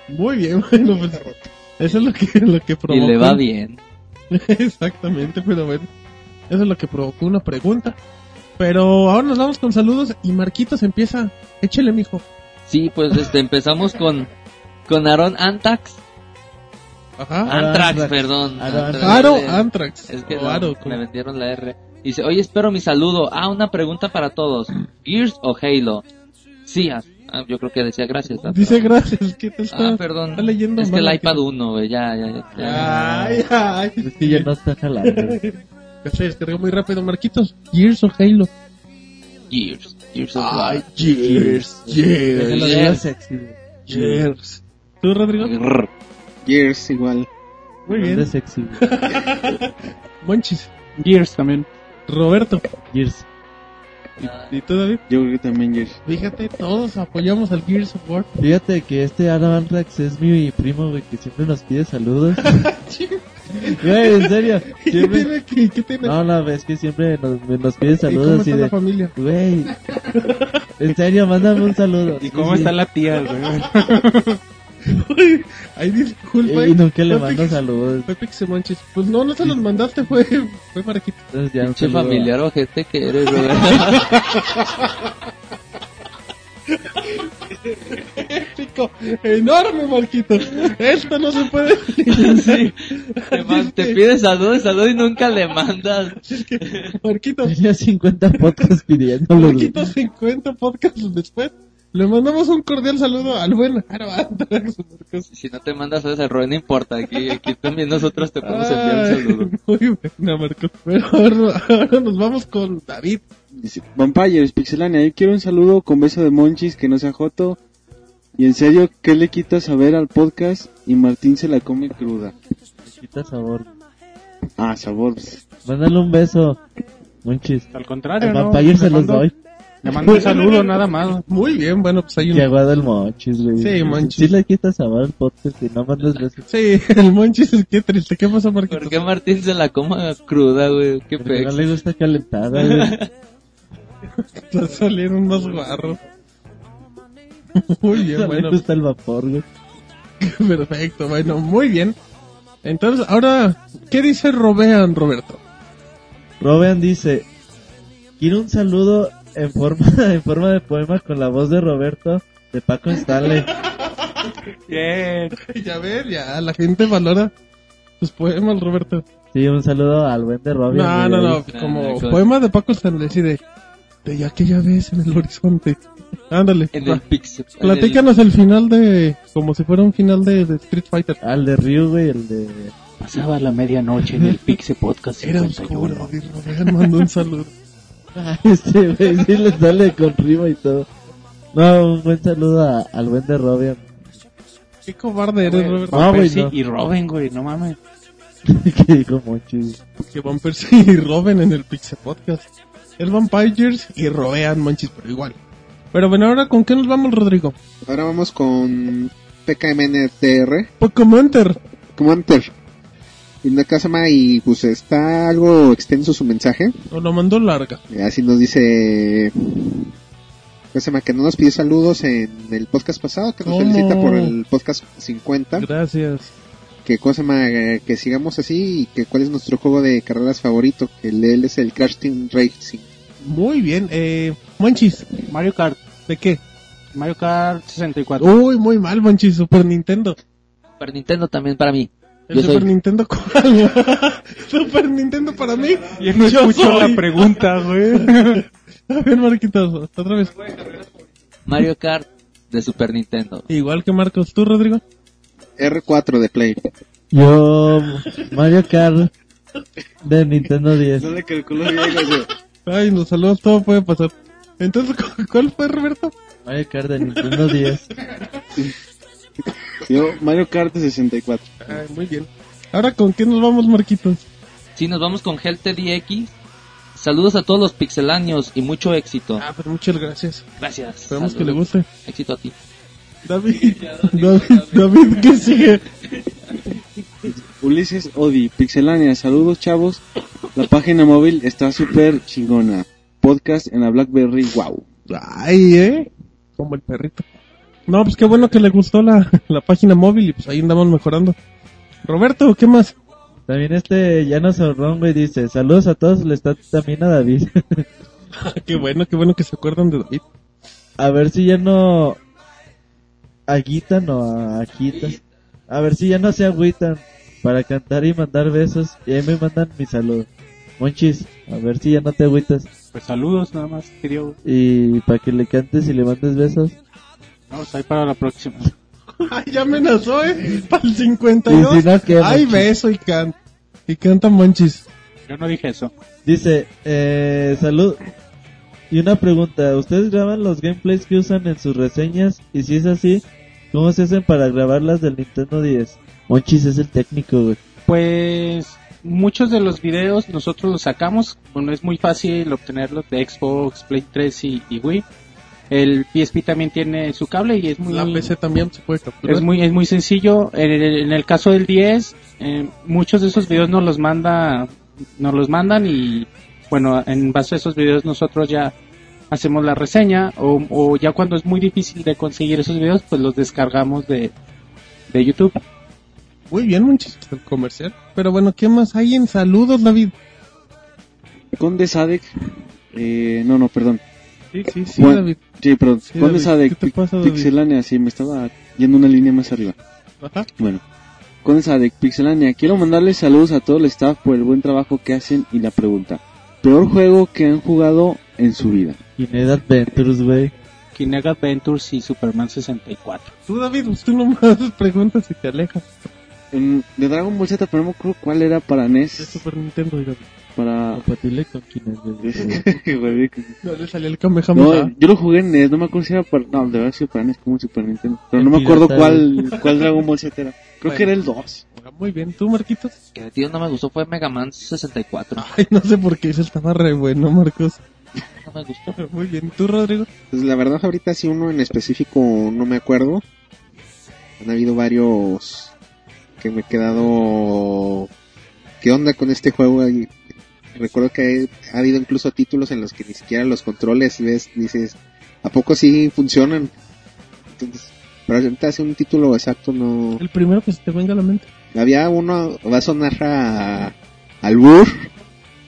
Muy bien, bueno, pues eso es lo que, lo que Y provocó. le va bien. Exactamente, pero bueno. Eso es lo que provocó una pregunta. Pero ahora nos vamos con saludos y Marquitos empieza. Échele, mijo. Sí, pues este, empezamos con, con Aaron Antax. Ajá. Antrax, Antrax. perdón. Aro Antrax. Aro Antrax. Es que no, Aro, me vendieron la R. Dice, oye, espero mi saludo. Ah, una pregunta para todos. ¿Gears o Halo? Sí, ah, ah, yo creo que decía gracias. ah, Dice gracias. ¿Qué te está? Ah, perdón. está leyendo es que el iPad 1, güey, ya, ya, ya. ya. Ay, ay. Es que ya no está jalando. Ya Se descargó muy rápido, Marquitos. Gears o Halo. Gears. Gears of Ay. Gears. Gears. sexy. güey. Gears. ¿Tú, Rodrigo? Gears igual. Muy De bien. sexy. güey. Monchis. Gears también. Roberto. Gears. ¿Y tú, David? Yo creo que también Gears. Fíjate, todos apoyamos al Gears of War. Fíjate que este Aaron Antrax es mi primo, güey, que siempre nos pide saludos. Güey, en serio. ¿Qué Siempre... ¿Qué, qué tiene? No, no, es que siempre nos, nos pide ¿Y cómo saludos y está la de... familia? Güey, en serio, mándame un saludo. ¿Y cómo Sí, está sí. la tía, güey? Ay, disculpa. Y nunca le mando saludos. Fue Pixemonchis. Pues no, no se los mandaste, fue, fue Marquito. Entonces ya un Pinche familiar ojete que eres. Épico, enorme, Marquito. Esto no se puede. sí. Te, man- te pide salud, salud y nunca le mandas. Marquito, Tenía 50 podcasts pidiéndolo. güey. Marquito 50 podcasts después. Le mandamos un cordial saludo al buen Antrax. Si no te mandas a ese rol, no importa. Aquí, aquí también nosotros te podemos enviar un saludo. Muy buena, Marcos. Pero ahora, ahora nos vamos con David. Dice, Vampires, Pixelania, yo quiero un saludo con beso de Monchis, que no sea joto. Y en serio, ¿qué le quita saber al podcast? Y Martín se la come cruda. Le quita sabor. Ah, sabor. Mándale un beso. Monchis. Al contrario, Al ¿no? Vampire se los mando- doy. Le mando un saludo nada más. Muy bien, bueno, pues hay un... aguado el Monchis, güey. Sí, Monchis. Sí le quita sabor al podcast y no mandas besos. Sí, el Monchis es que triste. ¿Qué pasa, Marquito? ¿Por qué Martín se la coma cruda, güey? Qué Porque no le gusta calentada, güey. Te salieron más guarros. Muy bien, bueno. gusta el vapor, güey. Perfecto, bueno, muy bien. Entonces, ahora, ¿qué dice Robean, Roberto? Robean dice, quiero un saludo en forma, en forma de poema con la voz de Roberto de Paco Stanley. Bien. Ya ves, ya la gente valora tus poemas, Roberto. Sí, un saludo al buen de Robean. No, no, güey. no, como Ah, poemas de Paco Stanley, sí, de, de ya que ya ves en el horizonte. Ándale, En el pixel. platícanos el final de, como si fuera un final de, de Street Fighter. Al de Ryu, güey, el de... Pasaba la medianoche en el Pixe Podcast Era 51. oscuro, y Robean mandó un saludo. Este, güey, sí le sale con rima y todo. No, un buen saludo a- al buen de Robean. Qué cobarde eres, Roberto. No, güey, no. y Robin, güey, no mames. ¿Qué dijo Monchis? Que Van Persie y Robin en el Pixel Podcast. Es Vampires y robean manchis, pero igual. Pero bueno, ahora con qué nos vamos, Rodrigo? Ahora vamos con PKMNTR. Pokémonter. Commander. Y una casa más y pues está algo extenso su mensaje. Nos lo mandó larga. Eh, Así nos dice ¿cómo se llama? que no nos pidió saludos en el podcast pasado, que nos felicita por el podcast 50, Gracias. que cosa más, eh, que sigamos así y que cuál es nuestro juego de carreras favorito, que el- él es el Crash Team Racing. Muy bien. Eh, Monchis, Mario Kart. ¿de qué? Mario Kart 64. Uy, muy mal, Monchis. Super Nintendo. Super Nintendo también para mí. ¿El Yo Super soy Nintendo cuál? Super Nintendo para mí. Y no Yo escucho soy. la pregunta, güey. A ver, Marquitos, otra vez. Mario Kart de Super Nintendo. Igual que Marcos, ¿tú, Rodrigo? R4 de Play. Yo, Mario Kart de Nintendo 10. No le calculo bien, güey. Ay, los saludos, todo puede pasar. Entonces, ¿cu- ¿cuál fue, Roberto? Mario Kart de Nintendo 10. Yo, Mario Kart de 64. Ay, muy bien. Ahora, ¿con qué nos vamos, Marquitos? Si nos vamos con Gel TDX. Saludos a todos los pixeláneos y mucho éxito. Ah, pero muchas gracias. Gracias. Esperamos que le guste. Éxito a ti. David, David, David, ¿qué sigue? Ulises Odi, Pixelania, saludos chavos. La página móvil está súper chingona. Podcast en la Blackberry, wow. Ay, ¿eh? Como el perrito. No, pues qué bueno que le gustó la, la página móvil y pues ahí andamos mejorando. Roberto, ¿qué más? También este Llano Zorrón, güey, dice, saludos a todos, le está también a David. qué bueno, qué bueno que se acuerdan de David. a ver si ya no aguitan o agitan. A ver si ya no se agüitan para cantar y mandar besos. Y ahí me mandan mi saludo. Monchis, a ver si ya no te agüitas. Pues saludos nada más, querido. Y para que le cantes y le mandes besos. Vamos ahí para la próxima. Ay, ya amenazó, ¿eh? Para el 52. Y si no, ¿qué, Ay, beso y canta. Y canta Monchis. Yo no dije eso. Dice, eh, salud. Y una pregunta, ¿ustedes graban los gameplays que usan en sus reseñas? Y si es así, ¿cómo se hacen para grabarlas del Nintendo 10? Monchis es el técnico, güey. Pues muchos de los videos nosotros los sacamos. Bueno, es muy fácil obtenerlos de Xbox, Play 3 y, y Wii. El PSP también tiene su cable y es muy La PC también se puede capturar. es muy es muy sencillo. En el, en el caso del 10, eh, muchos de esos videos nos los manda nos los mandan y bueno, en base a esos videos nosotros ya hacemos la reseña o, o ya cuando es muy difícil de conseguir esos videos, pues los descargamos de de YouTube. Muy bien, Monchis, el comercial. Pero bueno, ¿qué más hay en saludos, David? Conde Sadek, eh, no, no, perdón. Sí, sí, sí, Juan- David. Sí, perdón. Sí, Conde David, Sadek, ¿qué te Pi- pasa? Pixelania, sí, me estaba yendo una línea más arriba. Ajá. Bueno, Conde Sadek, Pixelania, quiero mandarles saludos a todo el staff por el buen trabajo que hacen y la pregunta. Peor juego que han jugado en su vida. Kinect Adventures, güey. Kinect Adventures y Superman 64. Tú, David, tú nomás preguntas y te alejas. En- de Dragon Ball Z, pero no me acuerdo cuál era para De NES. Super Nintendo, David. Para... Compatible con No le salió el Kamehameha. No, yo lo jugué en NES, no me acuerdo si era para... No, de verdad sí para NES como Super Nintendo. Pero no me acuerdo cuál, cuál Dragon Ball Z era. Creo Bueno. que era el 2. Muy bien, ¿tú, Marquitos? Que tío no me gustó fue Mega Man 64. Ay, no sé por qué ese estaba re bueno, Marcos. No me gustó. Muy bien, ¿tú, Rodrigo? Pues la verdad ahorita sí uno en específico no me acuerdo. Han habido varios que me he quedado... ¿Qué onda con este juego? Y recuerdo que ha habido incluso títulos en los que ni siquiera los controles ves, dices, ¿a poco sí funcionan? Entonces, pero ahorita hace un título exacto no... El primero que se te venga a la mente. Había uno, va a sonar a... Albur,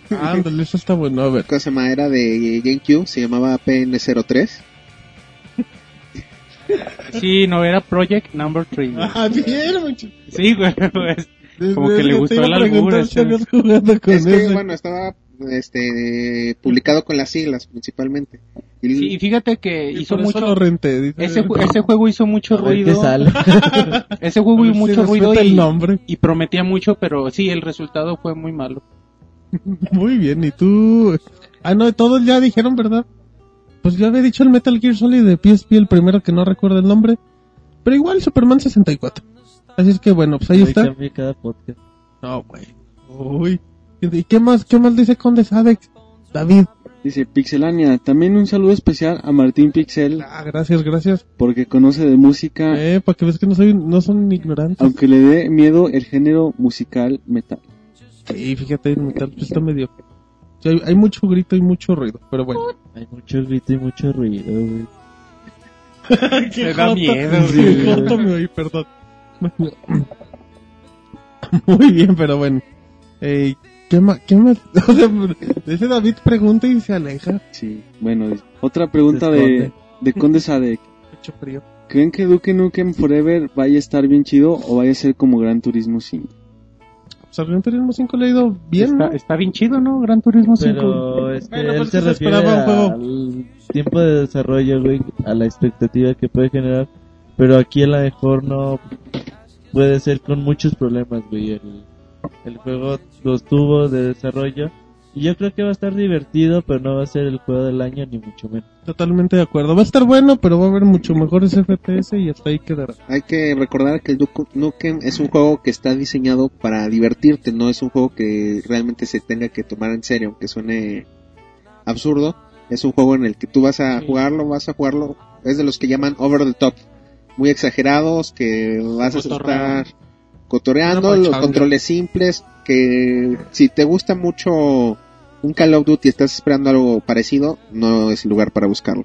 Ah, ándale, eso está bueno. A ver. ¿cómo se llama? Era de GameCube, se llamaba PN03. Sí, no era Project Number 3. Ah, bien, mucho. Sí, güey. pues, Como que le gustó iba el a preguntar albur. si ese. habías jugado con Es que, bueno, estaba este, publicado con las siglas principalmente. Y Sí, y fíjate que Y hizo mucho... lo renté. dice. Ese, ju- ese juego hizo mucho ruido. Ese juego hizo si mucho ruido respeta y, el nombre. y prometía mucho, pero sí, el resultado fue muy malo. Muy bien, ¿y tú? Ah, no, todos ya dijeron, ¿verdad? Pues yo había dicho el Metal Gear Solid de PSP, el primero que no recuerdo el nombre. pero igual Superman 64. Así es que bueno, pues ahí está. cada podcast. No, güey. Uy. ¿Y qué más, qué más dice Conde Sadek? David. Dice Pixelania, también un saludo especial a Martín Pixel Ah, gracias, gracias. porque conoce de música, Eh, para que ves que no soy, no son ignorantes. aunque le dé miedo el género musical metal. Sí, fíjate, el metal pues, está medio. Sí, hay, hay mucho grito y mucho ruido, pero bueno. Hay mucho grito y mucho ruido, güey. Me da miedo, güey. me oí, perdón. Muy bien, pero bueno. Eh, ¿Qué más? ¿Qué más? O sea, ese David pregunta y se aleja. Sí, bueno, otra pregunta de, de Conde Sadek. Mucho frío. ¿Creen que Duke Nukem Forever vaya a estar bien chido o vaya a ser como Gran Turismo 5? Pues al Gran Turismo 5 le ha ido bien, está, ¿no? está bien chido, ¿no? Gran Turismo 5. Pero es que Bueno, él pues se se esperaba un juego. al tiempo de desarrollo, güey, a la expectativa que puede generar. Pero aquí a lo mejor no puede ser con muchos problemas, güey. El, el juego los tuvo de desarrollo. Y yo creo que va a estar divertido, pero no va a ser el juego del año, ni mucho menos. Totalmente de acuerdo. Va a estar bueno, pero va a haber mucho mejores FPS y hasta ahí quedará. Hay que recordar que el Duke Nukem es un juego que está diseñado para divertirte, no es un juego que realmente se tenga que tomar en serio, aunque suene absurdo. Es un juego en el que tú vas a jugarlo, vas a jugarlo, es de los que llaman over the top, muy exagerados, que vas a estar cotoreando, los controles simples, que si te gusta mucho un Call of Duty y estás esperando algo parecido, no es el lugar para buscarlo.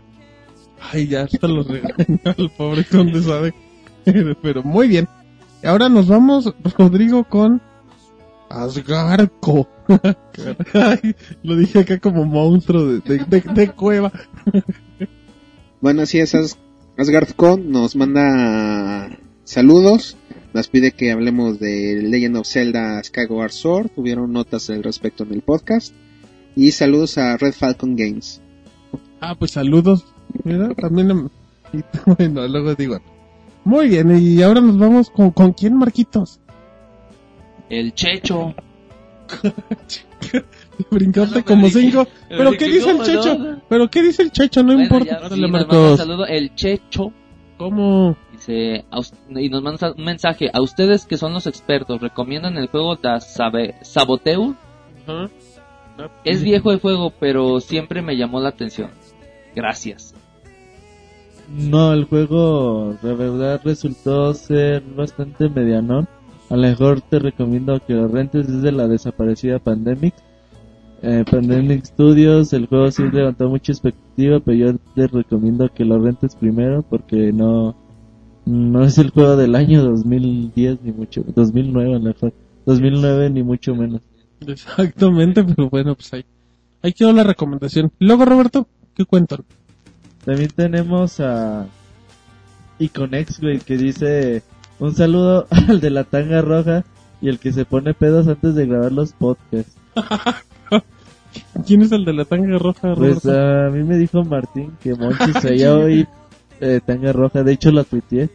Ay, ya hasta lo el pobre conde sabe. Pero muy bien. Ahora nos vamos, Rodrigo, con Asgarco. Lo dije acá como monstruo de, de, de- de cueva. Bueno, así es, As- AsgardCon nos manda saludos, nos pide que hablemos de Legend of Zelda Skyward Sword, tuvieron notas al respecto en el podcast, y saludos a Red Falcon Games. Ah, pues saludos. Mira, también. em- y- bueno, luego digo. Muy bien, y ahora nos vamos con, ¿con quién, Marquitos? El Checho. Brincaste no, como cinco. ¿Pero qué dice el ¿cómo Checho? no? ¿Pero qué dice el Checho? No Bueno, importa. ya, sí, nos manda un Marcos. saludo el Checho. ¿Cómo? Dice, y nos manda un mensaje. A ustedes que son los expertos, ¿recomiendan el juego de Sabe- Saboteur? Es viejo el juego, pero siempre me llamó la atención. Gracias. No, el juego la verdad resultó ser bastante medianón. A lo mejor te recomiendo que lo rentes desde la desaparecida Pandemic. Eh, Pandemic Studios, el juego sí levantó mucha expectativa, pero yo te recomiendo que lo rentes primero porque no no es el juego del año 2010 ni mucho 2009 a lo mejor 2009 ni mucho menos. Exactamente, pero bueno, pues ahí. Ahí quedó la recomendación. Y luego, Roberto, ¿qué cuentan? También tenemos a Iconex, güey, que dice un saludo al de la tanga roja y el que se pone pedos antes de grabar los podcasts. ¿Quién es el de la tanga roja, Pues a mí me dijo Martín que Monchis traía hoy eh, tanga roja, de hecho la tuiteé.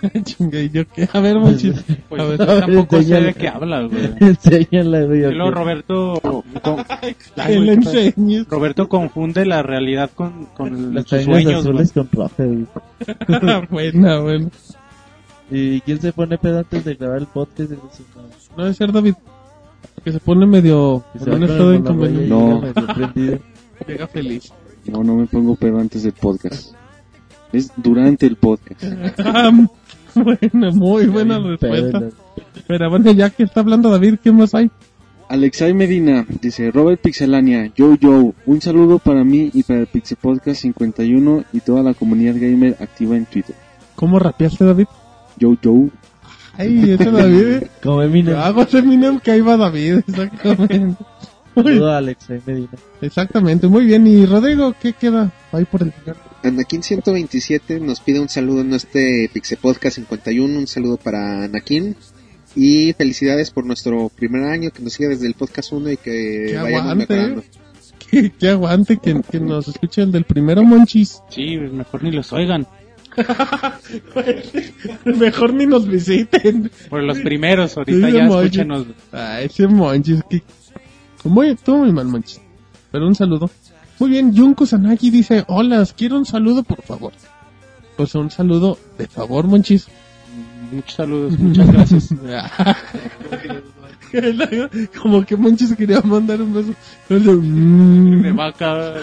Chinga, ¿y yo qué? A ver, Monchis. Pues a ver, yo tampoco sé enséñale. de qué hablas, güey. Enséñala, güey. Y luego Roberto, con- Ay, que güey, qué enseñes. Roberto confunde la realidad con, con Las sus tangas sueños, güey. azules con roja, güey. buena, buena. ¿Y quién se pone pedo antes de grabar el podcast? Eso sí, no. No es ser David. Que se pone medio. Que se con estado inconveniente. No. llega feliz. No, no me pongo pedo antes del podcast. Es durante el podcast. Bueno, muy buena respuesta. Pero bueno, ya que está hablando David, ¿qué más hay? Alexay Medina dice, Robert Pixelania, yo yo, un saludo para mí y para el Pixel Podcast 51 y toda la comunidad gamer activa en Twitter. ¿Cómo rapeaste, David? Yo yo, Ay, ese David. Como Eminem. Hago ese Eminem que ahí va David, exactamente. Saludo a Alex ahí Medina. exactamente, muy bien. ¿Y Rodrigo qué queda ahí por el final? Anakin 127 nos pide un saludo en este Pixel Podcast 51, un saludo para Anakin. Y felicidades por nuestro primer año, que nos siga desde el podcast 1 y que Que vayamos aguante. mejorando. Que, que aguante, que, que nos escuche el del primero, Monchis. Sí, mejor ni los oigan. Mejor ni nos visiten. Por los primeros, ahorita Sí, ya escúchenos. Ese Monchis, que... Muy, estuvo muy mal, Monchis. Pero un saludo. Muy bien, Junko Sanagi dice, hola, quiero un saludo, por favor. Pues un saludo, de favor, Monchis. Muchos saludos, muchas gracias. Como que Monchis quería mandar un beso. Mm. De vaca.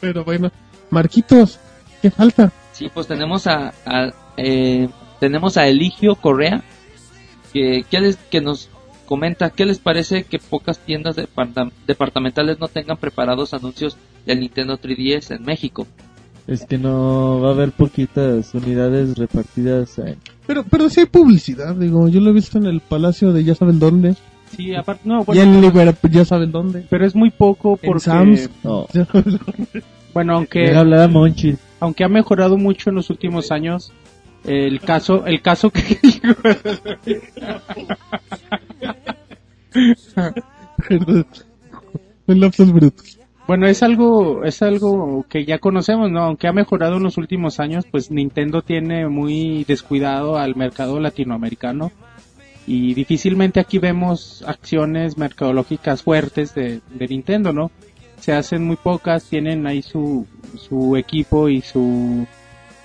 Pero bueno, Marquitos, ¿qué falta? Sí, pues tenemos a, a, eh, tenemos a Eligio Correa que, que, les- que nos comenta qué les parece que pocas tiendas departa- departamentales no tengan preparados anuncios del Nintendo 3DS en México. Es que no va a haber poquitas unidades repartidas en... Pero, pero sí hay publicidad, digo, yo lo he visto en el Palacio de ya saben dónde. Sí, aparte, no, y bueno, en Liverpool ya saben dónde. pero es muy poco En porque, Sam's. No. bueno, aunque, hablar a Monchis. Aunque ha mejorado mucho en los últimos años, el caso, el caso que, Perdón. Un lapsus brutus. Bueno, es algo, es algo que ya conocemos, ¿no? Aunque ha mejorado en los últimos años, pues Nintendo tiene muy descuidado al mercado latinoamericano y difícilmente aquí vemos acciones mercadológicas fuertes de, de Nintendo, ¿no? Se hacen muy pocas, tienen ahí su, su equipo y su...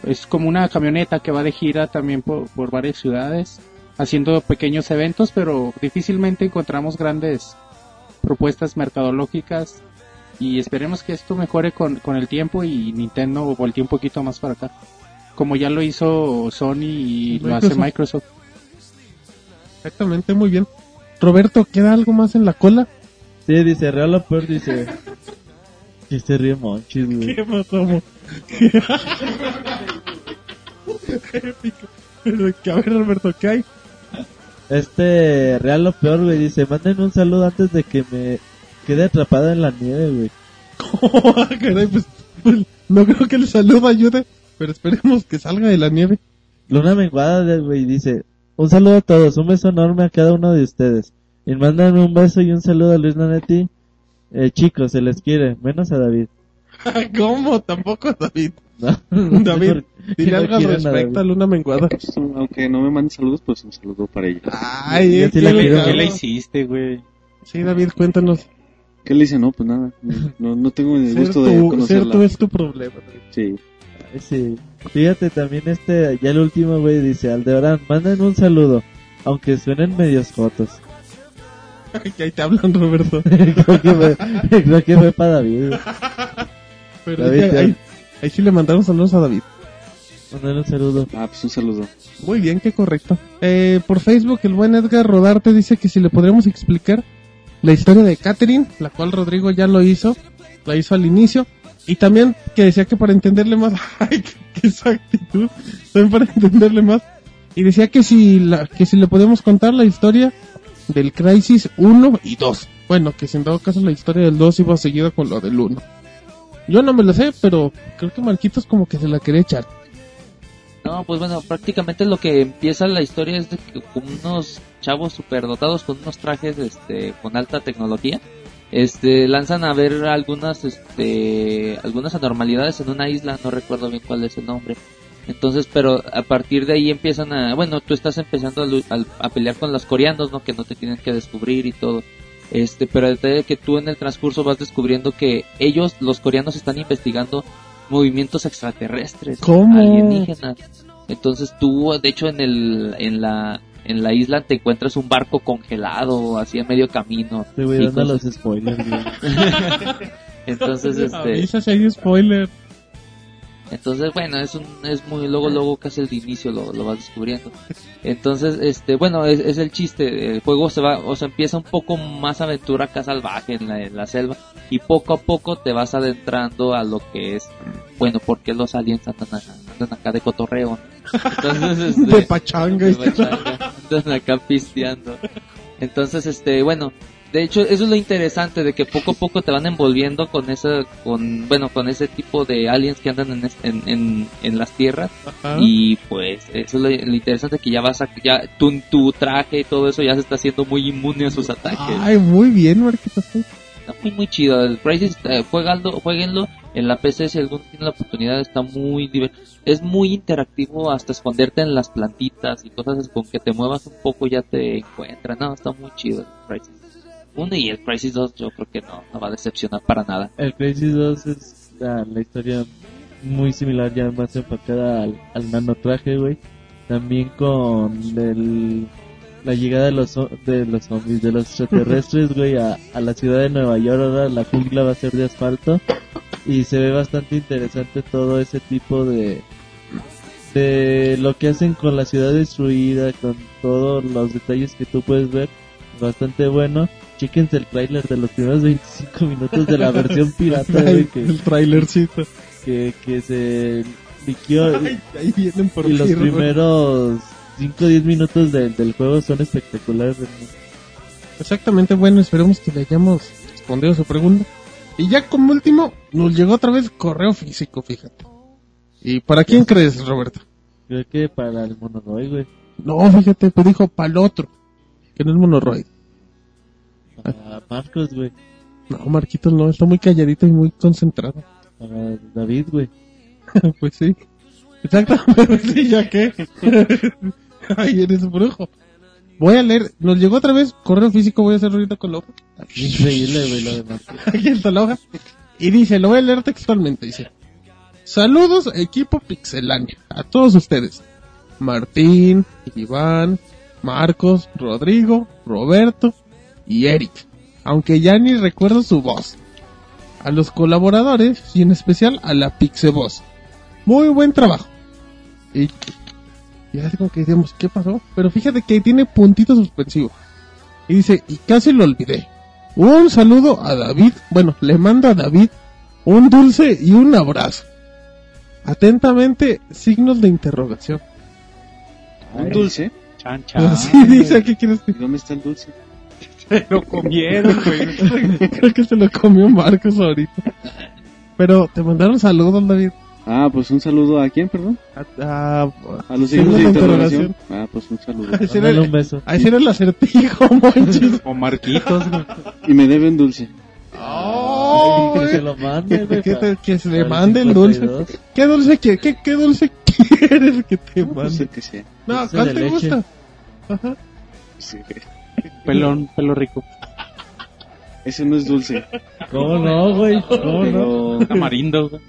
Es como una camioneta que va de gira también por, por varias ciudades, haciendo pequeños eventos, pero difícilmente encontramos grandes propuestas mercadológicas y esperemos que esto mejore con, con el tiempo y Nintendo voltee un poquito más para acá. Como ya lo hizo Sony y lo hace Microsoft. Microsoft. Exactamente, muy bien. Roberto, ¿queda algo más en la cola? Sí, dice, Real o peor, dice... Que se ríe Monchis, güey. ¿Qué pasó? mo? Épico. Que a ver, Roberto, ¿qué hay? Este Real lo peor, güey, dice, manden un saludo antes de que me quede atrapada en la nieve, güey. Ah, caray, pues, pues, no creo que el saludo ayude, pero esperemos que salga de la nieve. Luna Menguada, güey, dice, un saludo a todos, un beso enorme a cada uno de ustedes. Y mandan un beso y un saludo a Luis Nanetti. Eh, chicos, se les quiere, menos a David. ¿Cómo? Tampoco, David. No, David, ¿por qué dile no algo al a respecto a David? Luna Menguada. Aunque no me manden saludos, pues un saludo para ella. Ay, es cago. ¿Qué le hiciste, güey? Sí, David, cuéntanos. ¿Qué le dice? No, pues nada. No, no tengo el gusto de tu, ser conocerla. tú es tu problema. David. Sí. Ay, sí. Fíjate también este, ya el último, güey, dice, Aldebarán, manden un saludo, aunque suenen medios jotos. Ay, ahí te hablan, Roberto. creo, que fue, creo que fue para David. Pero David, ahí, ahí- ahí sí le mandaron saludos a David. Manden un saludo. Ah, pues un saludo. Muy bien, qué correcto. Eh, por Facebook, el buen Edgar Rodarte dice que si le podríamos explicar la historia de Catherine, la cual Rodrigo ya lo hizo, la hizo al inicio, y también que decía que para entenderle más, ay, qué, qué esa actitud, también para entenderle más, y decía que si, la, que si le podíamos contar la historia del Crisis 1 y 2. Bueno, que si en dado caso la historia del 2 iba seguida con lo del 1. Yo no me lo sé, pero creo que Marquitos como que se la quería echar. No, pues bueno, prácticamente lo que empieza la historia es de que con unos chavos superdotados con unos trajes este con alta tecnología este lanzan a ver algunas este algunas anormalidades en una isla, no recuerdo bien cuál es el nombre. Entonces, pero a partir de ahí empiezan a, bueno, tú estás empezando a, a- a pelear con los coreanos, ¿no? Que no te tienen que descubrir y todo. Este, pero el detalle que tú en el transcurso vas descubriendo que ellos, los coreanos, están investigando movimientos extraterrestres, ¿Cómo? alienígenas. Entonces tú, de hecho, en el, en la, en la isla te encuentras un barco congelado, así en medio camino. Te voy dando cosas- los spoilers. Entonces, este, Avisa si hay spoiler. Entonces, bueno, es un, es muy, luego, luego casi el inicio lo, lo vas descubriendo. Entonces, este, bueno, es, es el chiste, el juego se va, o sea, empieza un poco más aventura acá salvaje en la, en la selva, y poco a poco te vas adentrando a lo que es, bueno, porque los aliens andan, andan acá de cotorreo. Entonces, este, De pachanga. de pachanga, andan acá pisteando. Entonces, este, bueno, de hecho, eso es lo interesante de que poco a poco te van envolviendo con esa, con, bueno, con ese tipo de aliens que andan en, es- en, en, en las tierras. Ajá. Y pues, eso es lo, lo interesante que ya vas a, ya, tu, tu traje y todo eso ya se está haciendo muy inmune a sus ataques. Ay, muy bien. Está muy, muy chido. El Crisis, eh, jueguenlo, jueguenlo en la PC si alguno tiene la oportunidad. Está muy Es muy interactivo hasta esconderte en las plantitas y cosas con que te muevas un poco ya te encuentran. No, está muy chido el Crisis 1 y el Crisis 2 yo creo que no, va a decepcionar para nada. El Crisis 2 es la, historia muy similar, ya más enfocada al, al nanotraje, güey. También con el, la llegada de los, de los zombies, de los extraterrestres, güey, a, a la ciudad de Nueva York. Ahora la jungla va a ser de asfalto. Y se ve bastante interesante todo ese tipo de, de lo que hacen con la ciudad destruida, con todos los detalles que tú puedes ver. Bastante bueno. Chéquense el tráiler de los primeros 25 minutos de la versión pirata, güey, que, El trailercito. que, que se liqueó. Ay, ahí vienen por Y los primeros 5 o 10 minutos del, del juego son espectaculares. Exactamente, bueno, esperemos que le hayamos respondido su pregunta. Y ya como último, nos llegó otra vez correo físico, fíjate. ¿Y para quién crees, Roberto? Creo que para el Monoroid, güey. No, fíjate, pues dijo para el otro, que no es monoroid. Para Marcos, güey. No, Marquitos no, está muy calladito y muy concentrado. Para David, güey. pues sí. Exactamente, sí, ya que. Ay, eres brujo. Voy a leer, nos llegó otra vez correo físico, voy a hacer ahorita con la hoja. Increíble, güey, lo demás. Aquí está la hoja. Y dice, lo voy a leer textualmente, dice. Saludos equipo Pixelania, a todos ustedes. Martín, Iván, Marcos, Rodrigo, Roberto y Eric. Aunque ya ni recuerdo su voz. A los colaboradores y en especial a la Pixeboss. Muy buen trabajo. Y y así como que decíamos, ¿qué pasó? Pero fíjate que tiene puntito suspensivo. Y dice, y casi lo olvidé. Un saludo a David. Bueno, le mando a David un dulce y un abrazo. Atentamente, signos de interrogación. ¿Un dulce? Chan, chan. Así dice, ¿qué quieres ¿Y dónde está el dulce? Se lo comieron, güey. Creo que se lo comió Marcos ahorita. Pero te mandaron saludos, David. Ah, pues un saludo a quién, perdón. A, a- A los signos de interrogación. Ah, pues un saludo. Ahí sí era Mándale el- un beso. ahí sí era el acertijo, monchis. O Marquitos, güey. Y me debe un dulce. Oh, que se lo mande, güey. que, te- que se le mande el dulce. 52. ¿Qué dulce quieres? ¿Qué, qué dulce quieres que te Pues mande? el que sea. No, Dulce ¿cuál te leche. gusta? Ajá. Sí. Pelón, pelo rico. Ese no es dulce. ¿Cómo no, güey? ¿Cómo no? Tamarindo, güey.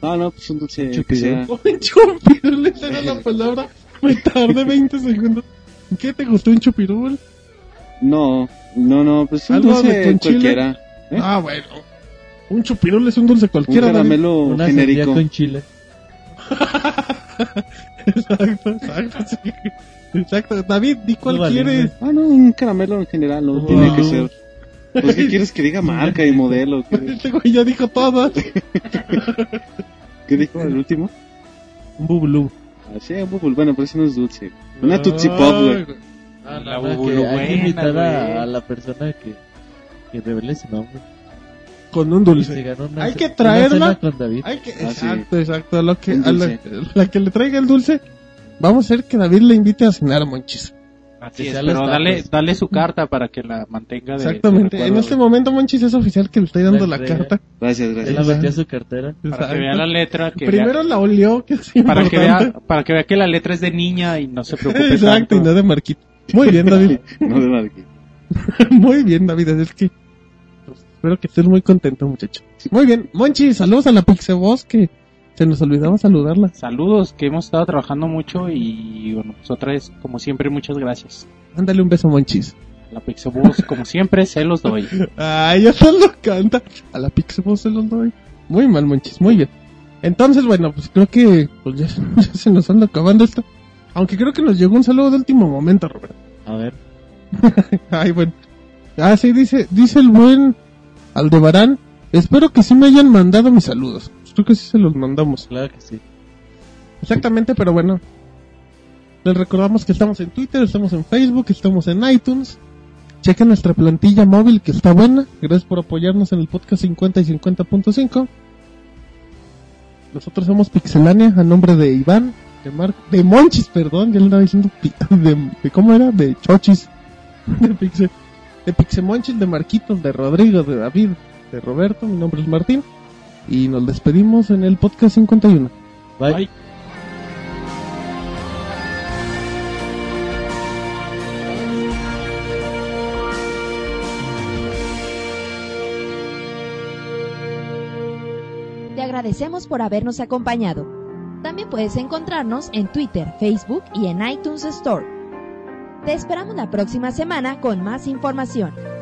No, no, pues un dulce. Un chupirul, esa era la palabra. Me tardé 20 segundos. ¿Qué te gustó un chupirul? No, no, no, pues un ¿Algo de dulce cualquiera. ¿Eh? Ah, bueno. Un chupirul es un dulce Un cualquiera. David. caramelo Una genérico. con chile. Exacto, exacto, sí. Exacto. David, di cuál No quieres. Ah, no, un caramelo en general, no Wow. tiene que ser. Pues, ¿qué quieres que diga marca y modelo? ¿Qué, Este güey ya dijo todas. qué dijo el último? Un bubulú. Ah, sí, un bubble. Bueno, pero ese no es dulce. Una Tootsie Pop, güey. Ah, La bubulu que hay que invitar güey. a, a la persona que, que revele su nombre. Con un dulce. Hay que traerla. cena con David. Hay que, Ah, sí. exacto, exacto. Lo que, a la, la que le traiga el dulce, vamos a hacer que David le invite a cenar, monchis. Así Que es, pero dale, dale su carta para que la mantenga de Exactamente. de En este momento, monchis, es oficial que le estoy dando La la carta. Gracias, Él la gracias. metió a su cartera. Para que vea la letra, que Primero vea- la olió, que es para que importante. vea, para que vea que la letra es de niña y no se preocupe Exacto, y tanto. no de Marquito. Muy bien, David. No de marca. muy bien, David. Es que pues, espero que estés muy contento, muchacho. Muy bien. Monchi, saludos a la Pixeboss que se nos olvidaba saludarla. Saludos, que hemos estado trabajando mucho y bueno, pues otra vez, como siempre, muchas gracias. Ándale un beso, Monchis. A la Pixabus, como siempre, se los doy. Ay, ya se lo canta. A la Pixeboss se los doy. Muy mal, Monchis. Muy bien. Entonces, bueno, pues creo que pues ya, ya se nos anda acabando esto. Aunque creo que nos llegó un saludo de último momento, Roberto. A ver. Ay, bueno. Ah, sí, dice, dice el buen Aldebarán. Espero que sí me hayan mandado mis saludos. Creo que sí se los mandamos. Claro que sí. Exactamente, pero bueno. Les recordamos que estamos en Twitter, estamos en Facebook, estamos en iTunes. Chequen nuestra plantilla móvil que está buena. Gracias por apoyarnos en el podcast 50 y 50.5. Nosotros somos Pixelania a nombre de Iván, de Mar de Monchis, perdón, ya le estaba diciendo de, de cómo era, de Chochis, de Pixe, de Pixemonchis, de Marquitos, de Rodrigo, de David, de Roberto, mi nombre es Martín y nos despedimos en el podcast 51. Bye. Bye. Te agradecemos por habernos acompañado. También puedes encontrarnos en Twitter, Facebook y en iTunes Store. Te esperamos la próxima semana con más información.